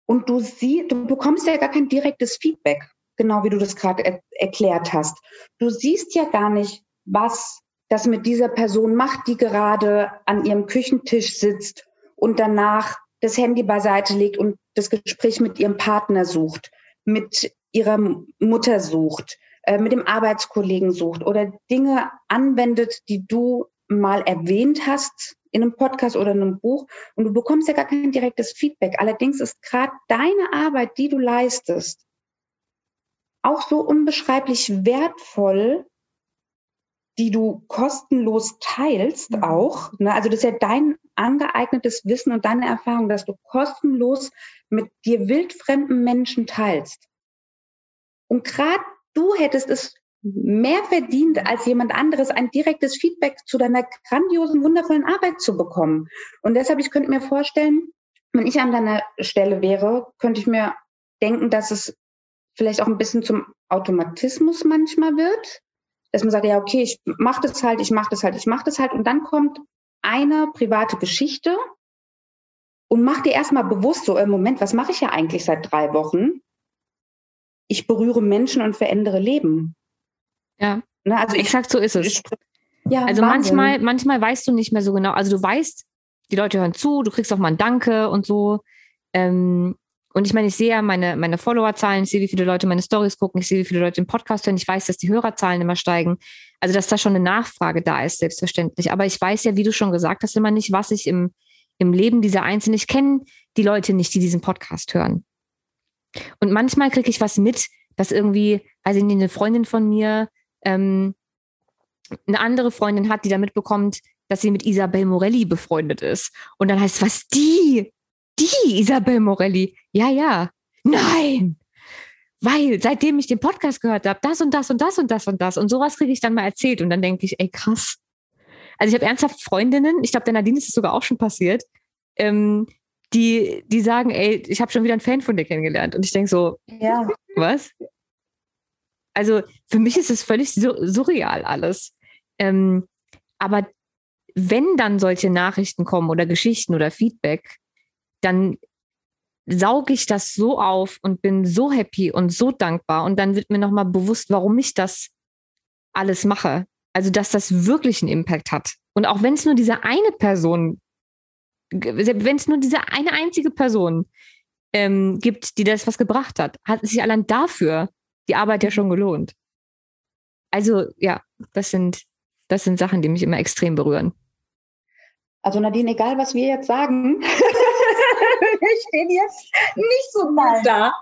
und du siehst, du bekommst ja gar kein direktes Feedback, genau wie du das gerade er erklärt hast. Du siehst ja gar nicht, was das mit dieser Person macht, die gerade an ihrem Küchentisch sitzt und danach das Handy beiseite legt und das Gespräch mit ihrem Partner sucht, mit ihrer Mutter sucht, äh, mit dem Arbeitskollegen sucht oder Dinge anwendet, die du mal erwähnt hast in einem Podcast oder in einem Buch und du bekommst ja gar kein direktes Feedback. Allerdings ist gerade deine Arbeit, die du leistest, auch so unbeschreiblich wertvoll, die du kostenlos teilst mhm. auch. Ne? Also das ist ja dein angeeignetes Wissen und deine Erfahrung, dass du kostenlos mit dir wildfremden Menschen teilst. Und gerade du hättest es mehr verdient als jemand anderes, ein direktes Feedback zu deiner grandiosen, wundervollen Arbeit zu bekommen. Und deshalb, ich könnte mir vorstellen, wenn ich an deiner Stelle wäre, könnte ich mir denken, dass es vielleicht auch ein bisschen zum Automatismus manchmal wird dass man sagt, ja, okay, ich mache das halt, ich mache das halt, ich mache das halt. Und dann kommt eine private Geschichte und mach dir erstmal bewusst so, im Moment, was mache ich ja eigentlich seit drei Wochen? Ich berühre Menschen und verändere Leben. Ja. Ne, also exakt so ist es. Ja, also manchmal, manchmal weißt du nicht mehr so genau. Also du weißt, die Leute hören zu, du kriegst auch mal ein Danke und so. Ähm, und ich meine, ich sehe ja meine, meine Followerzahlen, ich sehe, wie viele Leute meine Stories gucken, ich sehe, wie viele Leute den Podcast hören, ich weiß, dass die Hörerzahlen immer steigen. Also, dass da schon eine Nachfrage da ist, selbstverständlich. Aber ich weiß ja, wie du schon gesagt hast, immer nicht, was ich im, im Leben dieser Einzelnen, ich kenne die Leute nicht, die diesen Podcast hören. Und manchmal kriege ich was mit, dass irgendwie, weiß ich nicht, eine Freundin von mir ähm, eine andere Freundin hat, die da mitbekommt, dass sie mit Isabel Morelli befreundet ist. Und dann heißt es, was die? Die Isabel Morelli. Ja, ja. Nein. Weil seitdem ich den Podcast gehört habe, das und das und das und das und das und sowas kriege ich dann mal erzählt und dann denke ich, ey krass. Also ich habe ernsthaft Freundinnen, ich glaube, der Nadine ist es sogar auch schon passiert, ähm, die, die sagen, ey, ich habe schon wieder einen Fan von dir kennengelernt. Und ich denke so, ja. was? Also für mich ist es völlig surreal alles. Ähm, aber wenn dann solche Nachrichten kommen oder Geschichten oder Feedback, dann sauge ich das so auf und bin so happy und so dankbar. Und dann wird mir nochmal bewusst, warum ich das alles mache. Also, dass das wirklich einen Impact hat. Und auch wenn es nur diese eine Person, wenn es nur diese eine einzige Person ähm, gibt, die das was gebracht hat, hat sich allein dafür die Arbeit ja schon gelohnt. Also, ja, das sind, das sind Sachen, die mich immer extrem berühren. Also Nadine, egal was wir jetzt sagen, wir stehen jetzt nicht so mal da.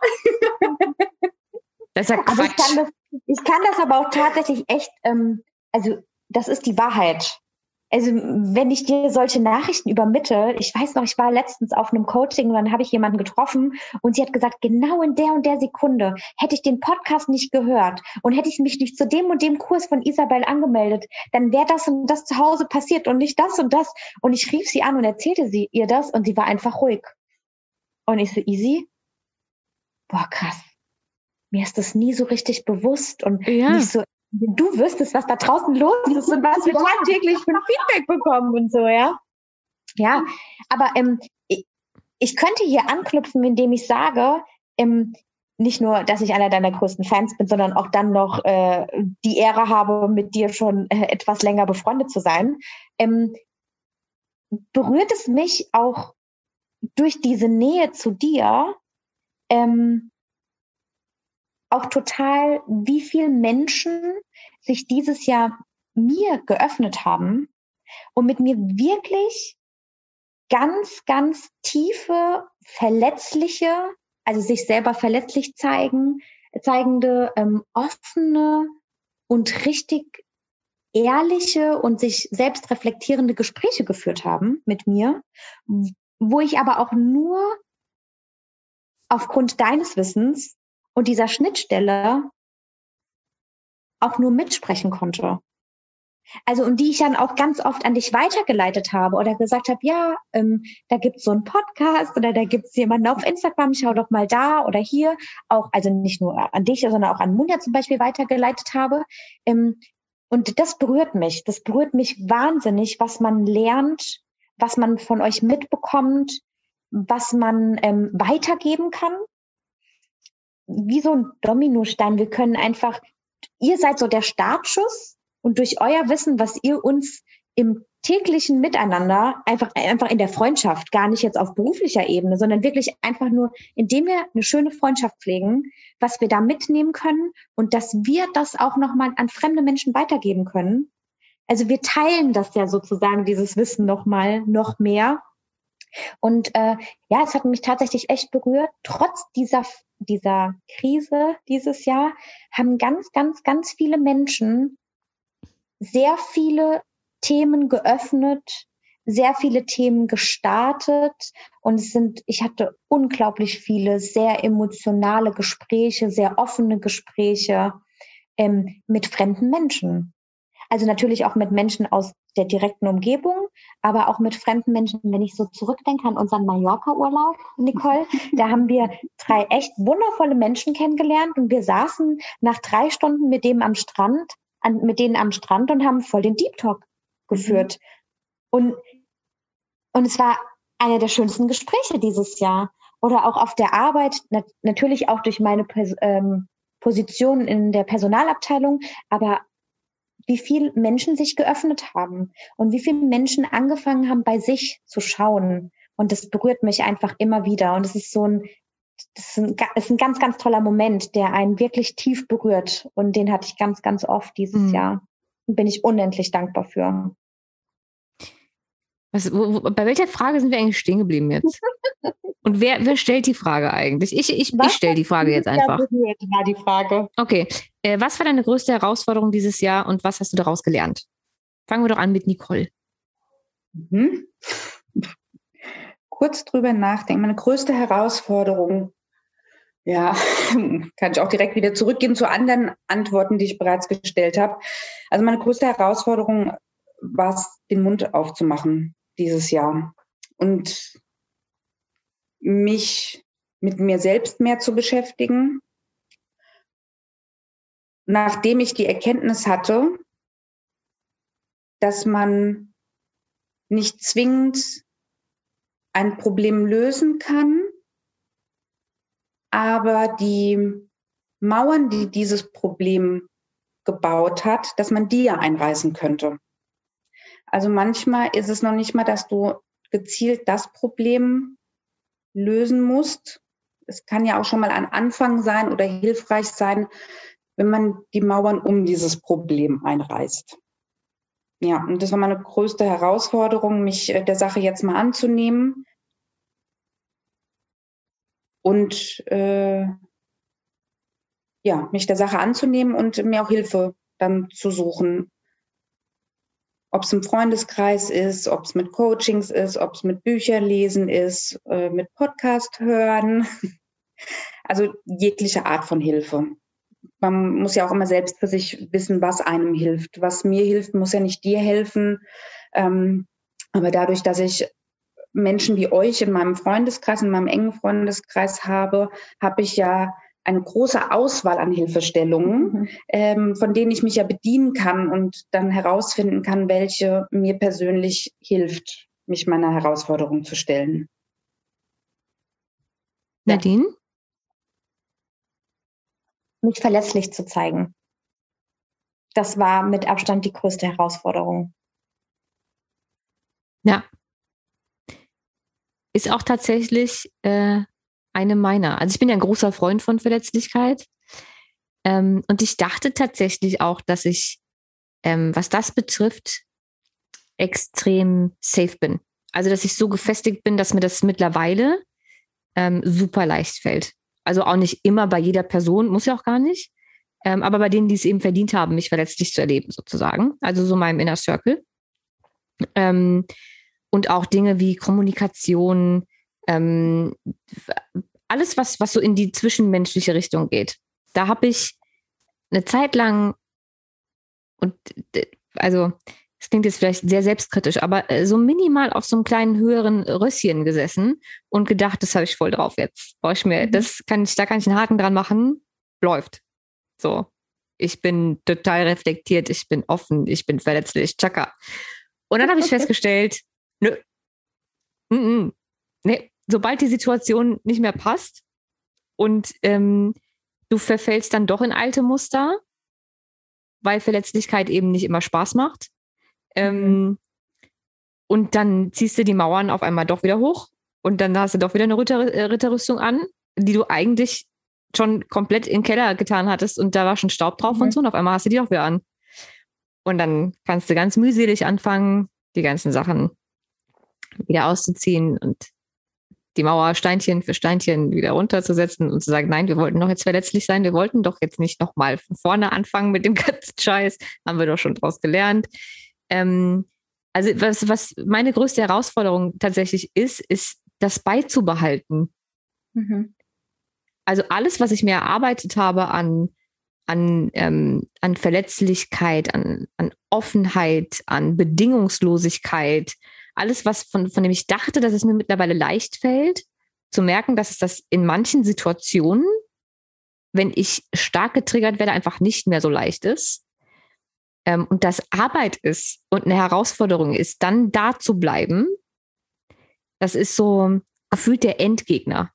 Das ist ja Aber ich kann das, ich kann das aber auch tatsächlich echt, ähm, also das ist die Wahrheit. Also wenn ich dir solche Nachrichten übermittle, ich weiß noch, ich war letztens auf einem Coaching und dann habe ich jemanden getroffen und sie hat gesagt, genau in der und der Sekunde hätte ich den Podcast nicht gehört und hätte ich mich nicht zu dem und dem Kurs von Isabel angemeldet, dann wäre das und das zu Hause passiert und nicht das und das. Und ich rief sie an und erzählte sie ihr das und sie war einfach ruhig. Und ich so, easy? Boah, krass. Mir ist das nie so richtig bewusst und Ja. nicht so du wüsstest, was da draußen los ist und was wir tagtäglich für ein Feedback bekommen und so, ja. Ja, aber ähm, ich, ich könnte hier anknüpfen, indem ich sage, ähm, nicht nur, dass ich einer deiner größten Fans bin, sondern auch dann noch äh, die Ehre habe, mit dir schon äh, etwas länger befreundet zu sein. Ähm, berührt es mich auch durch diese Nähe zu dir, ähm, auch total, wie viele Menschen sich dieses Jahr mir geöffnet haben und mit mir wirklich ganz, ganz tiefe, verletzliche, also sich selber verletzlich zeigen, zeigende, ähm, offene und richtig ehrliche und sich selbst reflektierende Gespräche geführt haben mit mir, wo ich aber auch nur aufgrund deines Wissens und dieser Schnittstelle auch nur mitsprechen konnte. Also und die ich dann auch ganz oft an dich weitergeleitet habe oder gesagt habe, ja, ähm, da gibt's so einen Podcast oder da gibt's jemanden auf Instagram, schau doch mal da oder hier. Auch, also nicht nur an dich, sondern auch an Munja zum Beispiel weitergeleitet habe. Ähm, und das berührt mich. Das berührt mich wahnsinnig, was man lernt, was man von euch mitbekommt, was man ähm, weitergeben kann. Wie so ein Dominostein. Wir können einfach, ihr seid so der Startschuss und durch euer Wissen, was ihr uns im täglichen Miteinander, einfach, einfach in der Freundschaft, gar nicht jetzt auf beruflicher Ebene, sondern wirklich einfach nur, indem wir eine schöne Freundschaft pflegen, was wir da mitnehmen können und dass wir das auch nochmal an fremde Menschen weitergeben können. Also wir teilen das ja sozusagen, dieses Wissen nochmal, noch mehr. Und äh, ja, es hat mich tatsächlich echt berührt. Trotz dieser, dieser Krise dieses Jahr haben ganz, ganz, ganz viele Menschen sehr viele Themen geöffnet, sehr viele Themen gestartet und es sind, ich hatte unglaublich viele sehr emotionale Gespräche, sehr offene Gespräche ähm, mit fremden Menschen. Also natürlich auch mit Menschen aus der direkten Umgebung, aber auch mit fremden Menschen. Wenn ich so zurückdenke an unseren Mallorca-Urlaub, Nicole, da haben wir drei echt wundervolle Menschen kennengelernt und wir saßen nach drei Stunden mit dem am Strand, an, mit denen am Strand und haben voll den Deep Talk geführt. Und, und es war einer der schönsten Gespräche dieses Jahr. Oder auch auf der Arbeit, nat natürlich auch durch meine Pers ähm, Position in der Personalabteilung, aber wie viel Menschen sich geöffnet haben und wie viele Menschen angefangen haben, bei sich zu schauen. Und das berührt mich einfach immer wieder. Und es ist so ein, das ist ein, ist ein ganz, ganz toller Moment, der einen wirklich tief berührt. Und den hatte ich ganz, ganz oft dieses Mhm. Jahr. Und bin ich unendlich dankbar für. Was, wo, wo, bei welcher Frage sind wir eigentlich stehen geblieben jetzt? Und wer, wer stellt die Frage eigentlich? Ich, ich, ich stelle die Frage jetzt einfach. Berührt war die Frage. Okay. Äh, was war deine größte Herausforderung dieses Jahr und was hast du daraus gelernt? Fangen wir doch an mit Nicole. Mhm. Kurz drüber nachdenken. Meine größte Herausforderung, ja, kann ich auch direkt wieder zurückgehen zu anderen Antworten, die ich bereits gestellt habe. Also meine größte Herausforderung war es, den Mund aufzumachen dieses Jahr und mich mit mir selbst mehr zu beschäftigen. Nachdem ich die Erkenntnis hatte, dass man nicht zwingend ein Problem lösen kann, aber die Mauern, die dieses Problem gebaut hat, dass man die ja einreißen könnte. Also manchmal ist es noch nicht mal, dass du gezielt das Problem lösen musst. Es kann ja auch schon mal ein Anfang sein oder hilfreich sein, wenn man die Mauern um dieses Problem einreißt. ja, und das war meine größte Herausforderung, mich äh, der Sache jetzt mal anzunehmen und äh, ja, mich der Sache anzunehmen und mir auch Hilfe dann zu suchen. Ob es im Freundeskreis ist, ob es mit Coachings ist, ob es mit Bücherlesen ist, äh, mit Podcast hören. Also jegliche Art von Hilfe. Man muss ja auch immer selbst für sich wissen, was einem hilft. Was mir hilft, muss ja nicht dir helfen. Ähm, aber dadurch, dass ich Menschen wie euch in meinem Freundeskreis, in meinem engen Freundeskreis habe, habe ich ja eine große Auswahl an Hilfestellungen, mhm. ähm, von denen ich mich ja bedienen kann und dann herausfinden kann, welche mir persönlich hilft, mich meiner Herausforderung zu stellen. Nadine? Mich verletzlich zu zeigen. Das war mit Abstand die größte Herausforderung. Ja. Ist auch tatsächlich äh, eine meiner. Also ich bin ja ein großer Freund von Verletzlichkeit. Ähm, und ich dachte tatsächlich auch, dass ich, ähm, was das betrifft, extrem safe bin. Also dass ich so gefestigt bin, dass mir das mittlerweile ähm, super leicht fällt. Also auch nicht immer bei jeder Person, muss ja auch gar nicht. Ähm, aber bei denen, die es eben verdient haben, mich verletzlich zu erleben, sozusagen. Also so meinem Inner Circle. Ähm, und auch Dinge wie Kommunikation, ähm, alles, was, was so in die zwischenmenschliche Richtung geht. Da habe ich eine Zeit lang, und also das klingt jetzt vielleicht sehr selbstkritisch, aber äh, so minimal auf so einem kleinen höheren Rösschen gesessen und gedacht, das habe ich voll drauf jetzt. Brauche ich mir, mhm. das kann ich, da kann ich einen Haken dran machen, läuft. So. Ich bin total reflektiert, ich bin offen, ich bin verletzlich, tschakka. Und dann habe ich festgestellt, nö, mm -mm, nee, sobald die Situation nicht mehr passt und ähm, du verfällst dann doch in alte Muster, weil Verletzlichkeit eben nicht immer Spaß macht. Ähm, mhm. Und dann ziehst du die Mauern auf einmal doch wieder hoch und dann hast du doch wieder eine Ritter äh, Ritterrüstung an, die du eigentlich schon komplett in den Keller getan hattest und da war schon Staub drauf mhm. und so und auf einmal hast du die auch wieder an. Und dann kannst du ganz mühselig anfangen, die ganzen Sachen wieder auszuziehen und die Mauer Steinchen für Steinchen wieder runterzusetzen und zu sagen, nein, wir wollten doch jetzt verletzlich sein, wir wollten doch jetzt nicht nochmal von vorne anfangen mit dem ganzen Scheiß, haben wir doch schon draus gelernt. Ähm, also was, was meine größte Herausforderung tatsächlich ist, ist das beizubehalten. Mhm. Also alles, was ich mir erarbeitet habe an, an, ähm, an Verletzlichkeit, an, an Offenheit, an Bedingungslosigkeit, alles, was von, von dem ich dachte, dass es mir mittlerweile leicht fällt, zu merken, dass es das in manchen Situationen, wenn ich stark getriggert werde, einfach nicht mehr so leicht ist. Ähm, und das Arbeit ist und eine Herausforderung ist, dann da zu bleiben, das ist so gefühlt der Endgegner.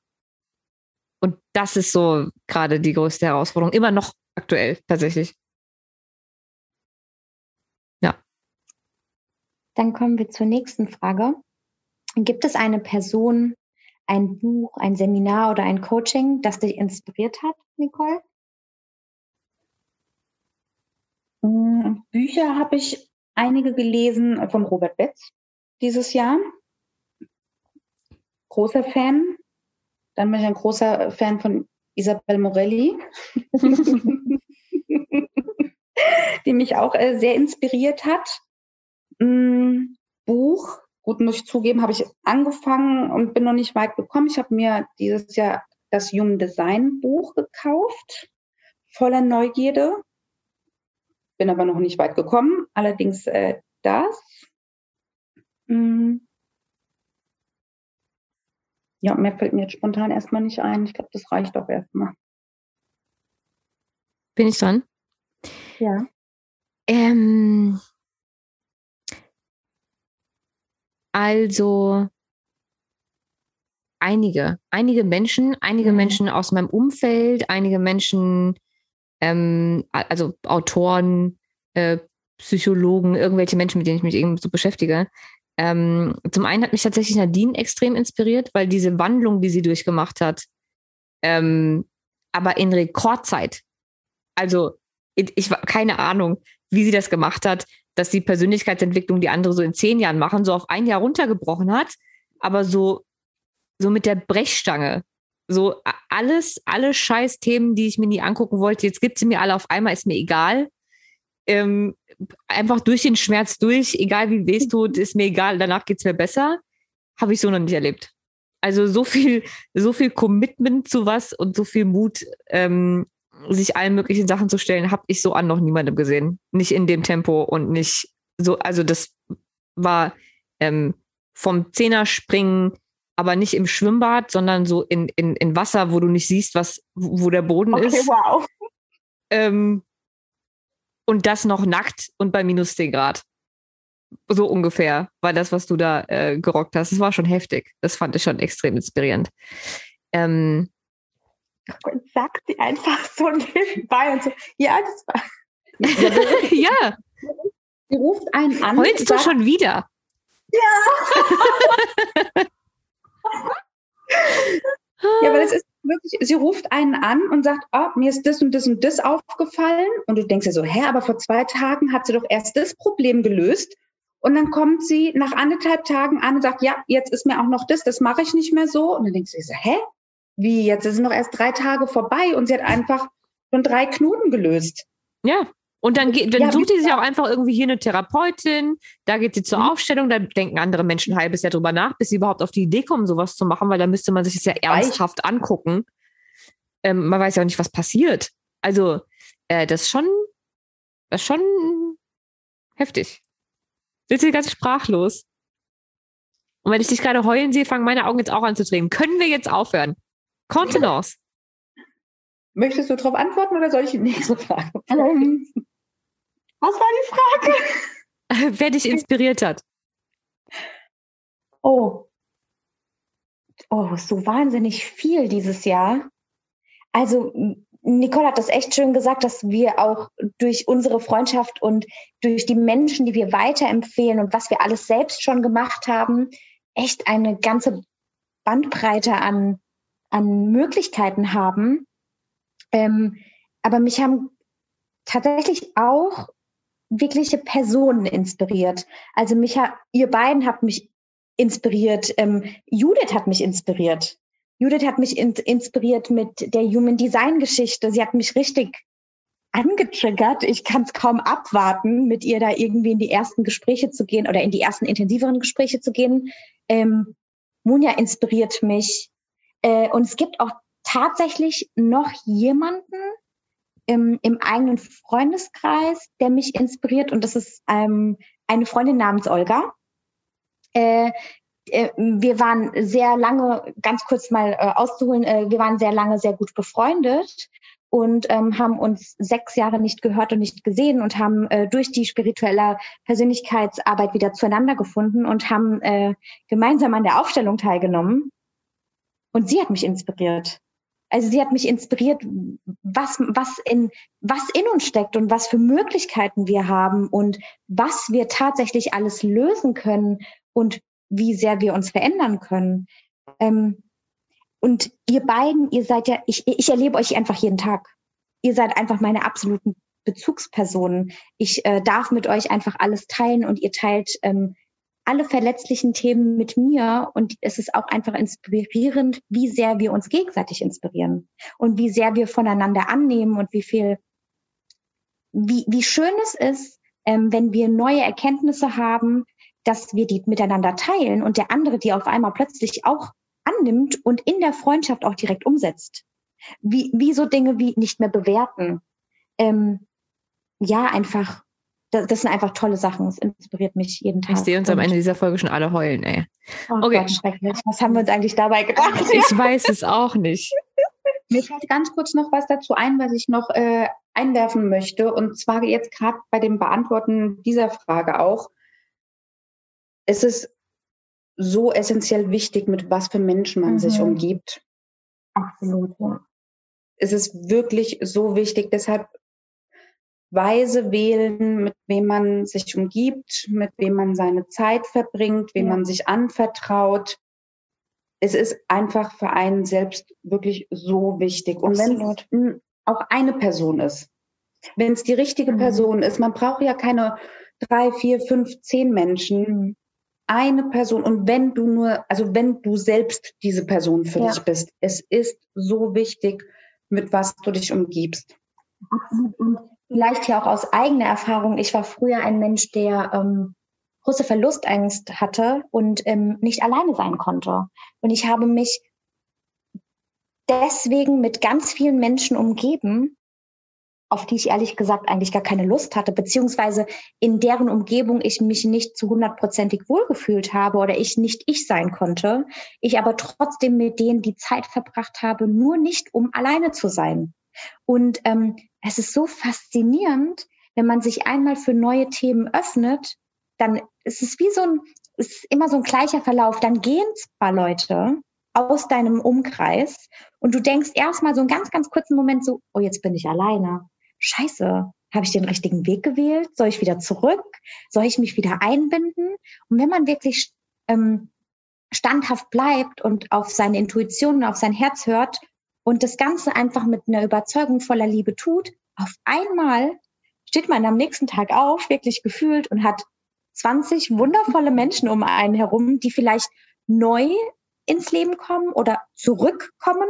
Und das ist so gerade die größte Herausforderung, immer noch aktuell tatsächlich. Dann kommen wir zur nächsten Frage. Gibt es eine Person, ein Buch, ein Seminar oder ein Coaching, das dich inspiriert hat, Nicole? Mm, Bücher habe ich einige gelesen von Robert Betz dieses Jahr. Großer Fan. Dann bin ich ein großer Fan von Isabel Morelli, die mich auch äh, sehr inspiriert hat. Mm, Buch, gut muss ich zugeben, habe ich angefangen und bin noch nicht weit gekommen. Ich habe mir dieses Jahr das Human Design Buch gekauft, voller Neugierde. Bin aber noch nicht weit gekommen. Allerdings äh, das. Mm. Ja, mehr fällt mir jetzt spontan erstmal nicht ein. Ich glaube, das reicht auch erstmal. Bin ich dran? Ja. Ähm, Also einige, einige Menschen, einige mhm. Menschen aus meinem Umfeld, einige Menschen, ähm, also Autoren, äh, Psychologen, irgendwelche Menschen, mit denen ich mich irgendwie so beschäftige. Ähm, zum einen hat mich tatsächlich Nadine extrem inspiriert, weil diese Wandlung, die sie durchgemacht hat, ähm, aber in Rekordzeit. Also ich, ich keine Ahnung, wie sie das gemacht hat, dass die Persönlichkeitsentwicklung, die andere so in zehn Jahren machen, so auf ein Jahr runtergebrochen hat, aber so, so mit der Brechstange. So alles, alle Scheiß-Themen, die ich mir nie angucken wollte, jetzt gibt sie mir alle auf einmal, ist mir egal. Ähm, einfach durch den Schmerz durch, egal wie weh es tut, ist mir egal, danach geht es mir besser. Habe ich so noch nicht erlebt. Also so viel, so viel Commitment zu was und so viel Mut, ähm, sich allen möglichen Sachen zu stellen, habe ich so an noch niemandem gesehen. Nicht in dem Tempo und nicht so, also das war ähm, vom Zehnerspringen, aber nicht im Schwimmbad, sondern so in, in, in Wasser, wo du nicht siehst, was, wo der Boden okay, ist. Wow. Ähm, und das noch nackt und bei minus 10 Grad. So ungefähr war das, was du da äh, gerockt hast. Das war schon heftig. Das fand ich schon extrem inspirierend. Ähm, und sagt sie einfach so nebenbei und so, ja, das war. ja. Sie ruft einen an. Heulst du schon wieder? Ja. ja, aber das ist wirklich, sie ruft einen an und sagt, oh, mir ist das und das und das aufgefallen. Und du denkst dir so, hä, aber vor zwei Tagen hat sie doch erst das Problem gelöst. Und dann kommt sie nach anderthalb Tagen an und sagt, ja, jetzt ist mir auch noch das, das mache ich nicht mehr so. Und dann denkst du dir so, hä? Wie, jetzt sind noch erst drei Tage vorbei und sie hat einfach schon drei Knoten gelöst. Ja, und dann, geht, dann ja, sucht sie sich auch einfach irgendwie hier eine Therapeutin, da geht sie zur mhm. Aufstellung, da denken andere Menschen ein halbes Jahr drüber nach, bis sie überhaupt auf die Idee kommen, sowas zu machen, weil da müsste man sich das ja ernsthaft angucken. Ähm, man weiß ja auch nicht, was passiert. Also, äh, das ist schon, das ist schon heftig. Sind sie ganz sprachlos. Und wenn ich dich gerade heulen sehe, fangen meine Augen jetzt auch an zu drehen. Können wir jetzt aufhören? Kontenance. Möchtest du darauf antworten oder soll ich die nächste Frage? Ähm, was war die Frage? Wer dich inspiriert hat. Oh. Oh, so wahnsinnig viel dieses Jahr. Also, Nicole hat das echt schön gesagt, dass wir auch durch unsere Freundschaft und durch die Menschen, die wir weiterempfehlen und was wir alles selbst schon gemacht haben, echt eine ganze Bandbreite an, an Möglichkeiten haben. Ähm, aber mich haben tatsächlich auch wirkliche Personen inspiriert. Also mich hat, ihr beiden habt mich inspiriert. Ähm, Judith hat mich inspiriert. Judith hat mich in, inspiriert mit der Human Design Geschichte. Sie hat mich richtig angetriggert. Ich kann es kaum abwarten, mit ihr da irgendwie in die ersten Gespräche zu gehen oder in die ersten intensiveren Gespräche zu gehen. Ähm, Munja inspiriert mich. Äh, und es gibt auch tatsächlich noch jemanden, im, im eigenen Freundeskreis, der mich inspiriert. Und das ist ähm, eine Freundin namens Olga. Äh, äh, wir waren sehr lange, ganz kurz mal äh, auszuholen, äh, wir waren sehr lange sehr gut befreundet und ähm, haben uns sechs Jahre nicht gehört und nicht gesehen und haben äh, durch die spirituelle Persönlichkeitsarbeit wieder zueinander gefunden und haben äh, gemeinsam an der Aufstellung teilgenommen. Und sie hat mich inspiriert. Also sie hat mich inspiriert, was, was, in, was in uns steckt und was für Möglichkeiten wir haben und was wir tatsächlich alles lösen können und wie sehr wir uns verändern können. Ähm, und ihr beiden, ihr seid ja, ich, ich erlebe euch einfach jeden Tag. Ihr seid einfach meine absoluten Bezugspersonen. Ich äh, darf mit euch einfach alles teilen und ihr teilt ähm, alle verletzlichen Themen mit mir und es ist auch einfach inspirierend, wie sehr wir uns gegenseitig inspirieren und wie sehr wir voneinander annehmen und wie viel, wie, wie schön es ist, ähm, wenn wir neue Erkenntnisse haben, dass wir die miteinander teilen und der andere die auf einmal plötzlich auch annimmt und in der Freundschaft auch direkt umsetzt. Wie, wie so Dinge wie nicht mehr bewerten. Ähm, ja, einfach das, das, sind einfach tolle Sachen. Es inspiriert mich jeden Tag. Ich sehe uns am Ende dieser Folge schon alle heulen, ey. Oh okay. Gott, schrecklich. Was haben wir uns eigentlich dabei gedacht? Ich weiß es auch nicht. Mir fällt ganz kurz noch was dazu ein, was ich noch äh, einwerfen möchte. Und zwar jetzt gerade bei dem Beantworten dieser Frage auch. Es ist so essentiell wichtig, mit was für Menschen man mhm. sich umgibt. Absolut, ja. Es ist wirklich so wichtig. Deshalb weise wählen, mit wem man sich umgibt, mit wem man seine Zeit verbringt, wem ja. man sich anvertraut. Es ist einfach für einen selbst wirklich so wichtig. Und wenn es auch eine Person ist, wenn es die richtige mhm. Person ist. Man braucht ja keine drei, vier, fünf, zehn Menschen. Mhm. Eine Person. Und wenn du nur, also wenn du selbst diese Person für ja. dich bist, es ist so wichtig, mit was du dich umgibst. Absolut. Und vielleicht ja auch aus eigener Erfahrung. Ich war früher ein Mensch, der ähm, große Verlustangst hatte und ähm, nicht alleine sein konnte. Und ich habe mich deswegen mit ganz vielen Menschen umgeben, auf die ich ehrlich gesagt eigentlich gar keine Lust hatte, beziehungsweise in deren Umgebung ich mich nicht zu hundertprozentig wohlgefühlt habe oder ich nicht ich sein konnte, ich aber trotzdem mit denen die Zeit verbracht habe, nur nicht um alleine zu sein. Und ähm, es ist so faszinierend, wenn man sich einmal für neue Themen öffnet, dann ist es wie so ein, ist immer so ein gleicher Verlauf. Dann gehen zwar Leute aus deinem Umkreis und du denkst erstmal so einen ganz, ganz kurzen Moment so, oh, jetzt bin ich alleine. Scheiße, habe ich den richtigen Weg gewählt? Soll ich wieder zurück? Soll ich mich wieder einbinden? Und wenn man wirklich ähm, standhaft bleibt und auf seine Intuition, auf sein Herz hört und das Ganze einfach mit einer Überzeugung voller Liebe tut, auf einmal steht man am nächsten Tag auf, wirklich gefühlt und hat 20 wundervolle Menschen um einen herum, die vielleicht neu ins Leben kommen oder zurückkommen,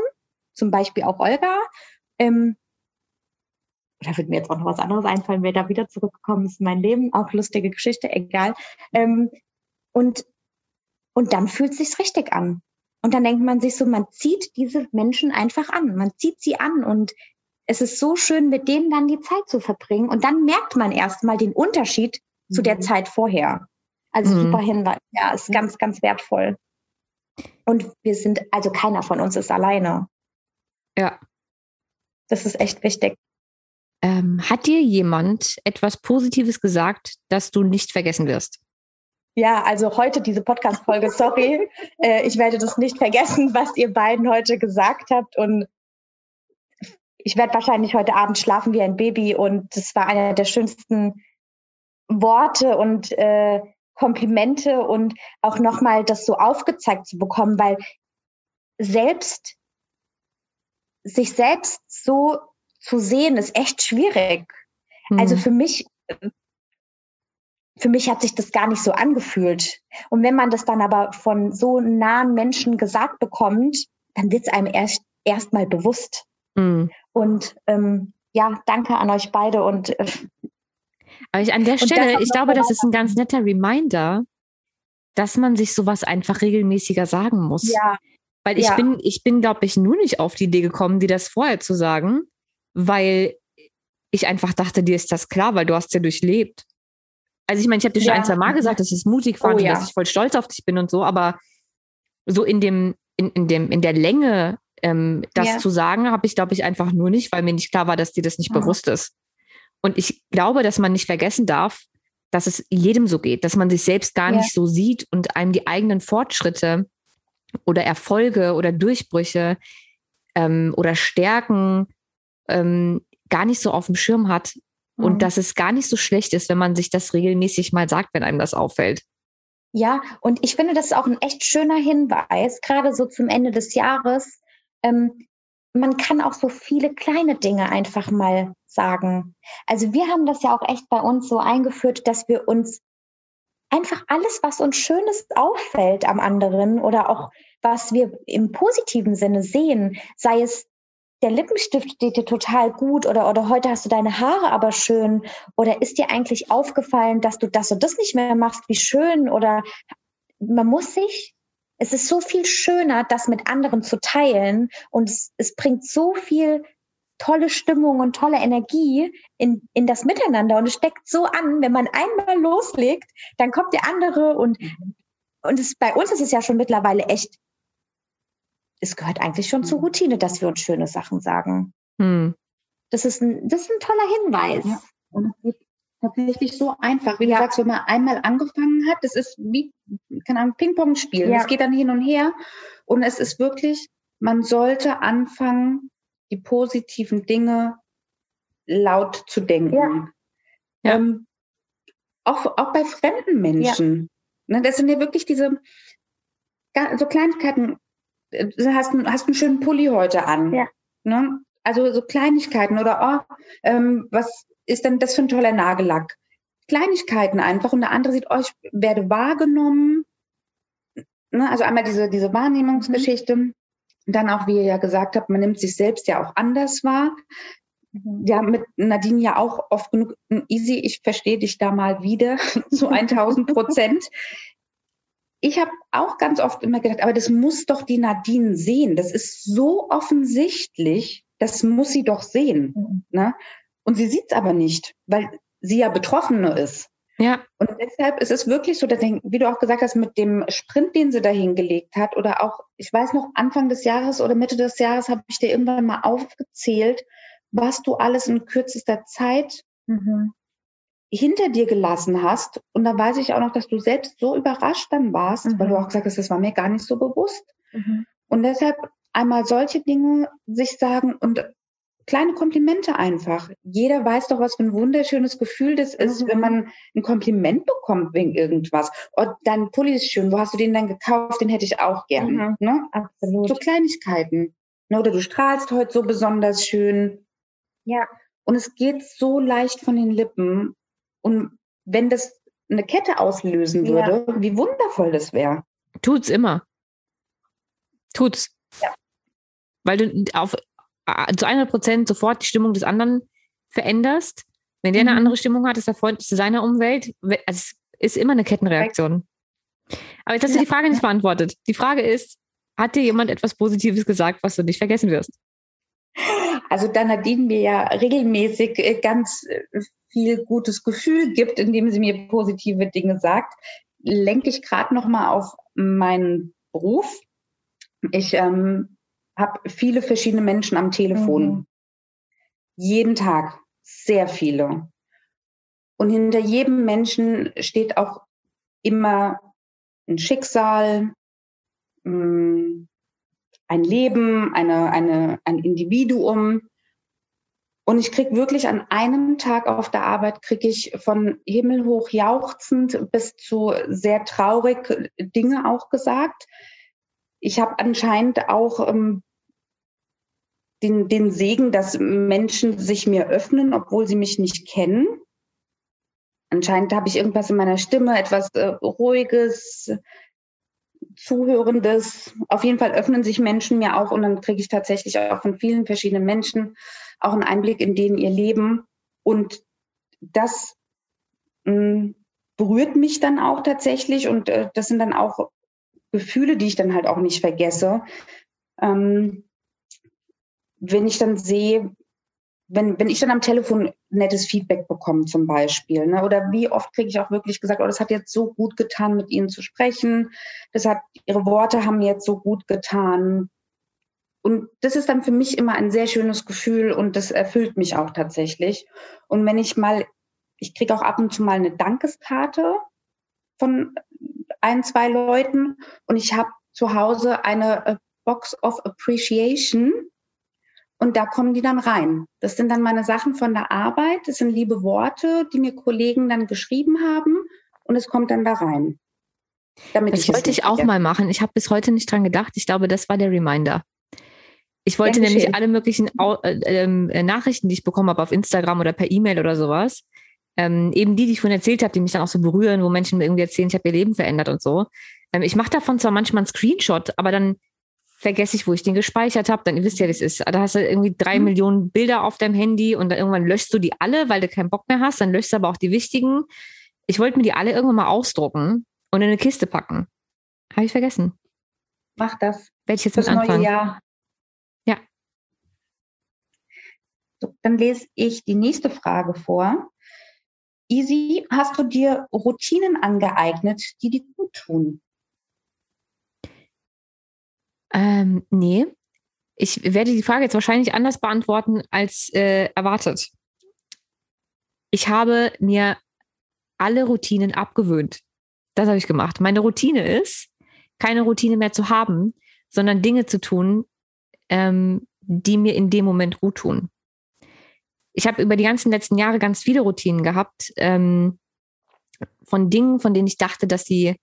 zum Beispiel auch Olga. Ähm, da wird mir jetzt auch noch was anderes einfallen, wer da wieder zurückgekommen ist in mein Leben, auch lustige Geschichte, egal. Ähm, und, und dann fühlt es sich richtig an. Und dann denkt man sich so, man zieht diese Menschen einfach an. Man zieht sie an und es ist so schön, mit denen dann die Zeit zu verbringen. Und dann merkt man erstmal den Unterschied mhm. zu der mhm. Zeit vorher. Also mhm. super Hinweis. Ja, ist ganz, ganz wertvoll. Und wir sind, also keiner von uns ist alleine. Ja. Das ist echt wichtig. Ähm, hat dir jemand etwas Positives gesagt, das du nicht vergessen wirst? Ja, also heute diese Podcast-Folge, sorry. äh, ich werde das nicht vergessen, was ihr beiden heute gesagt habt. Und ich werde wahrscheinlich heute Abend schlafen wie ein Baby. Und das war einer der schönsten Worte und äh, Komplimente und auch nochmal das so aufgezeigt zu bekommen, weil selbst sich selbst so zu sehen, ist echt schwierig. Mhm. Also für mich, für mich hat sich das gar nicht so angefühlt. Und wenn man das dann aber von so nahen Menschen gesagt bekommt, dann wird es einem erst erstmal bewusst. Mhm. Und ähm, ja, danke an euch beide und äh, aber ich an der Stelle, ich glaube, das ist ein ganz netter Reminder, dass man sich sowas einfach regelmäßiger sagen muss. Ja. Weil ich ja. bin, ich bin, glaube ich, nur nicht auf die Idee gekommen, dir das vorher zu sagen, weil ich einfach dachte, dir ist das klar, weil du hast ja durchlebt. Also ich meine, ich habe dir schon ja. ein, zwei Mal gesagt, dass es mutig fand oh, und ja. dass ich voll stolz auf dich bin und so, aber so in dem, in, in dem, in der Länge, ähm, das ja. zu sagen, habe ich, glaube ich, einfach nur nicht, weil mir nicht klar war, dass dir das nicht bewusst ist. Und ich glaube, dass man nicht vergessen darf, dass es jedem so geht, dass man sich selbst gar nicht so sieht und einem die eigenen Fortschritte oder Erfolge oder Durchbrüche ähm, oder Stärken ähm, gar nicht so auf dem Schirm hat mhm. und dass es gar nicht so schlecht ist, wenn man sich das regelmäßig mal sagt, wenn einem das auffällt. Ja, und ich finde, das ist auch ein echt schöner Hinweis, gerade so zum Ende des Jahres. Ähm, man kann auch so viele kleine Dinge einfach mal sagen. Also wir haben das ja auch echt bei uns so eingeführt, dass wir uns einfach alles, was uns Schönes auffällt am anderen oder auch was wir im positiven Sinne sehen, sei es der Lippenstift steht dir total gut oder, oder heute hast du deine Haare aber schön. Oder ist dir eigentlich aufgefallen, dass du das und das nicht mehr machst, wie schön oder man muss sich, es ist so viel schöner, das mit anderen zu teilen. Und es, es bringt so viel tolle Stimmung und tolle Energie in, in das Miteinander. Und es steckt so an, wenn man einmal loslegt, dann kommt der andere und, und es, bei uns ist es ja schon mittlerweile echt es gehört eigentlich schon zur. Routine, dass wir uns schöne Sachen sagen. Hm. Das, ist ein, das ist ein toller Hinweis. Ja. Und es geht tatsächlich so einfach. Wie ja. du sagst, wenn man einmal angefangen hat, das ist wie, keine Ahnung, Ping-Pong spielen. Es geht dann hin und her. Und es ist wirklich, man sollte anfangen, die positiven Dinge laut zu denken. Ja. Ja. Ähm, auch, auch bei fremden Menschen. Ja. Ne, das sind ja wirklich diese so Kleinigkeiten, du hast, hast einen schönen Pulli heute an. Ja. Ne? also so Kleinigkeiten oder oh, ähm, was ist denn das für ein toller Nagellack? Kleinigkeiten einfach und der andere sieht, oh, ich werde wahrgenommen. Ne? Also einmal diese, diese Wahrnehmungsgeschichte. Mhm. Dann auch, wie ihr ja gesagt habt, man nimmt sich selbst ja auch anders wahr. Mhm. Ja, mit Nadine ja auch oft genug, easy, ich verstehe dich da mal wieder zu 1000 Prozent. Ich habe auch ganz oft immer gedacht, aber das muss doch die Nadine sehen. Das ist so offensichtlich, das muss sie doch sehen. Mhm. Ne? Und sie sieht es aber nicht, weil sie ja Betroffene ist. Ja. Und deshalb ist es wirklich so, dass, wie du auch gesagt hast, mit dem Sprint, den sie da hingelegt hat, oder auch, ich weiß noch, Anfang des Jahres oder Mitte des Jahres habe ich dir irgendwann mal aufgezählt, was du alles in kürzester Zeit mhm. Hinter dir gelassen hast. Und da weiß ich auch noch, dass du selbst so überrascht dann warst, mhm. weil du auch gesagt hast, das war mir gar nicht so bewusst. Mhm. Und deshalb einmal solche Dinge sich sagen und kleine Komplimente einfach. Jeder weiß doch, was für ein wunderschönes Gefühl das ist, mhm. wenn man ein Kompliment bekommt wegen irgendwas. Oh, dein Pulli ist schön. Wo hast du den dann gekauft? Den hätte ich auch gern. Mhm. Ne? Absolut. So Kleinigkeiten. Ne? Oder du strahlst heute so besonders schön. Ja. Und es geht so leicht von den Lippen. Und wenn das eine Kette auslösen würde, ja. wie wundervoll das wäre. Tut's immer. Tut's. Ja. Weil du auf zu 100 Prozent sofort die Stimmung des anderen veränderst. Wenn der eine mhm. andere Stimmung hat, ist er Freund zu seiner Umwelt. Also es ist immer eine Kettenreaktion. Aber jetzt hast du die Frage nicht beantwortet. Die Frage ist, hat dir jemand etwas Positives gesagt, was du nicht vergessen wirst? Also da Nadine mir ja regelmäßig äh, ganz äh, viel gutes Gefühl gibt, indem sie mir positive Dinge sagt, lenke ich gerade noch mal auf meinen Beruf. Ich ähm, habe viele verschiedene Menschen am Telefon. Mhm. Jeden Tag. Sehr viele. Und hinter jedem Menschen steht auch immer ein Schicksal, mm, ein Leben, eine, eine, ein Individuum. Und ich kriege wirklich an einem Tag auf der Arbeit, kriege ich von himmelhoch jauchzend bis zu sehr traurig Dinge auch gesagt. Ich habe anscheinend auch ähm, den, den Segen, dass Menschen sich mir öffnen, obwohl sie mich nicht kennen. Anscheinend habe ich irgendwas in meiner Stimme, etwas äh, Ruhiges, Zuhörendes. Auf jeden Fall öffnen sich Menschen mir auch und dann kriege ich tatsächlich auch von vielen verschiedenen Menschen auch einen Einblick in denen ihr Leben. Und das mh, hm, berührt mich dann auch tatsächlich und äh, das sind dann auch Gefühle, die ich dann halt auch nicht vergesse. Ähm, wenn ich dann sehe, wenn, wenn ich dann am Telefon nettes Feedback bekomme zum Beispiel, ne, oder wie oft kriege ich auch wirklich gesagt, oh, das hat jetzt so gut getan, mit Ihnen zu sprechen, das hat, Ihre Worte haben jetzt so gut getan. Und das ist dann für mich immer ein sehr schönes Gefühl und das erfüllt mich auch tatsächlich. Und wenn ich mal, ich kriege auch ab und zu mal eine Dankeskarte von ein, zwei Leuten und ich habe zu Hause eine äh, Box of Appreciation und da kommen die dann rein. Das sind dann meine Sachen von der Arbeit. Das sind liebe Worte, die mir Kollegen dann geschrieben haben. Und es kommt dann da rein. Damit das ich wollte ich auch vergesse. mal machen. Ich habe bis heute nicht dran gedacht. Ich glaube, das war der Reminder. Ich wollte ja, nämlich alle möglichen äh, ähm, äh, Nachrichten, die ich bekommen habe auf Instagram oder per E-Mail oder sowas, ähm, eben die, die ich vorhin erzählt habe, die mich dann auch so berühren, wo Menschen mir irgendwie erzählen, ich habe ihr Leben verändert und so. Ähm, ich mache davon zwar manchmal einen Screenshot, aber dann vergesse ich, wo ich den gespeichert habe. Dann ihr wisst ja, wie es ist. Da hast du irgendwie drei mhm. Millionen Bilder auf deinem Handy und dann irgendwann löschst du die alle, weil du keinen Bock mehr hast. Dann löschst du aber auch die wichtigen. Ich wollte mir die alle irgendwann mal ausdrucken und in eine Kiste packen. Habe ich vergessen. Mach das. Werde ich jetzt das mit anfangen. Neue Jahr. Ja. So, dann lese ich die nächste Frage vor. Easy, hast du dir Routinen angeeignet, die dir gut tun? Ähm, nee. Ich werde die Frage jetzt wahrscheinlich anders beantworten als äh, erwartet. Ich habe mir alle Routinen abgewöhnt. Das habe ich gemacht. Meine Routine ist, keine Routine mehr zu haben, sondern Dinge zu tun, ähm, die mir in dem Moment gut tun. Ich habe über die ganzen letzten Jahre ganz viele Routinen gehabt, ähm, von Dingen, von denen ich dachte, dass sie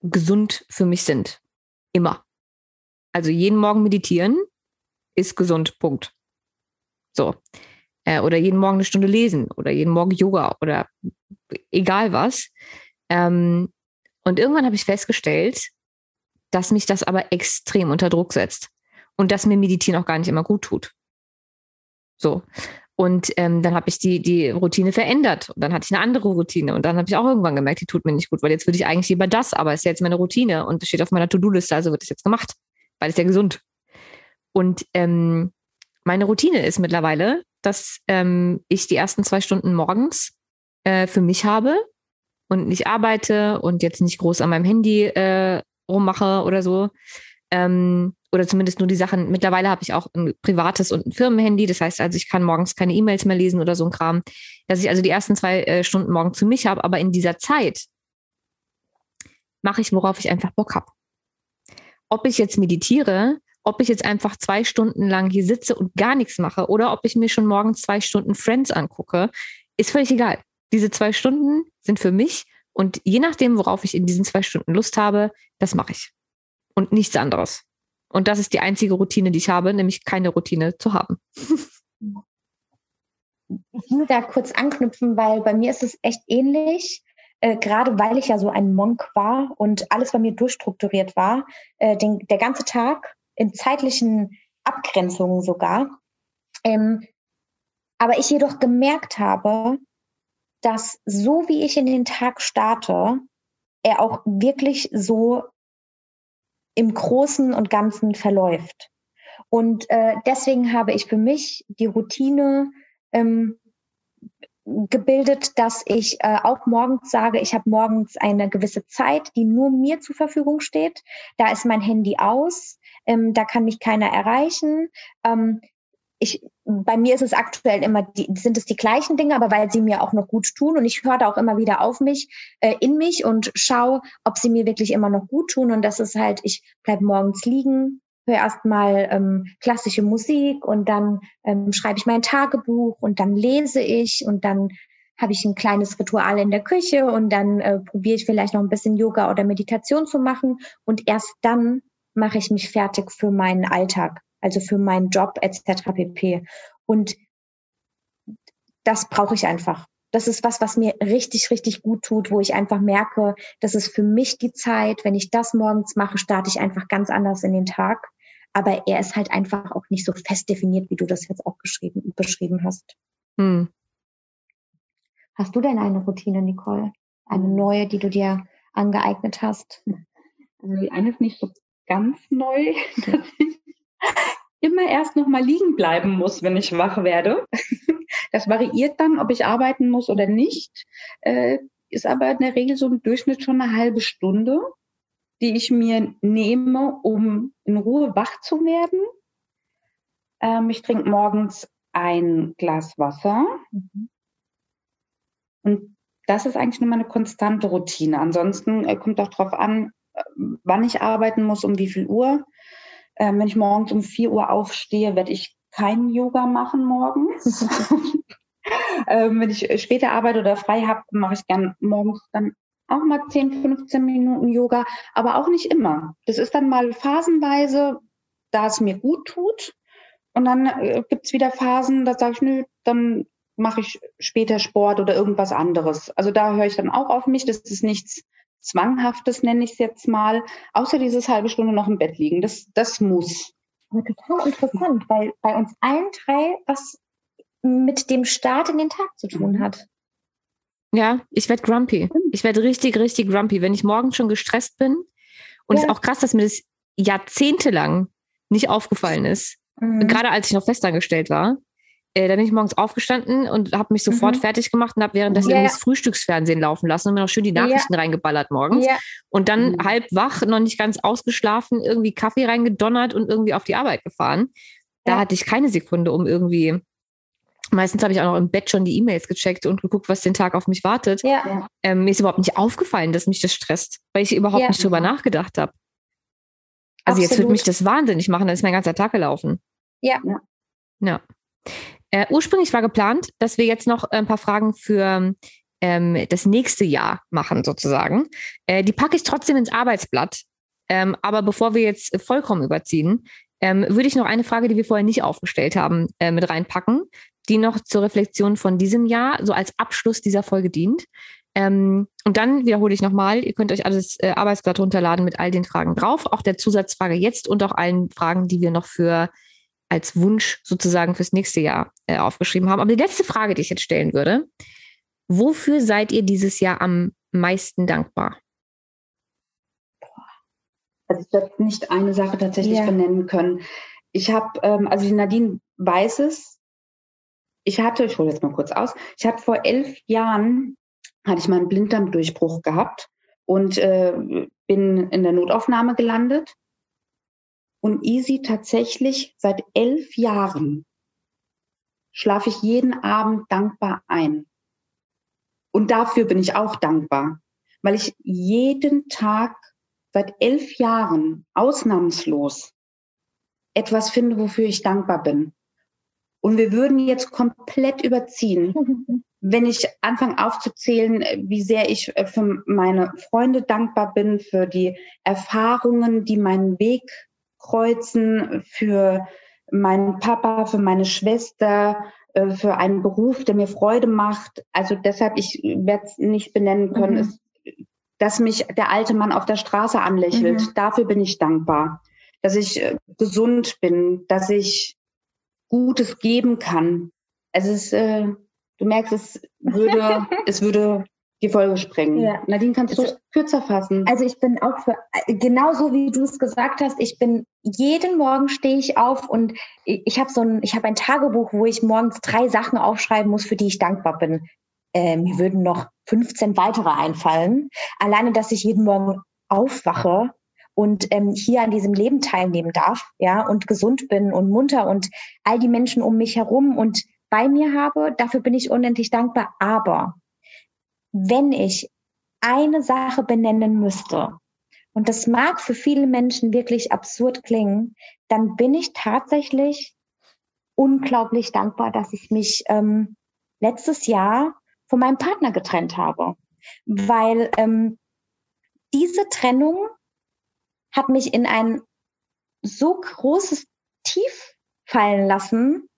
gesund für mich sind. Immer. Also jeden Morgen meditieren ist gesund. Punkt. So. Äh, oder jeden Morgen eine Stunde lesen oder jeden Morgen Yoga oder egal was. Ähm, und irgendwann habe ich festgestellt, dass mich das aber extrem unter Druck setzt und dass mir Meditieren auch gar nicht immer gut tut. So. Und ähm, dann habe ich die, die Routine verändert. Und dann hatte ich eine andere Routine. Und dann habe ich auch irgendwann gemerkt, die tut mir nicht gut, weil jetzt würde ich eigentlich lieber das, aber es ist jetzt meine Routine und es steht auf meiner To-Do-Liste, also wird es jetzt gemacht, weil es ja gesund. Und ähm, meine Routine ist mittlerweile, dass ähm, ich die ersten zwei Stunden morgens äh, für mich habe und nicht arbeite und jetzt nicht groß an meinem Handy äh, rummache oder so. Ähm, oder zumindest nur die Sachen. Mittlerweile habe ich auch ein privates und ein Firmenhandy. Das heißt also, ich kann morgens keine E-Mails mehr lesen oder so ein Kram. Dass ich also die ersten zwei äh, Stunden morgens für mich habe. Aber in dieser Zeit mache ich, worauf ich einfach Bock habe. Ob ich jetzt meditiere, ob ich jetzt einfach zwei Stunden lang hier sitze und gar nichts mache oder ob ich mir schon morgens zwei Stunden Friends angucke, ist völlig egal. Diese zwei Stunden sind für mich und je nachdem, worauf ich in diesen zwei Stunden Lust habe, das mache ich. Und nichts anderes. Und das ist die einzige Routine, die ich habe, nämlich keine Routine zu haben. Ich will da kurz anknüpfen, weil bei mir ist es echt ähnlich. Äh, gerade weil ich ja so ein Monk war und alles bei mir durchstrukturiert war, äh, den, der ganze Tag in zeitlichen Abgrenzungen sogar. Ähm, aber ich jedoch gemerkt habe, dass so wie ich in den Tag starte, er auch wirklich so im Großen und Ganzen verläuft. Und äh, deswegen habe ich für mich die Routine ähm, gebildet, dass ich äh, auch morgens sage, ich habe morgens eine gewisse Zeit, die nur mir zur Verfügung steht. Da ist mein Handy aus, ähm, da kann mich keiner erreichen. Ähm, ich, bei mir ist es aktuell immer, die, sind es die gleichen Dinge, aber weil sie mir auch noch gut tun. Und ich höre da auch immer wieder auf mich, äh, in mich und schaue, ob sie mir wirklich immer noch gut tun. Und das ist halt, ich bleib morgens liegen, höre erstmal ähm, klassische Musik und dann ähm, schreibe ich mein Tagebuch und dann lese ich und dann habe ich ein kleines Ritual in der Küche und dann äh, probiere ich vielleicht noch ein bisschen Yoga oder Meditation zu machen. Und erst dann mache ich mich fertig für meinen Alltag also für meinen Job etc. pp. Und das brauche ich einfach. Das ist was, was mir richtig, richtig gut tut, wo ich einfach merke, das ist für mich die Zeit. Wenn ich das morgens mache, starte ich einfach ganz anders in den Tag. Aber er ist halt einfach auch nicht so fest definiert, wie du das jetzt auch geschrieben, beschrieben hast. Hm. Hast du denn eine Routine, Nicole? Eine hm. neue, die du dir angeeignet hast? Also die eine ist nicht so ganz neu, dass ich immer erst noch mal liegen bleiben muss, wenn ich wach werde. Das variiert dann, ob ich arbeiten muss oder nicht. Äh, ist aber in der Regel so im Durchschnitt schon eine halbe Stunde, die ich mir nehme, um in Ruhe wach zu werden. Ähm, ich trinke morgens ein Glas Wasser. Mhm. Und das ist eigentlich nur meine konstante Routine. Ansonsten äh, kommt auch darauf an, äh, wann ich arbeiten muss, um wie viel Uhr. Ähm, wenn ich morgens um 4 Uhr aufstehe, werde ich kein Yoga machen morgens. ähm, wenn ich später arbeite oder frei habe, mache ich gern morgens dann auch mal 10, 15 Minuten Yoga, aber auch nicht immer. Das ist dann mal phasenweise, da es mir gut tut. Und dann äh, es wieder Phasen, da sage ich, nö, dann mache ich später Sport oder irgendwas anderes. Also da höre ich dann auch auf mich. Das ist nichts Zwanghaftes, nenne ich es jetzt mal, außer dieses halbe Stunde noch im Bett liegen. Das, das muss. Aber total interessant, weil bei uns allen drei was mit dem Start in den Tag zu tun hat. Ja, ich werde grumpy. Ich werde richtig, richtig grumpy, wenn ich morgens schon gestresst bin. Und es ist auch krass, dass mir das jahrzehntelang nicht aufgefallen ist. Mhm. Gerade als ich noch festangestellt war. Äh, da bin ich morgens aufgestanden und habe mich sofort mhm. fertig gemacht und habe währenddessen yeah. das Frühstücksfernsehen laufen lassen und mir noch schön die Nachrichten yeah. reingeballert morgens. Yeah. Und dann mhm. halb wach, noch nicht ganz ausgeschlafen, irgendwie Kaffee reingedonnert und irgendwie auf die Arbeit gefahren. Da ja. hatte ich keine Sekunde, um irgendwie. Meistens habe ich auch noch im Bett schon die E-Mails gecheckt und geguckt, was den Tag auf mich wartet. Ja. Ähm, mir ist überhaupt nicht aufgefallen, dass mich das stresst, weil ich überhaupt ja. nicht drüber nachgedacht habe. Also Absolut. jetzt wird mich das wahnsinnig machen, dann ist mein ganzer Tag gelaufen. Ja. Ja. Äh, ursprünglich war geplant, dass wir jetzt noch ein paar Fragen für ähm, das nächste Jahr machen, sozusagen. Äh, die packe ich trotzdem ins Arbeitsblatt. Ähm, aber bevor wir jetzt vollkommen überziehen, ähm, würde ich noch eine Frage, die wir vorher nicht aufgestellt haben, äh, mit reinpacken, die noch zur Reflexion von diesem Jahr, so als Abschluss dieser Folge dient. Ähm, und dann wiederhole ich nochmal, ihr könnt euch alles äh, Arbeitsblatt runterladen mit all den Fragen drauf, auch der Zusatzfrage jetzt und auch allen Fragen, die wir noch für als Wunsch sozusagen fürs nächste Jahr äh, aufgeschrieben haben. Aber die letzte Frage, die ich jetzt stellen würde, wofür seid ihr dieses Jahr am meisten dankbar? Also ich werde nicht eine Sache tatsächlich ja. benennen können. Ich habe, ähm, also die Nadine weiß es. Ich hatte, ich hole jetzt mal kurz aus, ich habe vor elf Jahren, hatte ich mal einen Blinddarmdurchbruch gehabt und äh, bin in der Notaufnahme gelandet. Und easy tatsächlich seit elf Jahren schlafe ich jeden Abend dankbar ein. Und dafür bin ich auch dankbar, weil ich jeden Tag seit elf Jahren ausnahmslos etwas finde, wofür ich dankbar bin. Und wir würden jetzt komplett überziehen, wenn ich anfange aufzuzählen, wie sehr ich für meine Freunde dankbar bin, für die Erfahrungen, die meinen Weg kreuzen, für meinen Papa, für meine Schwester, äh, für einen Beruf, der mir Freude macht. Also deshalb, ich werde es nicht benennen können, mhm. ist, dass mich der alte Mann auf der Straße anlächelt. Mhm. Dafür bin ich dankbar. Dass ich äh, gesund bin, dass ich Gutes geben kann. Es ist, äh, du merkst, es würde, es würde die Folge sprengen. Ja. Nadine, kannst du also, kürzer fassen? Also ich bin auch für, genauso wie du es gesagt hast, ich bin, jeden Morgen stehe ich auf und ich, ich habe so ein, ich habe ein Tagebuch, wo ich morgens drei Sachen aufschreiben muss, für die ich dankbar bin. Äh, mir würden noch 15 weitere einfallen. Alleine, dass ich jeden Morgen aufwache und ähm, hier an diesem Leben teilnehmen darf, ja, und gesund bin und munter und all die Menschen um mich herum und bei mir habe, dafür bin ich unendlich dankbar. Aber wenn ich eine Sache benennen müsste, und das mag für viele Menschen wirklich absurd klingen, dann bin ich tatsächlich unglaublich dankbar, dass ich mich ähm, letztes Jahr von meinem Partner getrennt habe. Weil ähm, diese Trennung hat mich in ein so großes Tief fallen lassen,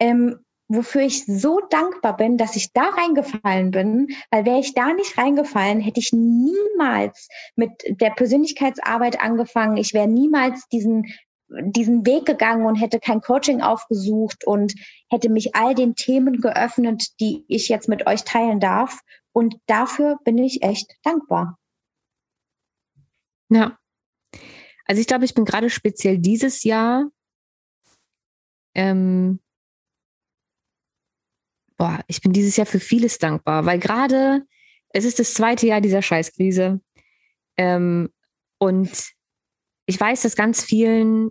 ähm, wofür ich so dankbar bin, dass ich da reingefallen bin, weil wäre ich da nicht reingefallen, hätte ich niemals mit der Persönlichkeitsarbeit angefangen. Ich wäre niemals diesen diesen Weg gegangen und hätte kein Coaching aufgesucht und hätte mich all den Themen geöffnet, die ich jetzt mit euch teilen darf. Und dafür bin ich echt dankbar. Ja. Also ich glaube, ich bin gerade speziell dieses Jahr ähm, boah, ich bin dieses Jahr für vieles dankbar, weil gerade es ist das zweite Jahr dieser Scheißkrise. Ähm, und ich weiß, dass ganz vielen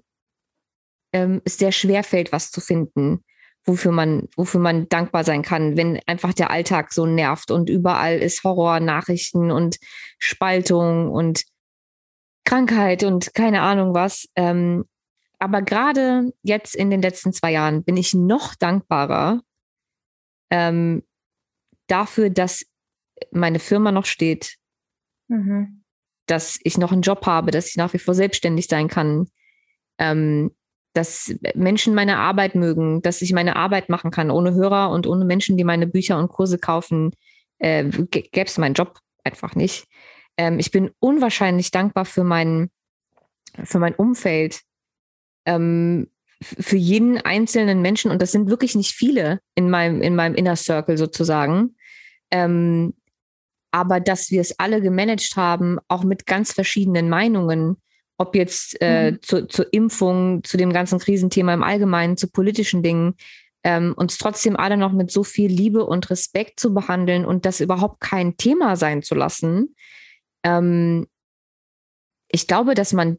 ähm, es sehr schwer fällt, was zu finden, wofür man, wofür man dankbar sein kann, wenn einfach der Alltag so nervt und überall ist Horror, Nachrichten und Spaltung und Krankheit und keine Ahnung was. Ähm, aber gerade jetzt in den letzten zwei Jahren bin ich noch dankbarer, ähm, dafür, dass meine Firma noch steht, mhm. dass ich noch einen Job habe, dass ich nach wie vor selbstständig sein kann, ähm, dass Menschen meine Arbeit mögen, dass ich meine Arbeit machen kann. Ohne Hörer und ohne Menschen, die meine Bücher und Kurse kaufen, äh, gäbe es meinen Job einfach nicht. Ähm, ich bin unwahrscheinlich dankbar für mein, für mein Umfeld, ähm, für jeden einzelnen Menschen, und das sind wirklich nicht viele in meinem, in meinem Inner Circle sozusagen, ähm, aber dass wir es alle gemanagt haben, auch mit ganz verschiedenen Meinungen, ob jetzt äh, mhm. zu, zur Impfung, zu dem ganzen Krisenthema im Allgemeinen, zu politischen Dingen, ähm, uns trotzdem alle noch mit so viel Liebe und Respekt zu behandeln und das überhaupt kein Thema sein zu lassen. Ähm, ich glaube, dass man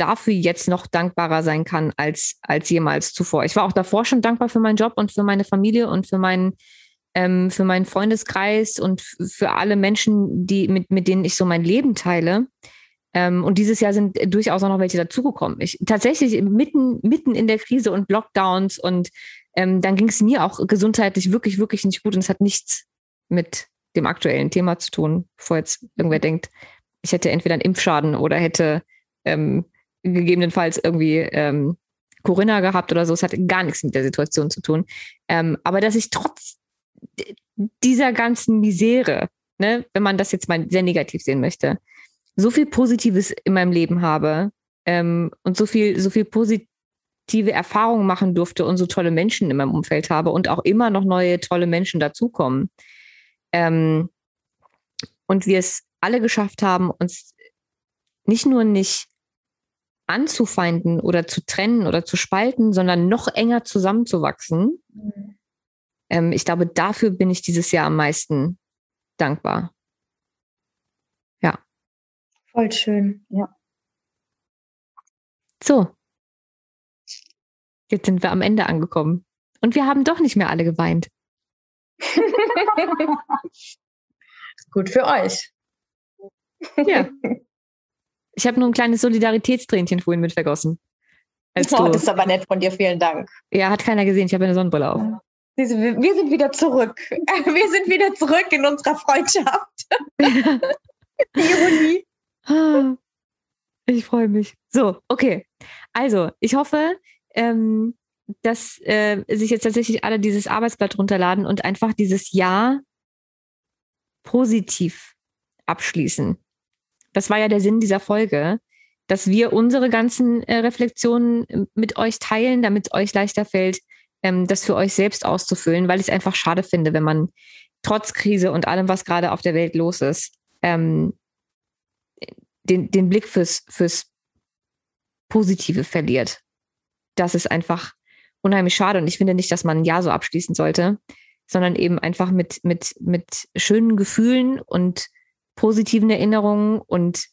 dafür jetzt noch dankbarer sein kann als, als jemals zuvor. Ich war auch davor schon dankbar für meinen Job und für meine Familie und für meinen, ähm, für meinen Freundeskreis und für alle Menschen, die, mit, mit denen ich so mein Leben teile. Ähm, und dieses Jahr sind durchaus auch noch welche dazugekommen. Ich tatsächlich mitten, mitten in der Krise und Lockdowns und ähm, dann ging es mir auch gesundheitlich wirklich, wirklich nicht gut und es hat nichts mit dem aktuellen Thema zu tun, bevor jetzt irgendwer denkt, ich hätte entweder einen Impfschaden oder hätte ähm, gegebenenfalls irgendwie ähm, Corinna gehabt oder so. Es hat gar nichts mit der Situation zu tun. Ähm, aber dass ich trotz dieser ganzen Misere, ne, wenn man das jetzt mal sehr negativ sehen möchte, so viel Positives in meinem Leben habe ähm, und so viel, so viel positive Erfahrungen machen durfte und so tolle Menschen in meinem Umfeld habe und auch immer noch neue tolle Menschen dazukommen. Ähm, und wir es alle geschafft haben, uns nicht nur nicht anzufeinden oder zu trennen oder zu spalten, sondern noch enger zusammenzuwachsen. Mhm. Ähm, ich glaube, dafür bin ich dieses Jahr am meisten dankbar. Ja. Voll schön, ja. So. Jetzt sind wir am Ende angekommen. Und wir haben doch nicht mehr alle geweint. Gut für euch. Ja. Ich habe nur ein kleines Solidaritätstränchen vorhin mit vergossen. oh, das ist aber nett von dir, vielen Dank. Ja, hat keiner gesehen, ich habe eine Sonnenbrille auf. Wir sind wieder zurück. Wir sind wieder zurück in unserer Freundschaft. Ironie. Ah, ich freue mich. So, okay. Also, ich hoffe, ähm, dass äh, sich jetzt tatsächlich alle dieses Arbeitsblatt runterladen und einfach dieses Jahr positiv abschließen. Das war ja der Sinn dieser Folge, dass wir unsere ganzen äh, Reflexionen äh, mit euch teilen, damit es euch leichter fällt, ähm, das für euch selbst auszufüllen, weil ich es einfach schade finde, wenn man trotz Krise und allem, was gerade auf der Welt los ist, ähm, den, den Blick fürs, fürs Positive verliert. Das ist einfach unheimlich schade und ich finde nicht, dass man ein Jahr so abschließen sollte, sondern eben einfach mit, mit, mit schönen Gefühlen und positiven Erinnerungen und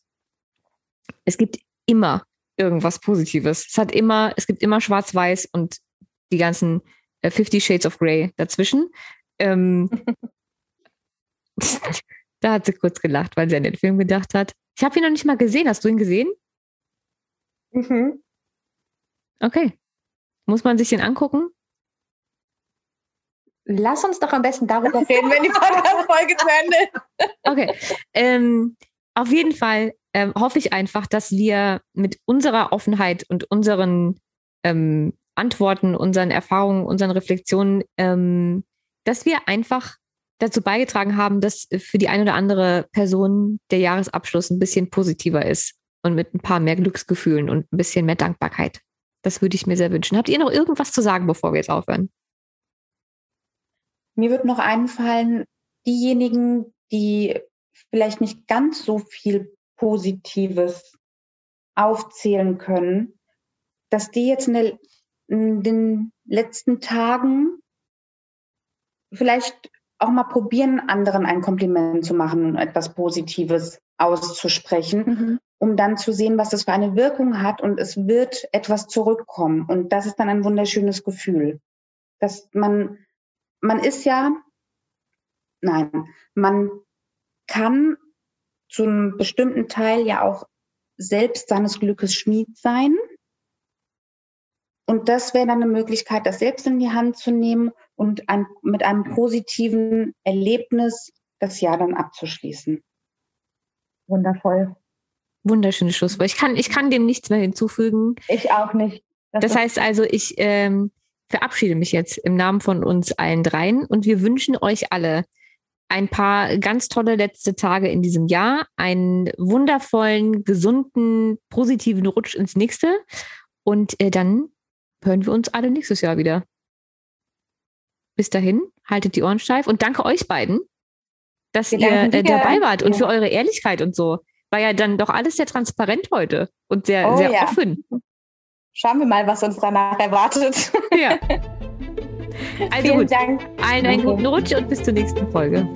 es gibt immer irgendwas Positives. Es hat immer, es gibt immer Schwarz-Weiß und die ganzen äh, Fifty Shades of Grey dazwischen. Ähm, da hat sie kurz gelacht, weil sie an den Film gedacht hat. Ich habe ihn noch nicht mal gesehen. Hast du ihn gesehen? Mhm. Okay. Muss man sich den angucken? Lass uns doch am besten darüber reden, wenn die Podcast-Folge zu Ende ist. Okay. Ähm, auf jeden Fall ähm, hoffe ich einfach, dass wir mit unserer Offenheit und unseren ähm, Antworten, unseren Erfahrungen, unseren Reflexionen, ähm, dass wir einfach dazu beigetragen haben, dass für die eine oder andere Person der Jahresabschluss ein bisschen positiver ist und mit ein paar mehr Glücksgefühlen und ein bisschen mehr Dankbarkeit. Das würde ich mir sehr wünschen. Habt ihr noch irgendwas zu sagen, bevor wir jetzt aufhören? Mir wird noch einfallen, diejenigen, die vielleicht nicht ganz so viel Positives aufzählen können, dass die jetzt in, den letzten Tagen vielleicht auch mal probieren, anderen ein Kompliment zu machen und etwas Positives auszusprechen, mhm. um dann zu sehen, was das für eine Wirkung hat und es wird etwas zurückkommen. Und das ist dann ein wunderschönes Gefühl, dass man man ist ja, nein, man kann zu einem bestimmten Teil ja auch selbst seines Glückes Schmied sein. Und das wäre dann eine Möglichkeit, das selbst in die Hand zu nehmen und ein, mit einem positiven Erlebnis das Jahr dann abzuschließen. Wundervoll. Wunderschönes Schlusswort. Ich kann, ich kann dem nichts mehr hinzufügen. Ich auch nicht. Das, das heißt also, ich ähm, verabschiede mich jetzt im Namen von uns allen dreien und wir wünschen euch alle ein paar ganz tolle letzte Tage in diesem Jahr, einen wundervollen, gesunden, positiven Rutsch ins nächste und äh, dann hören wir uns alle nächstes Jahr wieder. Bis dahin, haltet die Ohren steif und danke euch beiden, dass wir ihr äh, dabei wart und für eure Ehrlichkeit und so. War ja dann doch alles sehr transparent heute und sehr, oh, sehr ja. offen schauen wir mal, was uns danach erwartet. Ja. Also Vielen gut. Dank. Allen einen guten Rutsch und bis zur nächsten Folge.